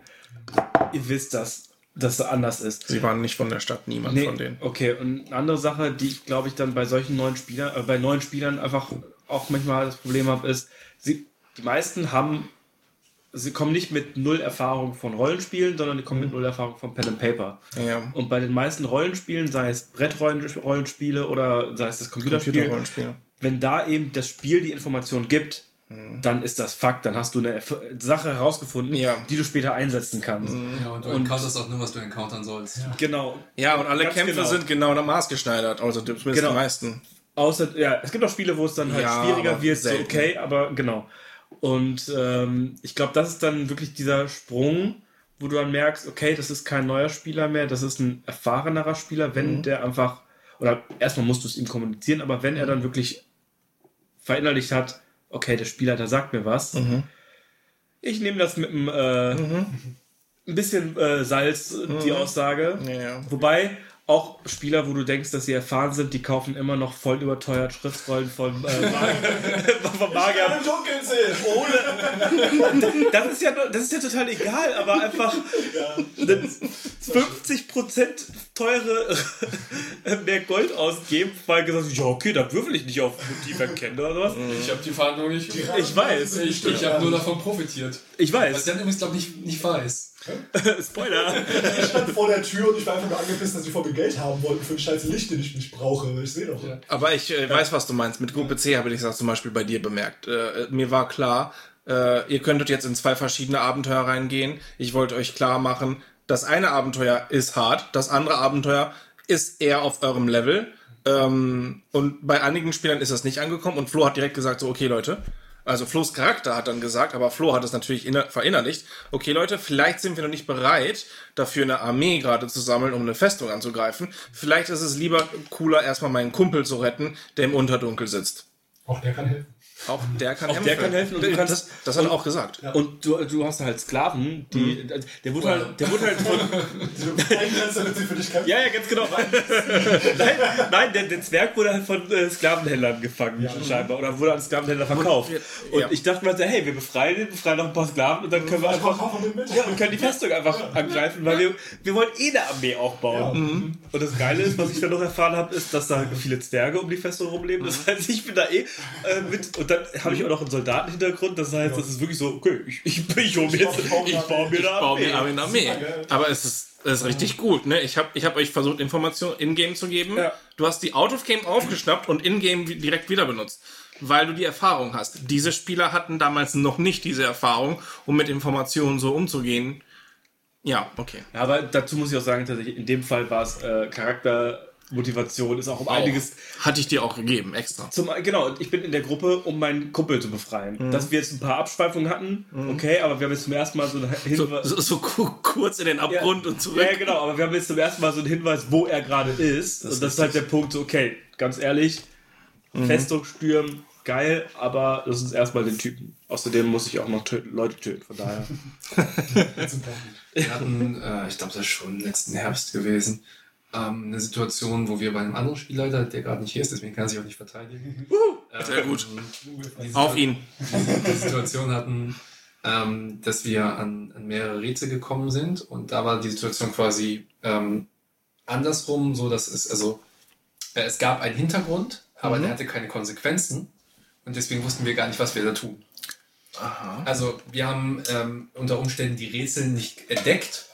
ihr wisst das, dass es anders ist. Sie waren nicht von der Stadt, niemand Nee, von denen. okay. Und eine andere Sache, die ich glaube ich dann bei solchen neuen Spielern, äh, bei neuen Spielern einfach auch manchmal das Problem habe, ist, sie, die meisten haben, sie kommen nicht mit null Erfahrung von Rollenspielen, sondern die kommen mit null Erfahrung von Pen and Paper. Ja. Und bei den meisten Rollenspielen, sei es Brettrollenspiele oder sei es das Computerspiel, Computerrollenspiele. wenn da eben das Spiel die Information gibt, dann ist das Fakt, dann hast du eine Erf- Sache herausgefunden, Ja. die du später einsetzen kannst. Ja, und du encounterst auch nur, was du encountern sollst. Genau. Ja, und alle Ganz Kämpfe genau. sind genau nach Maß geschneidert, also zumindest Genau. die meisten. Außer, ja, es gibt auch Spiele, wo es dann halt Ja, schwieriger aber wird, so okay, aber genau. Und ähm, ich glaube, das ist dann wirklich dieser Sprung, wo du dann merkst, okay, das ist kein neuer Spieler mehr, das ist ein erfahrenerer Spieler, wenn Mhm. der einfach, oder erstmal musst du es ihm kommunizieren, aber wenn er dann wirklich verinnerlicht hat, okay, der Spielleiter sagt mir was, Mhm. ich nehme das mit einem äh, ein bisschen äh, Salz, die Aussage. Mhm. Ja, ja. Wobei auch Spieler, wo du denkst, dass sie erfahren sind, die kaufen immer noch voll überteuert Schriftrollen von, äh, [LAUGHS] von Magier. sehen. [LAUGHS] Das ist, ja, das ist ja total egal, aber einfach eine 50% teure äh, mehr Gold ausgeben, weil gesagt ja, okay, da würfel ich nicht auf Motiv erkennen oder sowas. Ich habe die Verhandlung nicht. Ich weiß, Ich, ich habe nur davon profitiert. ich Was weiß. der übrigens, glaube ich, nicht, nicht weiß. [LAUGHS] Spoiler. Ich stand vor der Tür und ich war einfach nur angepisst, dass die von mir Geld haben wollten für ein scheiß Licht, den ich nicht brauche. Ich sehe doch. Ja. Aber ich äh, weiß, was du meinst. Mit Gruppe C habe ich das zum Beispiel bei dir bemerkt. Äh, mir war klar, äh, ihr könntet jetzt in zwei verschiedene Abenteuer reingehen. Ich wollte euch klar machen, das eine Abenteuer ist hart, das andere Abenteuer ist eher auf eurem Level. Ähm, und bei einigen Spielern ist das nicht angekommen und Flo hat direkt gesagt, so, okay, Leute. Also Flo's Charakter hat dann gesagt, aber Flo hat es natürlich inner- verinnerlicht. Okay, Leute, vielleicht sind wir noch nicht bereit, dafür eine Armee gerade zu sammeln, um eine Festung anzugreifen. Vielleicht ist es lieber cooler, erstmal meinen Kumpel zu retten, der im Unterdunkel sitzt. Auch der kann helfen. Auch der kann Auch der kann helfen und du kannst- das, das hat er auch gesagt. Und du, du hast halt Sklaven, die. Der wurde halt, der wurde halt von. [LAUGHS] Eingrenzt, damit sie für dich kämpfen. Ja, ja, ganz genau. [LAUGHS] nein, nein der, der Zwerg wurde halt von äh, Sklavenhändlern gefangen, scheinbar. Oder wurde an Sklavenhändler verkauft. Und, ja. ich dachte mir so, hey, wir befreien den, befreien noch ein paar Sklaven und dann können wir einfach. Ja, und können die Festung einfach angreifen, weil wir, wir wollen eh eine Armee aufbauen. Und das Geile ist, was ich dann noch erfahren habe, ist, dass da viele Zwerge um die Festung rumleben. Das heißt, ich bin da eh äh, mit. Und dann habe ich auch noch einen Soldatenhintergrund. Das heißt, das ist wirklich so, okay, ich, ich, ich, hol mir jetzt, ich baue mir eine baue Armee. mir eine Armee. Aber es ist, es ist richtig gut, ne? Ich habe ich hab euch versucht, Informationen in-game zu geben. Ja. Du hast die Out-of-Game aufgeschnappt und in-game direkt wieder benutzt. Weil du die Erfahrung hast. Diese Spieler hatten damals noch nicht diese Erfahrung, um mit Informationen so umzugehen. Ja, okay. Ja, aber dazu muss ich auch sagen, tatsächlich, in dem Fall war es äh, Charaktermotivation, ist auch um einiges. Hatte ich dir auch gegeben, extra. Zum, genau, und ich bin in der Gruppe, um meinen Kumpel zu befreien. Dass wir jetzt ein paar Abschweifungen hatten, okay, aber wir haben jetzt zum ersten Mal so einen Hinweis. So, so ku- kurz in den Abgrund und zurück. Ja, genau, aber wir haben jetzt zum ersten Mal so einen Hinweis, wo er gerade ist. und das ist halt der Punkt, so, okay, ganz ehrlich, Festung stürmen, geil, aber lass uns erstmal den Typen. Außerdem muss ich auch noch töten, Leute töten, von daher. [LAUGHS] Wir hatten, äh, ich glaube, das ist schon letzten Herbst gewesen, ähm, eine Situation, wo wir bei einem anderen Spielleiter, der gerade nicht hier ist, deswegen kann er sich auch nicht verteidigen. [LAUGHS] Sehr gut. Auf ihn. die Situation hatten, ähm, dass wir an, an mehrere Rätsel gekommen sind und da war die Situation quasi ähm, andersrum, so dass es, also äh, es gab einen Hintergrund, aber der hatte keine Konsequenzen und deswegen wussten wir gar nicht, was wir da tun. Also wir haben ähm, unter Umständen die Rätsel nicht entdeckt.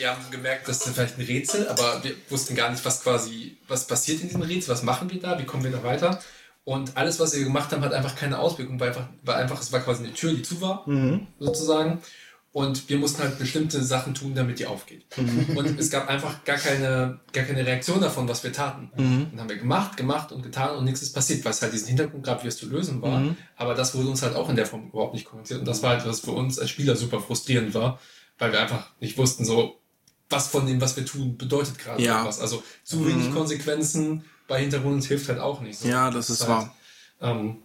Wir haben gemerkt, das ist vielleicht ein Rätsel, aber wir wussten gar nicht, was quasi, was passiert in diesem Rätsel, was machen wir da, wie kommen wir da weiter. Und alles, was wir gemacht haben, hat einfach keine Auswirkung, weil einfach, war einfach, es war quasi eine Tür, die zu war, sozusagen. Und wir mussten halt bestimmte Sachen tun, damit die aufgeht. Und es gab einfach gar keine, gar keine Reaktion davon, was wir taten. Dann haben wir gemacht, gemacht und getan und nichts ist passiert, weil es halt diesen Hintergrund gab, wie es zu lösen war. Aber das wurde uns halt auch in der Form überhaupt nicht kommuniziert. Und das war halt, was für uns als Spieler super frustrierend war, weil wir einfach nicht wussten, so, was von dem, was wir tun, bedeutet gerade Ja. was. Also zu wenig Konsequenzen bei Hintergrund hilft halt auch nicht. So, Ja, das ist wahr. Ähm,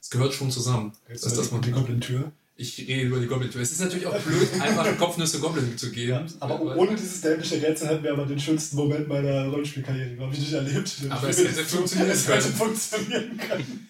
es gehört schon zusammen. Das ist das die. Goblin-Tür. Ich rede über die Goblin-Tür. Es ist natürlich auch blöd, einfach Kopfnüsse Goblin zu geben. Aber Weil- ohne dieses dämliche Rätsel hätten wir aber den schönsten Moment meiner Rollenspielkarriere, glaube ich, nicht erlebt. Aber es hätte funktionieren Es hätte können. [LAUGHS] funktionieren können.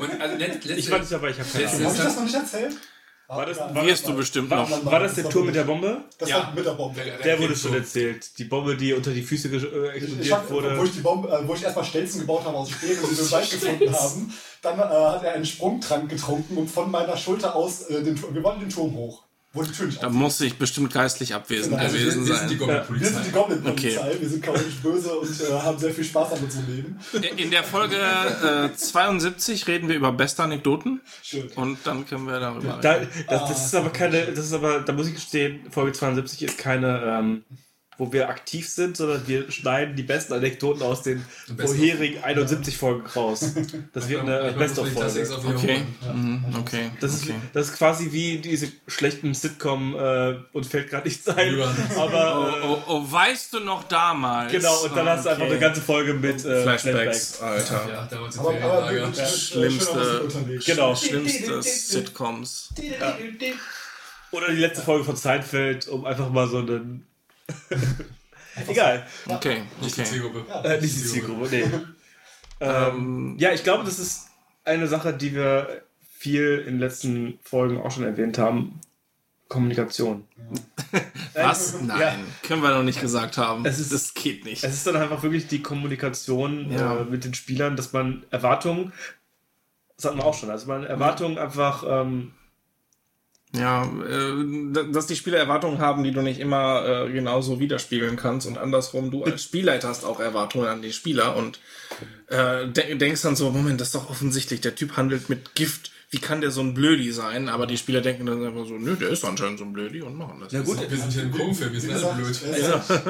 Und also let, let, Ich weiß nicht, aber ich habe keine Ahnung. Habe ich das noch nicht erzählt? War das- war Wirst du bestimmt War, noch. war das der Turm mit der Bombe? Das Ja. war mit der Bombe. Der wurde geht schon so. erzählt. Die Bombe, die unter die Füße äh, Ich, explodiert ich hab, wurde. wo ich die Bombe, äh, wo ich erstmal Stelzen gebaut habe aus Spänen [LAUGHS] und sie im Wald gefunden haben, dann äh, hat er einen Sprungtrank getrunken und von meiner Schulter aus äh, den, wir wollten den Turm hoch. Wo die Tür nicht Da muss ich bestimmt geistlich abwesend also wir, gewesen wir sind die sein. Wir sind die Goblin-Polizei, Okay. wir sind chaotisch böse und äh, haben sehr viel Spaß an unserem Leben. In der Folge äh, 72 reden wir über beste Anekdoten Schön. und dann können wir darüber Da, reden. das, das ist aber keine, das ist aber, da muss ich gestehen, Folge 72 ist keine, ähm, wo wir aktiv sind, sondern wir schneiden die besten Anekdoten aus den vorherigen 71 Folgen raus. [LAUGHS] Das wird eine Best-of-Folge. Okay, mhm, okay. Das ist, okay. das ist quasi wie diese schlechten Sitcom äh, und fällt gerade nichts ein. Ja. Aber äh, Oh, oh, weißt du noch damals? genau, und dann hast du einfach eine ganze Folge mit äh, Flashbacks, Alter. Ja, damals Aber, aber sind Schlimmste-. Genau. Schlimmste Sitcoms. Oder die letzte Folge von Seinfeld, um einfach mal so einen. [LAUGHS] Egal. Okay, Nicht die okay. Zielgruppe. Äh, nicht die Zielgruppe, nee. [LAUGHS] ähm, ja, ich glaube, das ist eine Sache, die wir viel in den letzten Folgen auch schon erwähnt haben. Kommunikation. [LAUGHS] Was? Nein, Ja. können wir noch nicht gesagt haben. Es ist- das geht nicht. Es ist dann einfach wirklich die Kommunikation Ja. äh, mit den Spielern, dass man Erwartungen, das hatten wir auch schon, also man Erwartungen einfach, ähm, Ja, äh, dass die Spieler Erwartungen haben, die du nicht immer äh, genauso widerspiegeln kannst und andersrum, du als Spielleiter hast auch Erwartungen an die Spieler und äh, de denkst dann so, Moment, das ist doch offensichtlich, der Typ handelt mit Gift. Wie kann der so ein Blödi sein? Aber die Spieler denken dann einfach so, nö, der ist anscheinend so ein Blödi und machen das. Na gut, Wir sind hier im Krummfilm, wir sind alle blöd.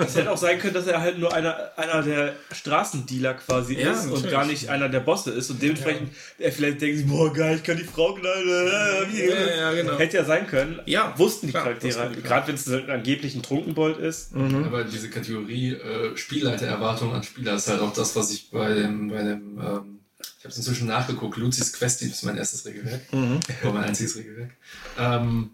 Es hätte auch sein können, dass er halt nur einer, einer der Straßendealer quasi Ja, ist und natürlich. gar nicht einer der Bosse ist und dementsprechend er vielleicht denkt sich, boah geil, ich kann die Frau knallen. äh, wie- Ja, ja, genau. Hätte ja sein können. Ja, Wussten die klar, Charaktere, die. gerade wenn es ein angeblich ein Trunkenbold ist. Aber diese Kategorie äh, Spielleitererwartung an Spieler ist halt auch das, was ich bei dem, bei dem ähm, ich habe es inzwischen nachgeguckt, Lucis Questi ist mein erstes Regelwerk, war mein einziges Regelwerk. Ähm,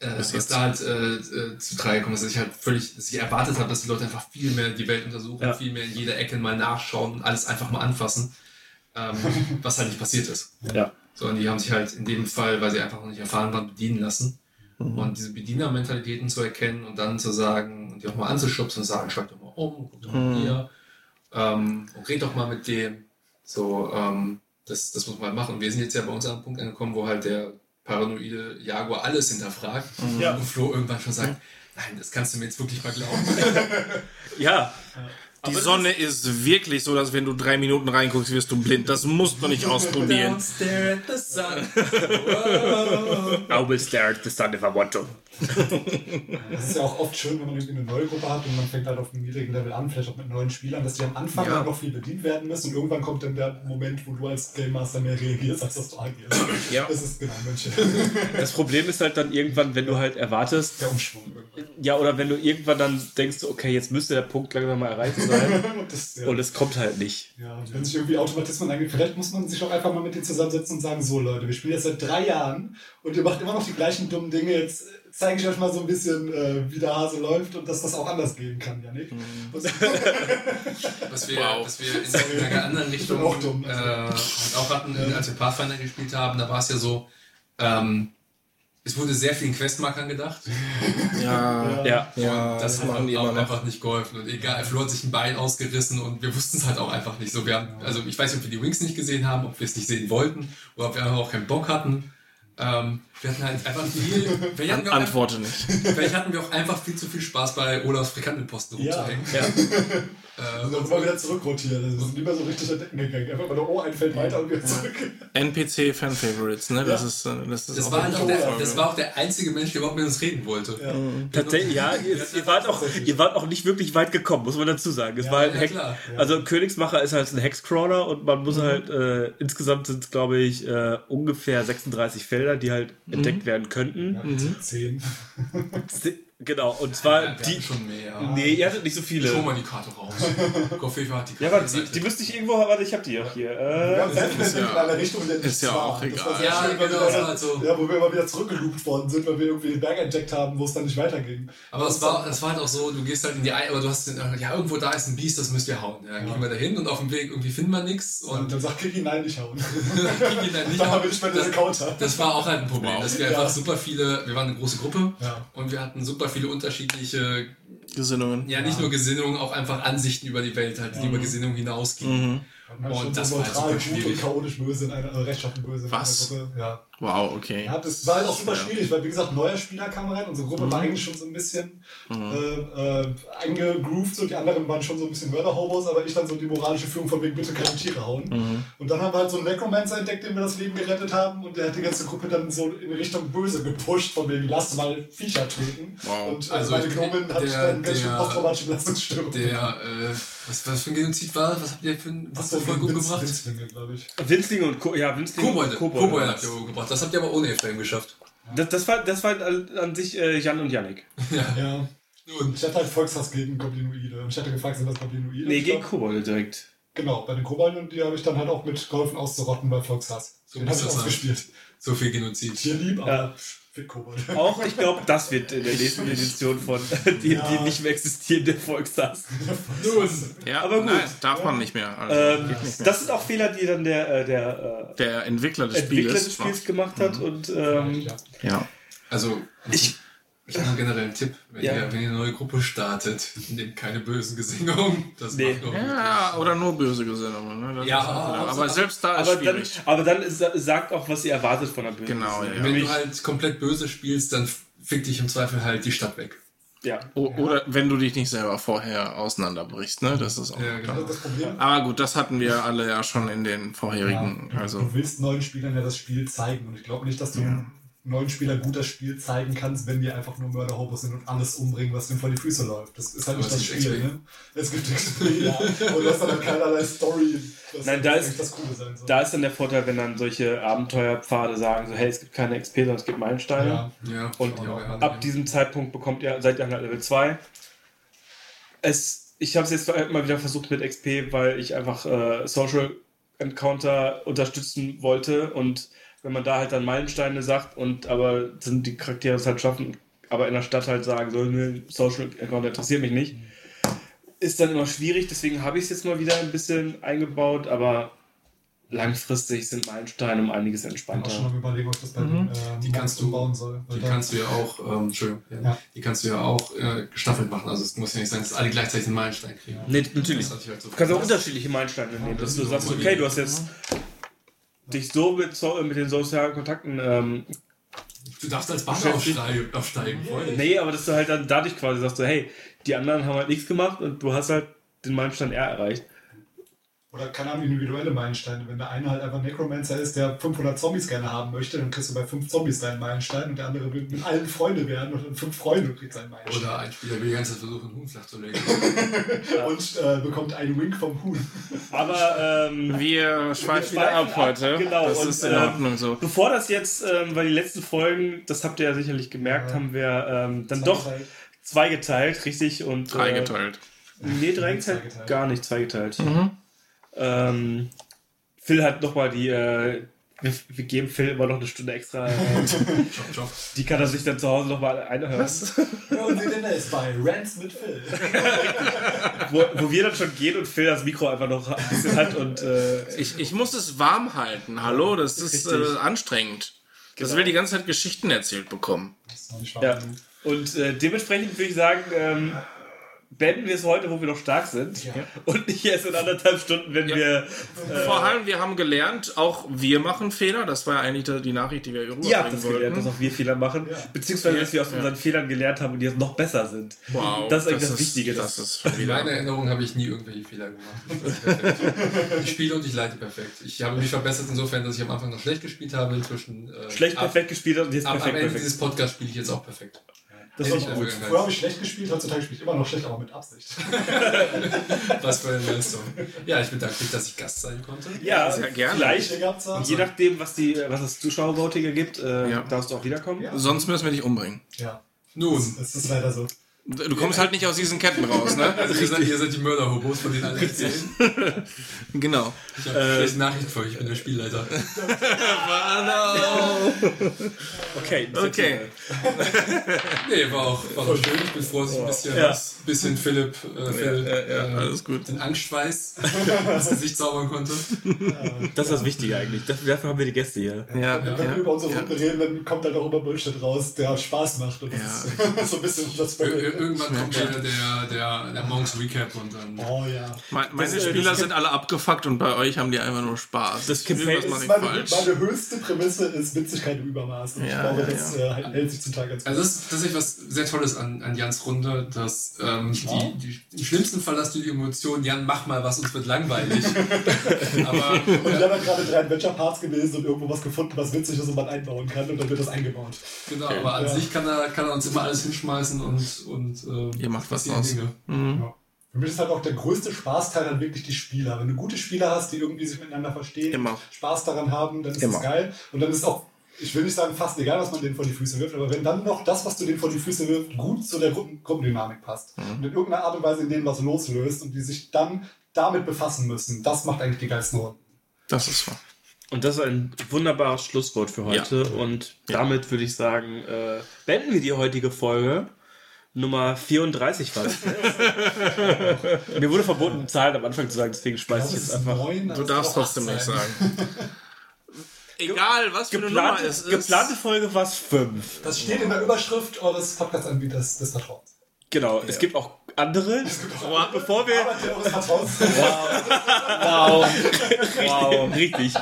äh, was da halt äh, äh, zu tragen gekommen ist, dass ich halt völlig, dass ich erwartet habe, dass die Leute einfach viel mehr die Welt untersuchen, Ja. viel mehr in jeder Ecke mal nachschauen und alles einfach mal anfassen, ähm, [LAUGHS] was halt nicht passiert ist. Ja. Sondern die haben sich halt in dem Fall, weil sie einfach noch nicht erfahren waren, bedienen lassen. Und diese Bedienermentalitäten zu erkennen und dann zu sagen und die auch mal anzuschubsen und sagen, schalt doch mal um, guck doch mal hier ähm, und red doch mal mit dem. So, ähm, das, das muss man halt machen. Und wir sind jetzt ja bei uns an einem Punkt angekommen, wo halt der paranoide Jaguar alles hinterfragt Ja. und Flo irgendwann schon sagt, nein, das kannst du mir jetzt wirklich mal glauben. [LAUGHS] Ja. [LAUGHS] Die Sonne ist wirklich so, dass wenn du drei Minuten reinguckst, wirst du blind. Das musst du nicht ausprobieren. stare at the sun. [LAUGHS] I will stare at the sun if I want to. [LAUGHS] Das ist ja auch oft schön, wenn man irgendwie eine neue Gruppe hat und man fängt halt auf einem niedrigen Level an, vielleicht auch mit neuen Spielern, dass die am Anfang Ja. halt noch viel bedient werden müssen und irgendwann kommt dann der Moment, wo du als Game Master mehr reagierst, als dass du agierst. Ja. Das ist genau Mönche. Das Problem ist halt dann irgendwann, wenn du halt erwartest, Der Umschwung irgendwann. ja, oder wenn du irgendwann dann denkst, okay, jetzt müsste der Punkt langsam mal erreicht sein [LAUGHS] Und das, ja. und es kommt halt nicht. Ja, und wenn sich irgendwie Automatismen eingeht, vielleicht muss man sich auch einfach mal mit denen zusammensetzen und sagen, so Leute, wir spielen jetzt seit drei Jahren und ihr macht immer noch die gleichen dummen Dinge, jetzt zeige ich euch mal so ein bisschen, äh, wie der Hase läuft und dass das auch anders gehen kann, Janik. Mhm. [LAUGHS] Was wir, Wow. was wir in einer anderen Richtung auch dumm, äh, also. halt auch hatten, als wir Pathfinder gespielt haben, da war es ja so, ähm, es wurde sehr vielen Questmarkern gedacht. [LAUGHS] Ja, Ja. ja, das hat machen die auch noch. einfach nicht geholfen. Und egal, Flo hat sich ein Bein ausgerissen und wir wussten es halt auch einfach nicht so. Wir haben, also ich weiß nicht, ob wir die Wings nicht gesehen haben, ob wir es nicht sehen wollten oder ob wir einfach auch keinen Bock hatten. Ähm, wir hatten halt einfach viel. [LAUGHS] Vielleicht hatten, wir auch einfach, Antworte nicht. vielleicht hatten wir auch einfach viel zu viel Spaß bei Olafs Frikantenposten Ja. rumzuhängen. Ja. [LAUGHS] Äh, Und mal wieder zurückrotieren. Wir sind immer so richtig an Decken gegangen. Einfach mal, oh, ein Feld weiter und wieder zurück. NPC Fan Favorites, ne? Das ist, äh, das ist das, auch war halt auch der, Folge. das war auch der einzige Mensch, der überhaupt mit uns reden wollte. Tatsächlich, ja, ihr, ihr, wart auch, ihr wart auch nicht wirklich weit gekommen, muss man dazu sagen. Es war halt ja, Hex, klar. Also Königsmacher ist halt ein Hexcrawler und man muss halt, äh, insgesamt sind es glaube ich äh, ungefähr 36 Felder, die halt entdeckt werden könnten. Ja, Zehn. Genau, und zwar Ja, die. schon mehr. Nee, ihr hattet nicht so viele. Schon mal die Karte raus. [LAUGHS] Koffefe hat die Karte. Ja, warte, die, die müsste ich irgendwo haben. Warte, ich hab die auch hier. Äh, ja- einer Richtung, in der ist ja war. auch Das egal. war sehr Ja, schön, genau, das war halt so. Ja, wo wir immer wieder zurückgeloopt worden sind, weil wir irgendwie den Berg entdeckt haben, wo es dann nicht weiterging. Aber es war, war halt auch so, du gehst halt in die Ei, aber du hast, den, ja, irgendwo da ist ein Biest, das müsst ihr hauen. Ja, dann gehen wir da hin und auf dem Weg irgendwie finden wir nichts Und und dann sagt Kiki, nein, nicht hauen. [LAUGHS] ihn dann nicht. Habe ich das, das war auch halt ein Problem, dass wir Ja. einfach super viele, wir waren eine große Gruppe Ja. und wir hatten super viele unterschiedliche, Gesinnungen. ja nicht nur Gesinnungen, auch einfach Ansichten über die Welt, halt, die über Gesinnungen hinausgingen. Man hat Und schon das war halt neutral super und schwierig. chaotisch böse in einer, äh, rechtschaffen böse in Was? einer Gruppe. Ja. Wow, okay. Ja, das war halt auch super schwierig, weil wie gesagt, neuer Spieler kam rein, unsere Gruppe war eigentlich schon so ein bisschen äh, äh, eingegroovt, so die anderen waren schon so ein bisschen Mörder-Hobos, aber ich dann so die moralische Führung von wegen bitte keine Tiere hauen. Und dann haben wir halt so einen Necromancer entdeckt, dem wir das Leben gerettet haben und der hat die ganze Gruppe dann so in Richtung Böse gepusht, von wegen lasst mal Viecher töten. Wow. Und äh, Also meine ich- Gnomin hat der- dann ganz schön der- posttraumatische Belastungsstörung. Der, äh, was, was für ein Genozid war das? Was habt ihr für ein, was Achso, für ein Volk umgebracht? Winzlinge, glaube ich. Winzlinge und Ko ja, Winzlinge Kobolde. und Kobolde Kobolde. habt ihr umgebracht. Das habt ihr aber ohne Efraim geschafft. Das, das war, das war an, sich äh, Jan und Yannick. Ja. Und Ich hatte halt Volkshass gegen Goblinoide. Und ich hatte gefragt, sind das Goblinoide? Nee, gegen Kobolde direkt. Genau, bei den Kobolden und die habe ich dann halt auch mit geholfen auszurotten bei Volkshass. So den muss habe ich ausgespielt. so viel Genozid. Tierlieb, aber Ja. Für Kobold. Auch, ich glaube, das wird in der nächsten Edition von die, Ja. die nicht mehr existierende Volkshass. Ja, Aber gut. Nein, darf man nicht mehr. Also, Ähm, nicht mehr. das sind auch Fehler, die dann der, äh, der Der Entwickler des äh, Entwickler Spieles. des Spiels gemacht hat. Und ähm, Ja. Ja. Also, ich, ich habe einen generellen Tipp. Wenn, Ja. ihr, wenn ihr eine neue Gruppe startet, [LAUGHS] nehmt keine bösen Gesinnungen. Das Nee. macht nur Ja, oder nur böse Gesinnungen. Ne? Das Ja, ist aber- aber selbst da ist aber, dann, schwierig. aber dann sa- sagt auch, was ihr erwartet von der bösen Genau, ja. Wenn du halt komplett böse spielst, dann fick dich im Zweifel halt die Stadt weg. Ja. O oder wenn du dich nicht selber vorher auseinanderbrichst, ne? Das ist auch. Ja, genau. Das Problem Aber gut, das hatten wir alle ja schon in den vorherigen. Ja, Also du willst neuen Spielern ja das Spiel zeigen und ich glaube nicht, dass du neuen Spielern gut das Spiel zeigen kannst, wenn die einfach nur Mörder-Hobos sind und alles umbringen, was denen vor die Füße läuft. Das ist halt Aber nicht das Spiel, ne? Es gibt XP, ja. Und du hast dann keinerlei Story. Das Nein, da ist- das Coole sein soll. Da ist dann der Vorteil, wenn dann solche Abenteuerpfade sagen, so, hey, es gibt keine XP, sondern es gibt Meilensteine. ja. Ja, Und die auch ja, ab diesem Zeitpunkt bekommt ihr, seid ihr halt Level 2. Es, ich habe es jetzt mal wieder versucht mit XP, weil ich einfach äh, Social Encounter unterstützen wollte und wenn man da halt dann Meilensteine sagt und aber sind die Charaktere es halt schaffen, aber in der Stadt halt sagen, so, ne, Social Encounter interessiert mich nicht, ist dann immer schwierig, deswegen habe ich es jetzt mal wieder ein bisschen eingebaut, aber langfristig sind Meilensteine um einiges Ich entspannter. auch schon am überlegen, ob ich das bei den äh, Die kannst du- umbauen soll. Weil Die kannst du ja auch, ähm, Entschuldigung, ja, Ja. die kannst du ja auch äh, gestaffelt machen. Also es muss ja nicht sein, dass alle gleichzeitig einen Meilenstein kriegen. Nee, natürlich. Ich halt so Du kannst auch unterschiedliche Meilensteine nehmen, dass du sagst, okay, du hast jetzt dich so mit, so mit den sozialen Kontakten, ähm, Du darfst als Banner aufsteigen, aufsteigen Freunde. nee, aber dass du halt dann dadurch quasi sagst, so, hey, die anderen haben halt nichts gemacht und du hast halt den Meilenstein R erreicht. Oder keine Ahnung, individuelle Meilensteine. Wenn der eine halt einfach Necromancer ist, der 500 Zombies gerne haben möchte, dann kriegst du bei 5 Zombies deinen Meilenstein und der andere will mit allen Freunde werden und dann 5 Freunde kriegt seinen Meilenstein. Oder ein Spieler will die ganze Zeit versuchen, einen Huhn flach zu legen. [LAUGHS] Und äh, bekommt einen Wink vom Huhn. Aber ähm, wir schweifen schweifen ab ab, heute. genau, Das und, ist in ähm, Ordnung so. bevor das jetzt, ähm, weil die letzten Folgen, das habt ihr ja sicherlich gemerkt, Ja. haben wir ähm, dann doch Zweigeteilt. zweigeteilt, richtig? Und, Drei äh, geteilt. Nee, drei geteilt, gar nicht zweigeteilt. Ähm, Phil hat nochmal die, äh, wir, wir geben Phil immer noch eine Stunde extra. Äh, [LAUGHS] die kann er sich dann zu Hause nochmal einhören. Hören Sie denn es bei Rants mit Phil? [LAUGHS] Wo, wo wir dann schon gehen und Phil das Mikro einfach noch ein bisschen hat und äh, Ich, ich muss es warm halten. Hallo, das ist äh, anstrengend. Das Genau. will die ganze Zeit Geschichten erzählt bekommen. Das ist nicht ja. Und äh, dementsprechend würde ich sagen, ähm, beenden wir es heute, wo wir noch stark sind. Ja. [LAUGHS] Und nicht erst in anderthalb Stunden, wenn wir. Vor allem, wir haben gelernt, auch wir machen Fehler. Das war ja eigentlich die Nachricht, die wir rüberbringen Ihr habt das gelernt, dass wollten. auch wir Fehler machen, beziehungsweise dass wir aus unseren Fehlern gelernt haben und die jetzt noch besser sind. Wow, Das ist eigentlich das Wichtige, Das das- ist In meiner Erinnerung habe ich nie irgendwelche Fehler gemacht. Das perfekt. Ich spiele und ich leite perfekt. Ich habe mich verbessert insofern, dass ich am Anfang noch schlecht gespielt habe, inzwischen äh, Schlecht ab, perfekt gespielt hat und jetzt Ab, am perfekt Ende perfekt. dieses Podcasts spiele ich jetzt auch perfekt. Das einfach gut. Früher habe ich schlecht gespielt, heutzutage spiele ich immer noch schlecht, aber mit Absicht. [LAUGHS] Was für eine Leistung. Ja, ich bedanke mich, dass ich Gast sein konnte. Ja, Sehr gerne. vielleicht. Auch. Je nachdem, was, die, was das Zuschauervoting ergibt, äh, Ja. darfst du auch wiederkommen. Ja. Sonst müssen wir dich umbringen. Ja, Nun, es ist leider so. Du kommst halt nicht aus diesen Ketten raus, ne? also ihr seid, ihr seid die Mörder-Hobos, von denen alle [LAUGHS] erzählen. Genau. Ich habe schlechte Nachricht für euch, ich bin der Spielleiter. [LAUGHS] Okay. Okay. Nee, war auch, war auch schön. Ich bin froh, dass ich ein bisschen, Ja. bisschen Philipp, äh, Phil, Ja, ja, äh, alles gut. den Angstschweiß [LAUGHS] ins Gesicht zaubern konnte. Das ist das Wichtige eigentlich. Dafür haben wir die Gäste hier. Ja, Wenn wir ja. über unsere Runde reden, dann kommt halt auch immer Bullshit raus, der Spaß macht. Und das ist so ein bisschen das Spirit. Irgendwann kommt wieder der, der, der Monks Recap und dann. Oh ja. Me- Meine Das, äh, Spieler das- sind alle abgefuckt und bei euch haben die einfach nur Spaß. Das ich ist meine, falsch. meine höchste Prämisse ist Witzigkeit im Übermaß. Und ich Ja, glaube, ja, das äh, hält sich zum Teil ganz gut. Also das ist tatsächlich was sehr Tolles an, an Jans Runde, dass ähm, die, die, im schlimmsten Fall hast du die Emotion, Jan, mach mal was, uns wird langweilig. [LAUGHS] Aber und ich habe gerade drei Adventure-Parts gelesen und irgendwo was gefunden, was witzig ist und man einbauen kann und dann wird das eingebaut. genau, aber an Ja. sich kann er, kann er uns immer alles hinschmeißen und, und äh, Ihr macht was draus. Dinge. Ja. Für mich ist halt auch der größte Spaßteil dann wirklich die Spieler. Wenn du gute Spieler hast, die irgendwie sich miteinander verstehen, Immer. Spaß daran haben, dann ist Immer. das geil. Und dann ist auch, ich will nicht sagen fast egal, was man denen vor die Füße wirft, aber wenn dann noch das, was du denen vor die Füße wirft, gut zu der Gruppen Gruppendynamik passt Mhm. und in irgendeiner Art und Weise in denen was loslöst und die sich dann damit befassen müssen, das macht eigentlich die geilsten Runden. Das ist wahr. Und das ist ein wunderbares Schlusswort für heute. Und damit würde ich sagen, äh, beenden wir die heutige Folge. Nummer 34 war es. [LAUGHS] Mir wurde verboten, Zahlen am Anfang zu sagen, deswegen schmeiße ich Das jetzt einfach. Du das darfst trotzdem nicht sagen. [LAUGHS] Egal, was für eine Nummer Geplante, es ist. geplante Folge war es 5. Das steht in der Überschrift eures Podcast-Anbieters des Vertrauens. Genau, es gibt auch andere. Bevor wir. Vertrauens. Wow. [LAUGHS] wow. Richtig.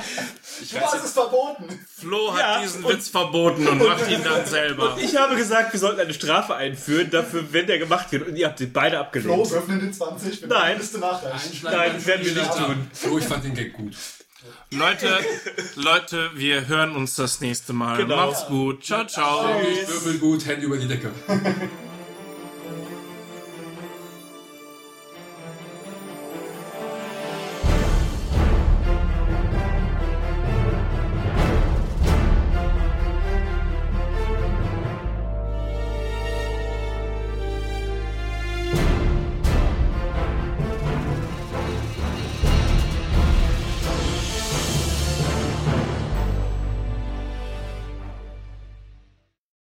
Was ist verboten? Flo hat Ja, diesen und- Witz verboten und macht ihn dann selber. [LAUGHS] Ich habe gesagt, wir sollten eine Strafe einführen, dafür, wenn der gemacht wird. Und ihr habt sie beide Flo, abgelehnt. würfeln in den 20, wenn Nein. Liste nachreichen. Nein, das werden wir nicht tun. Oh, ich fand den Gag gut. Leute, Leute, wir hören uns das nächste Mal. Genau. Macht's gut. Ciao, ciao. Ich würfel gut, Hände über die Decke.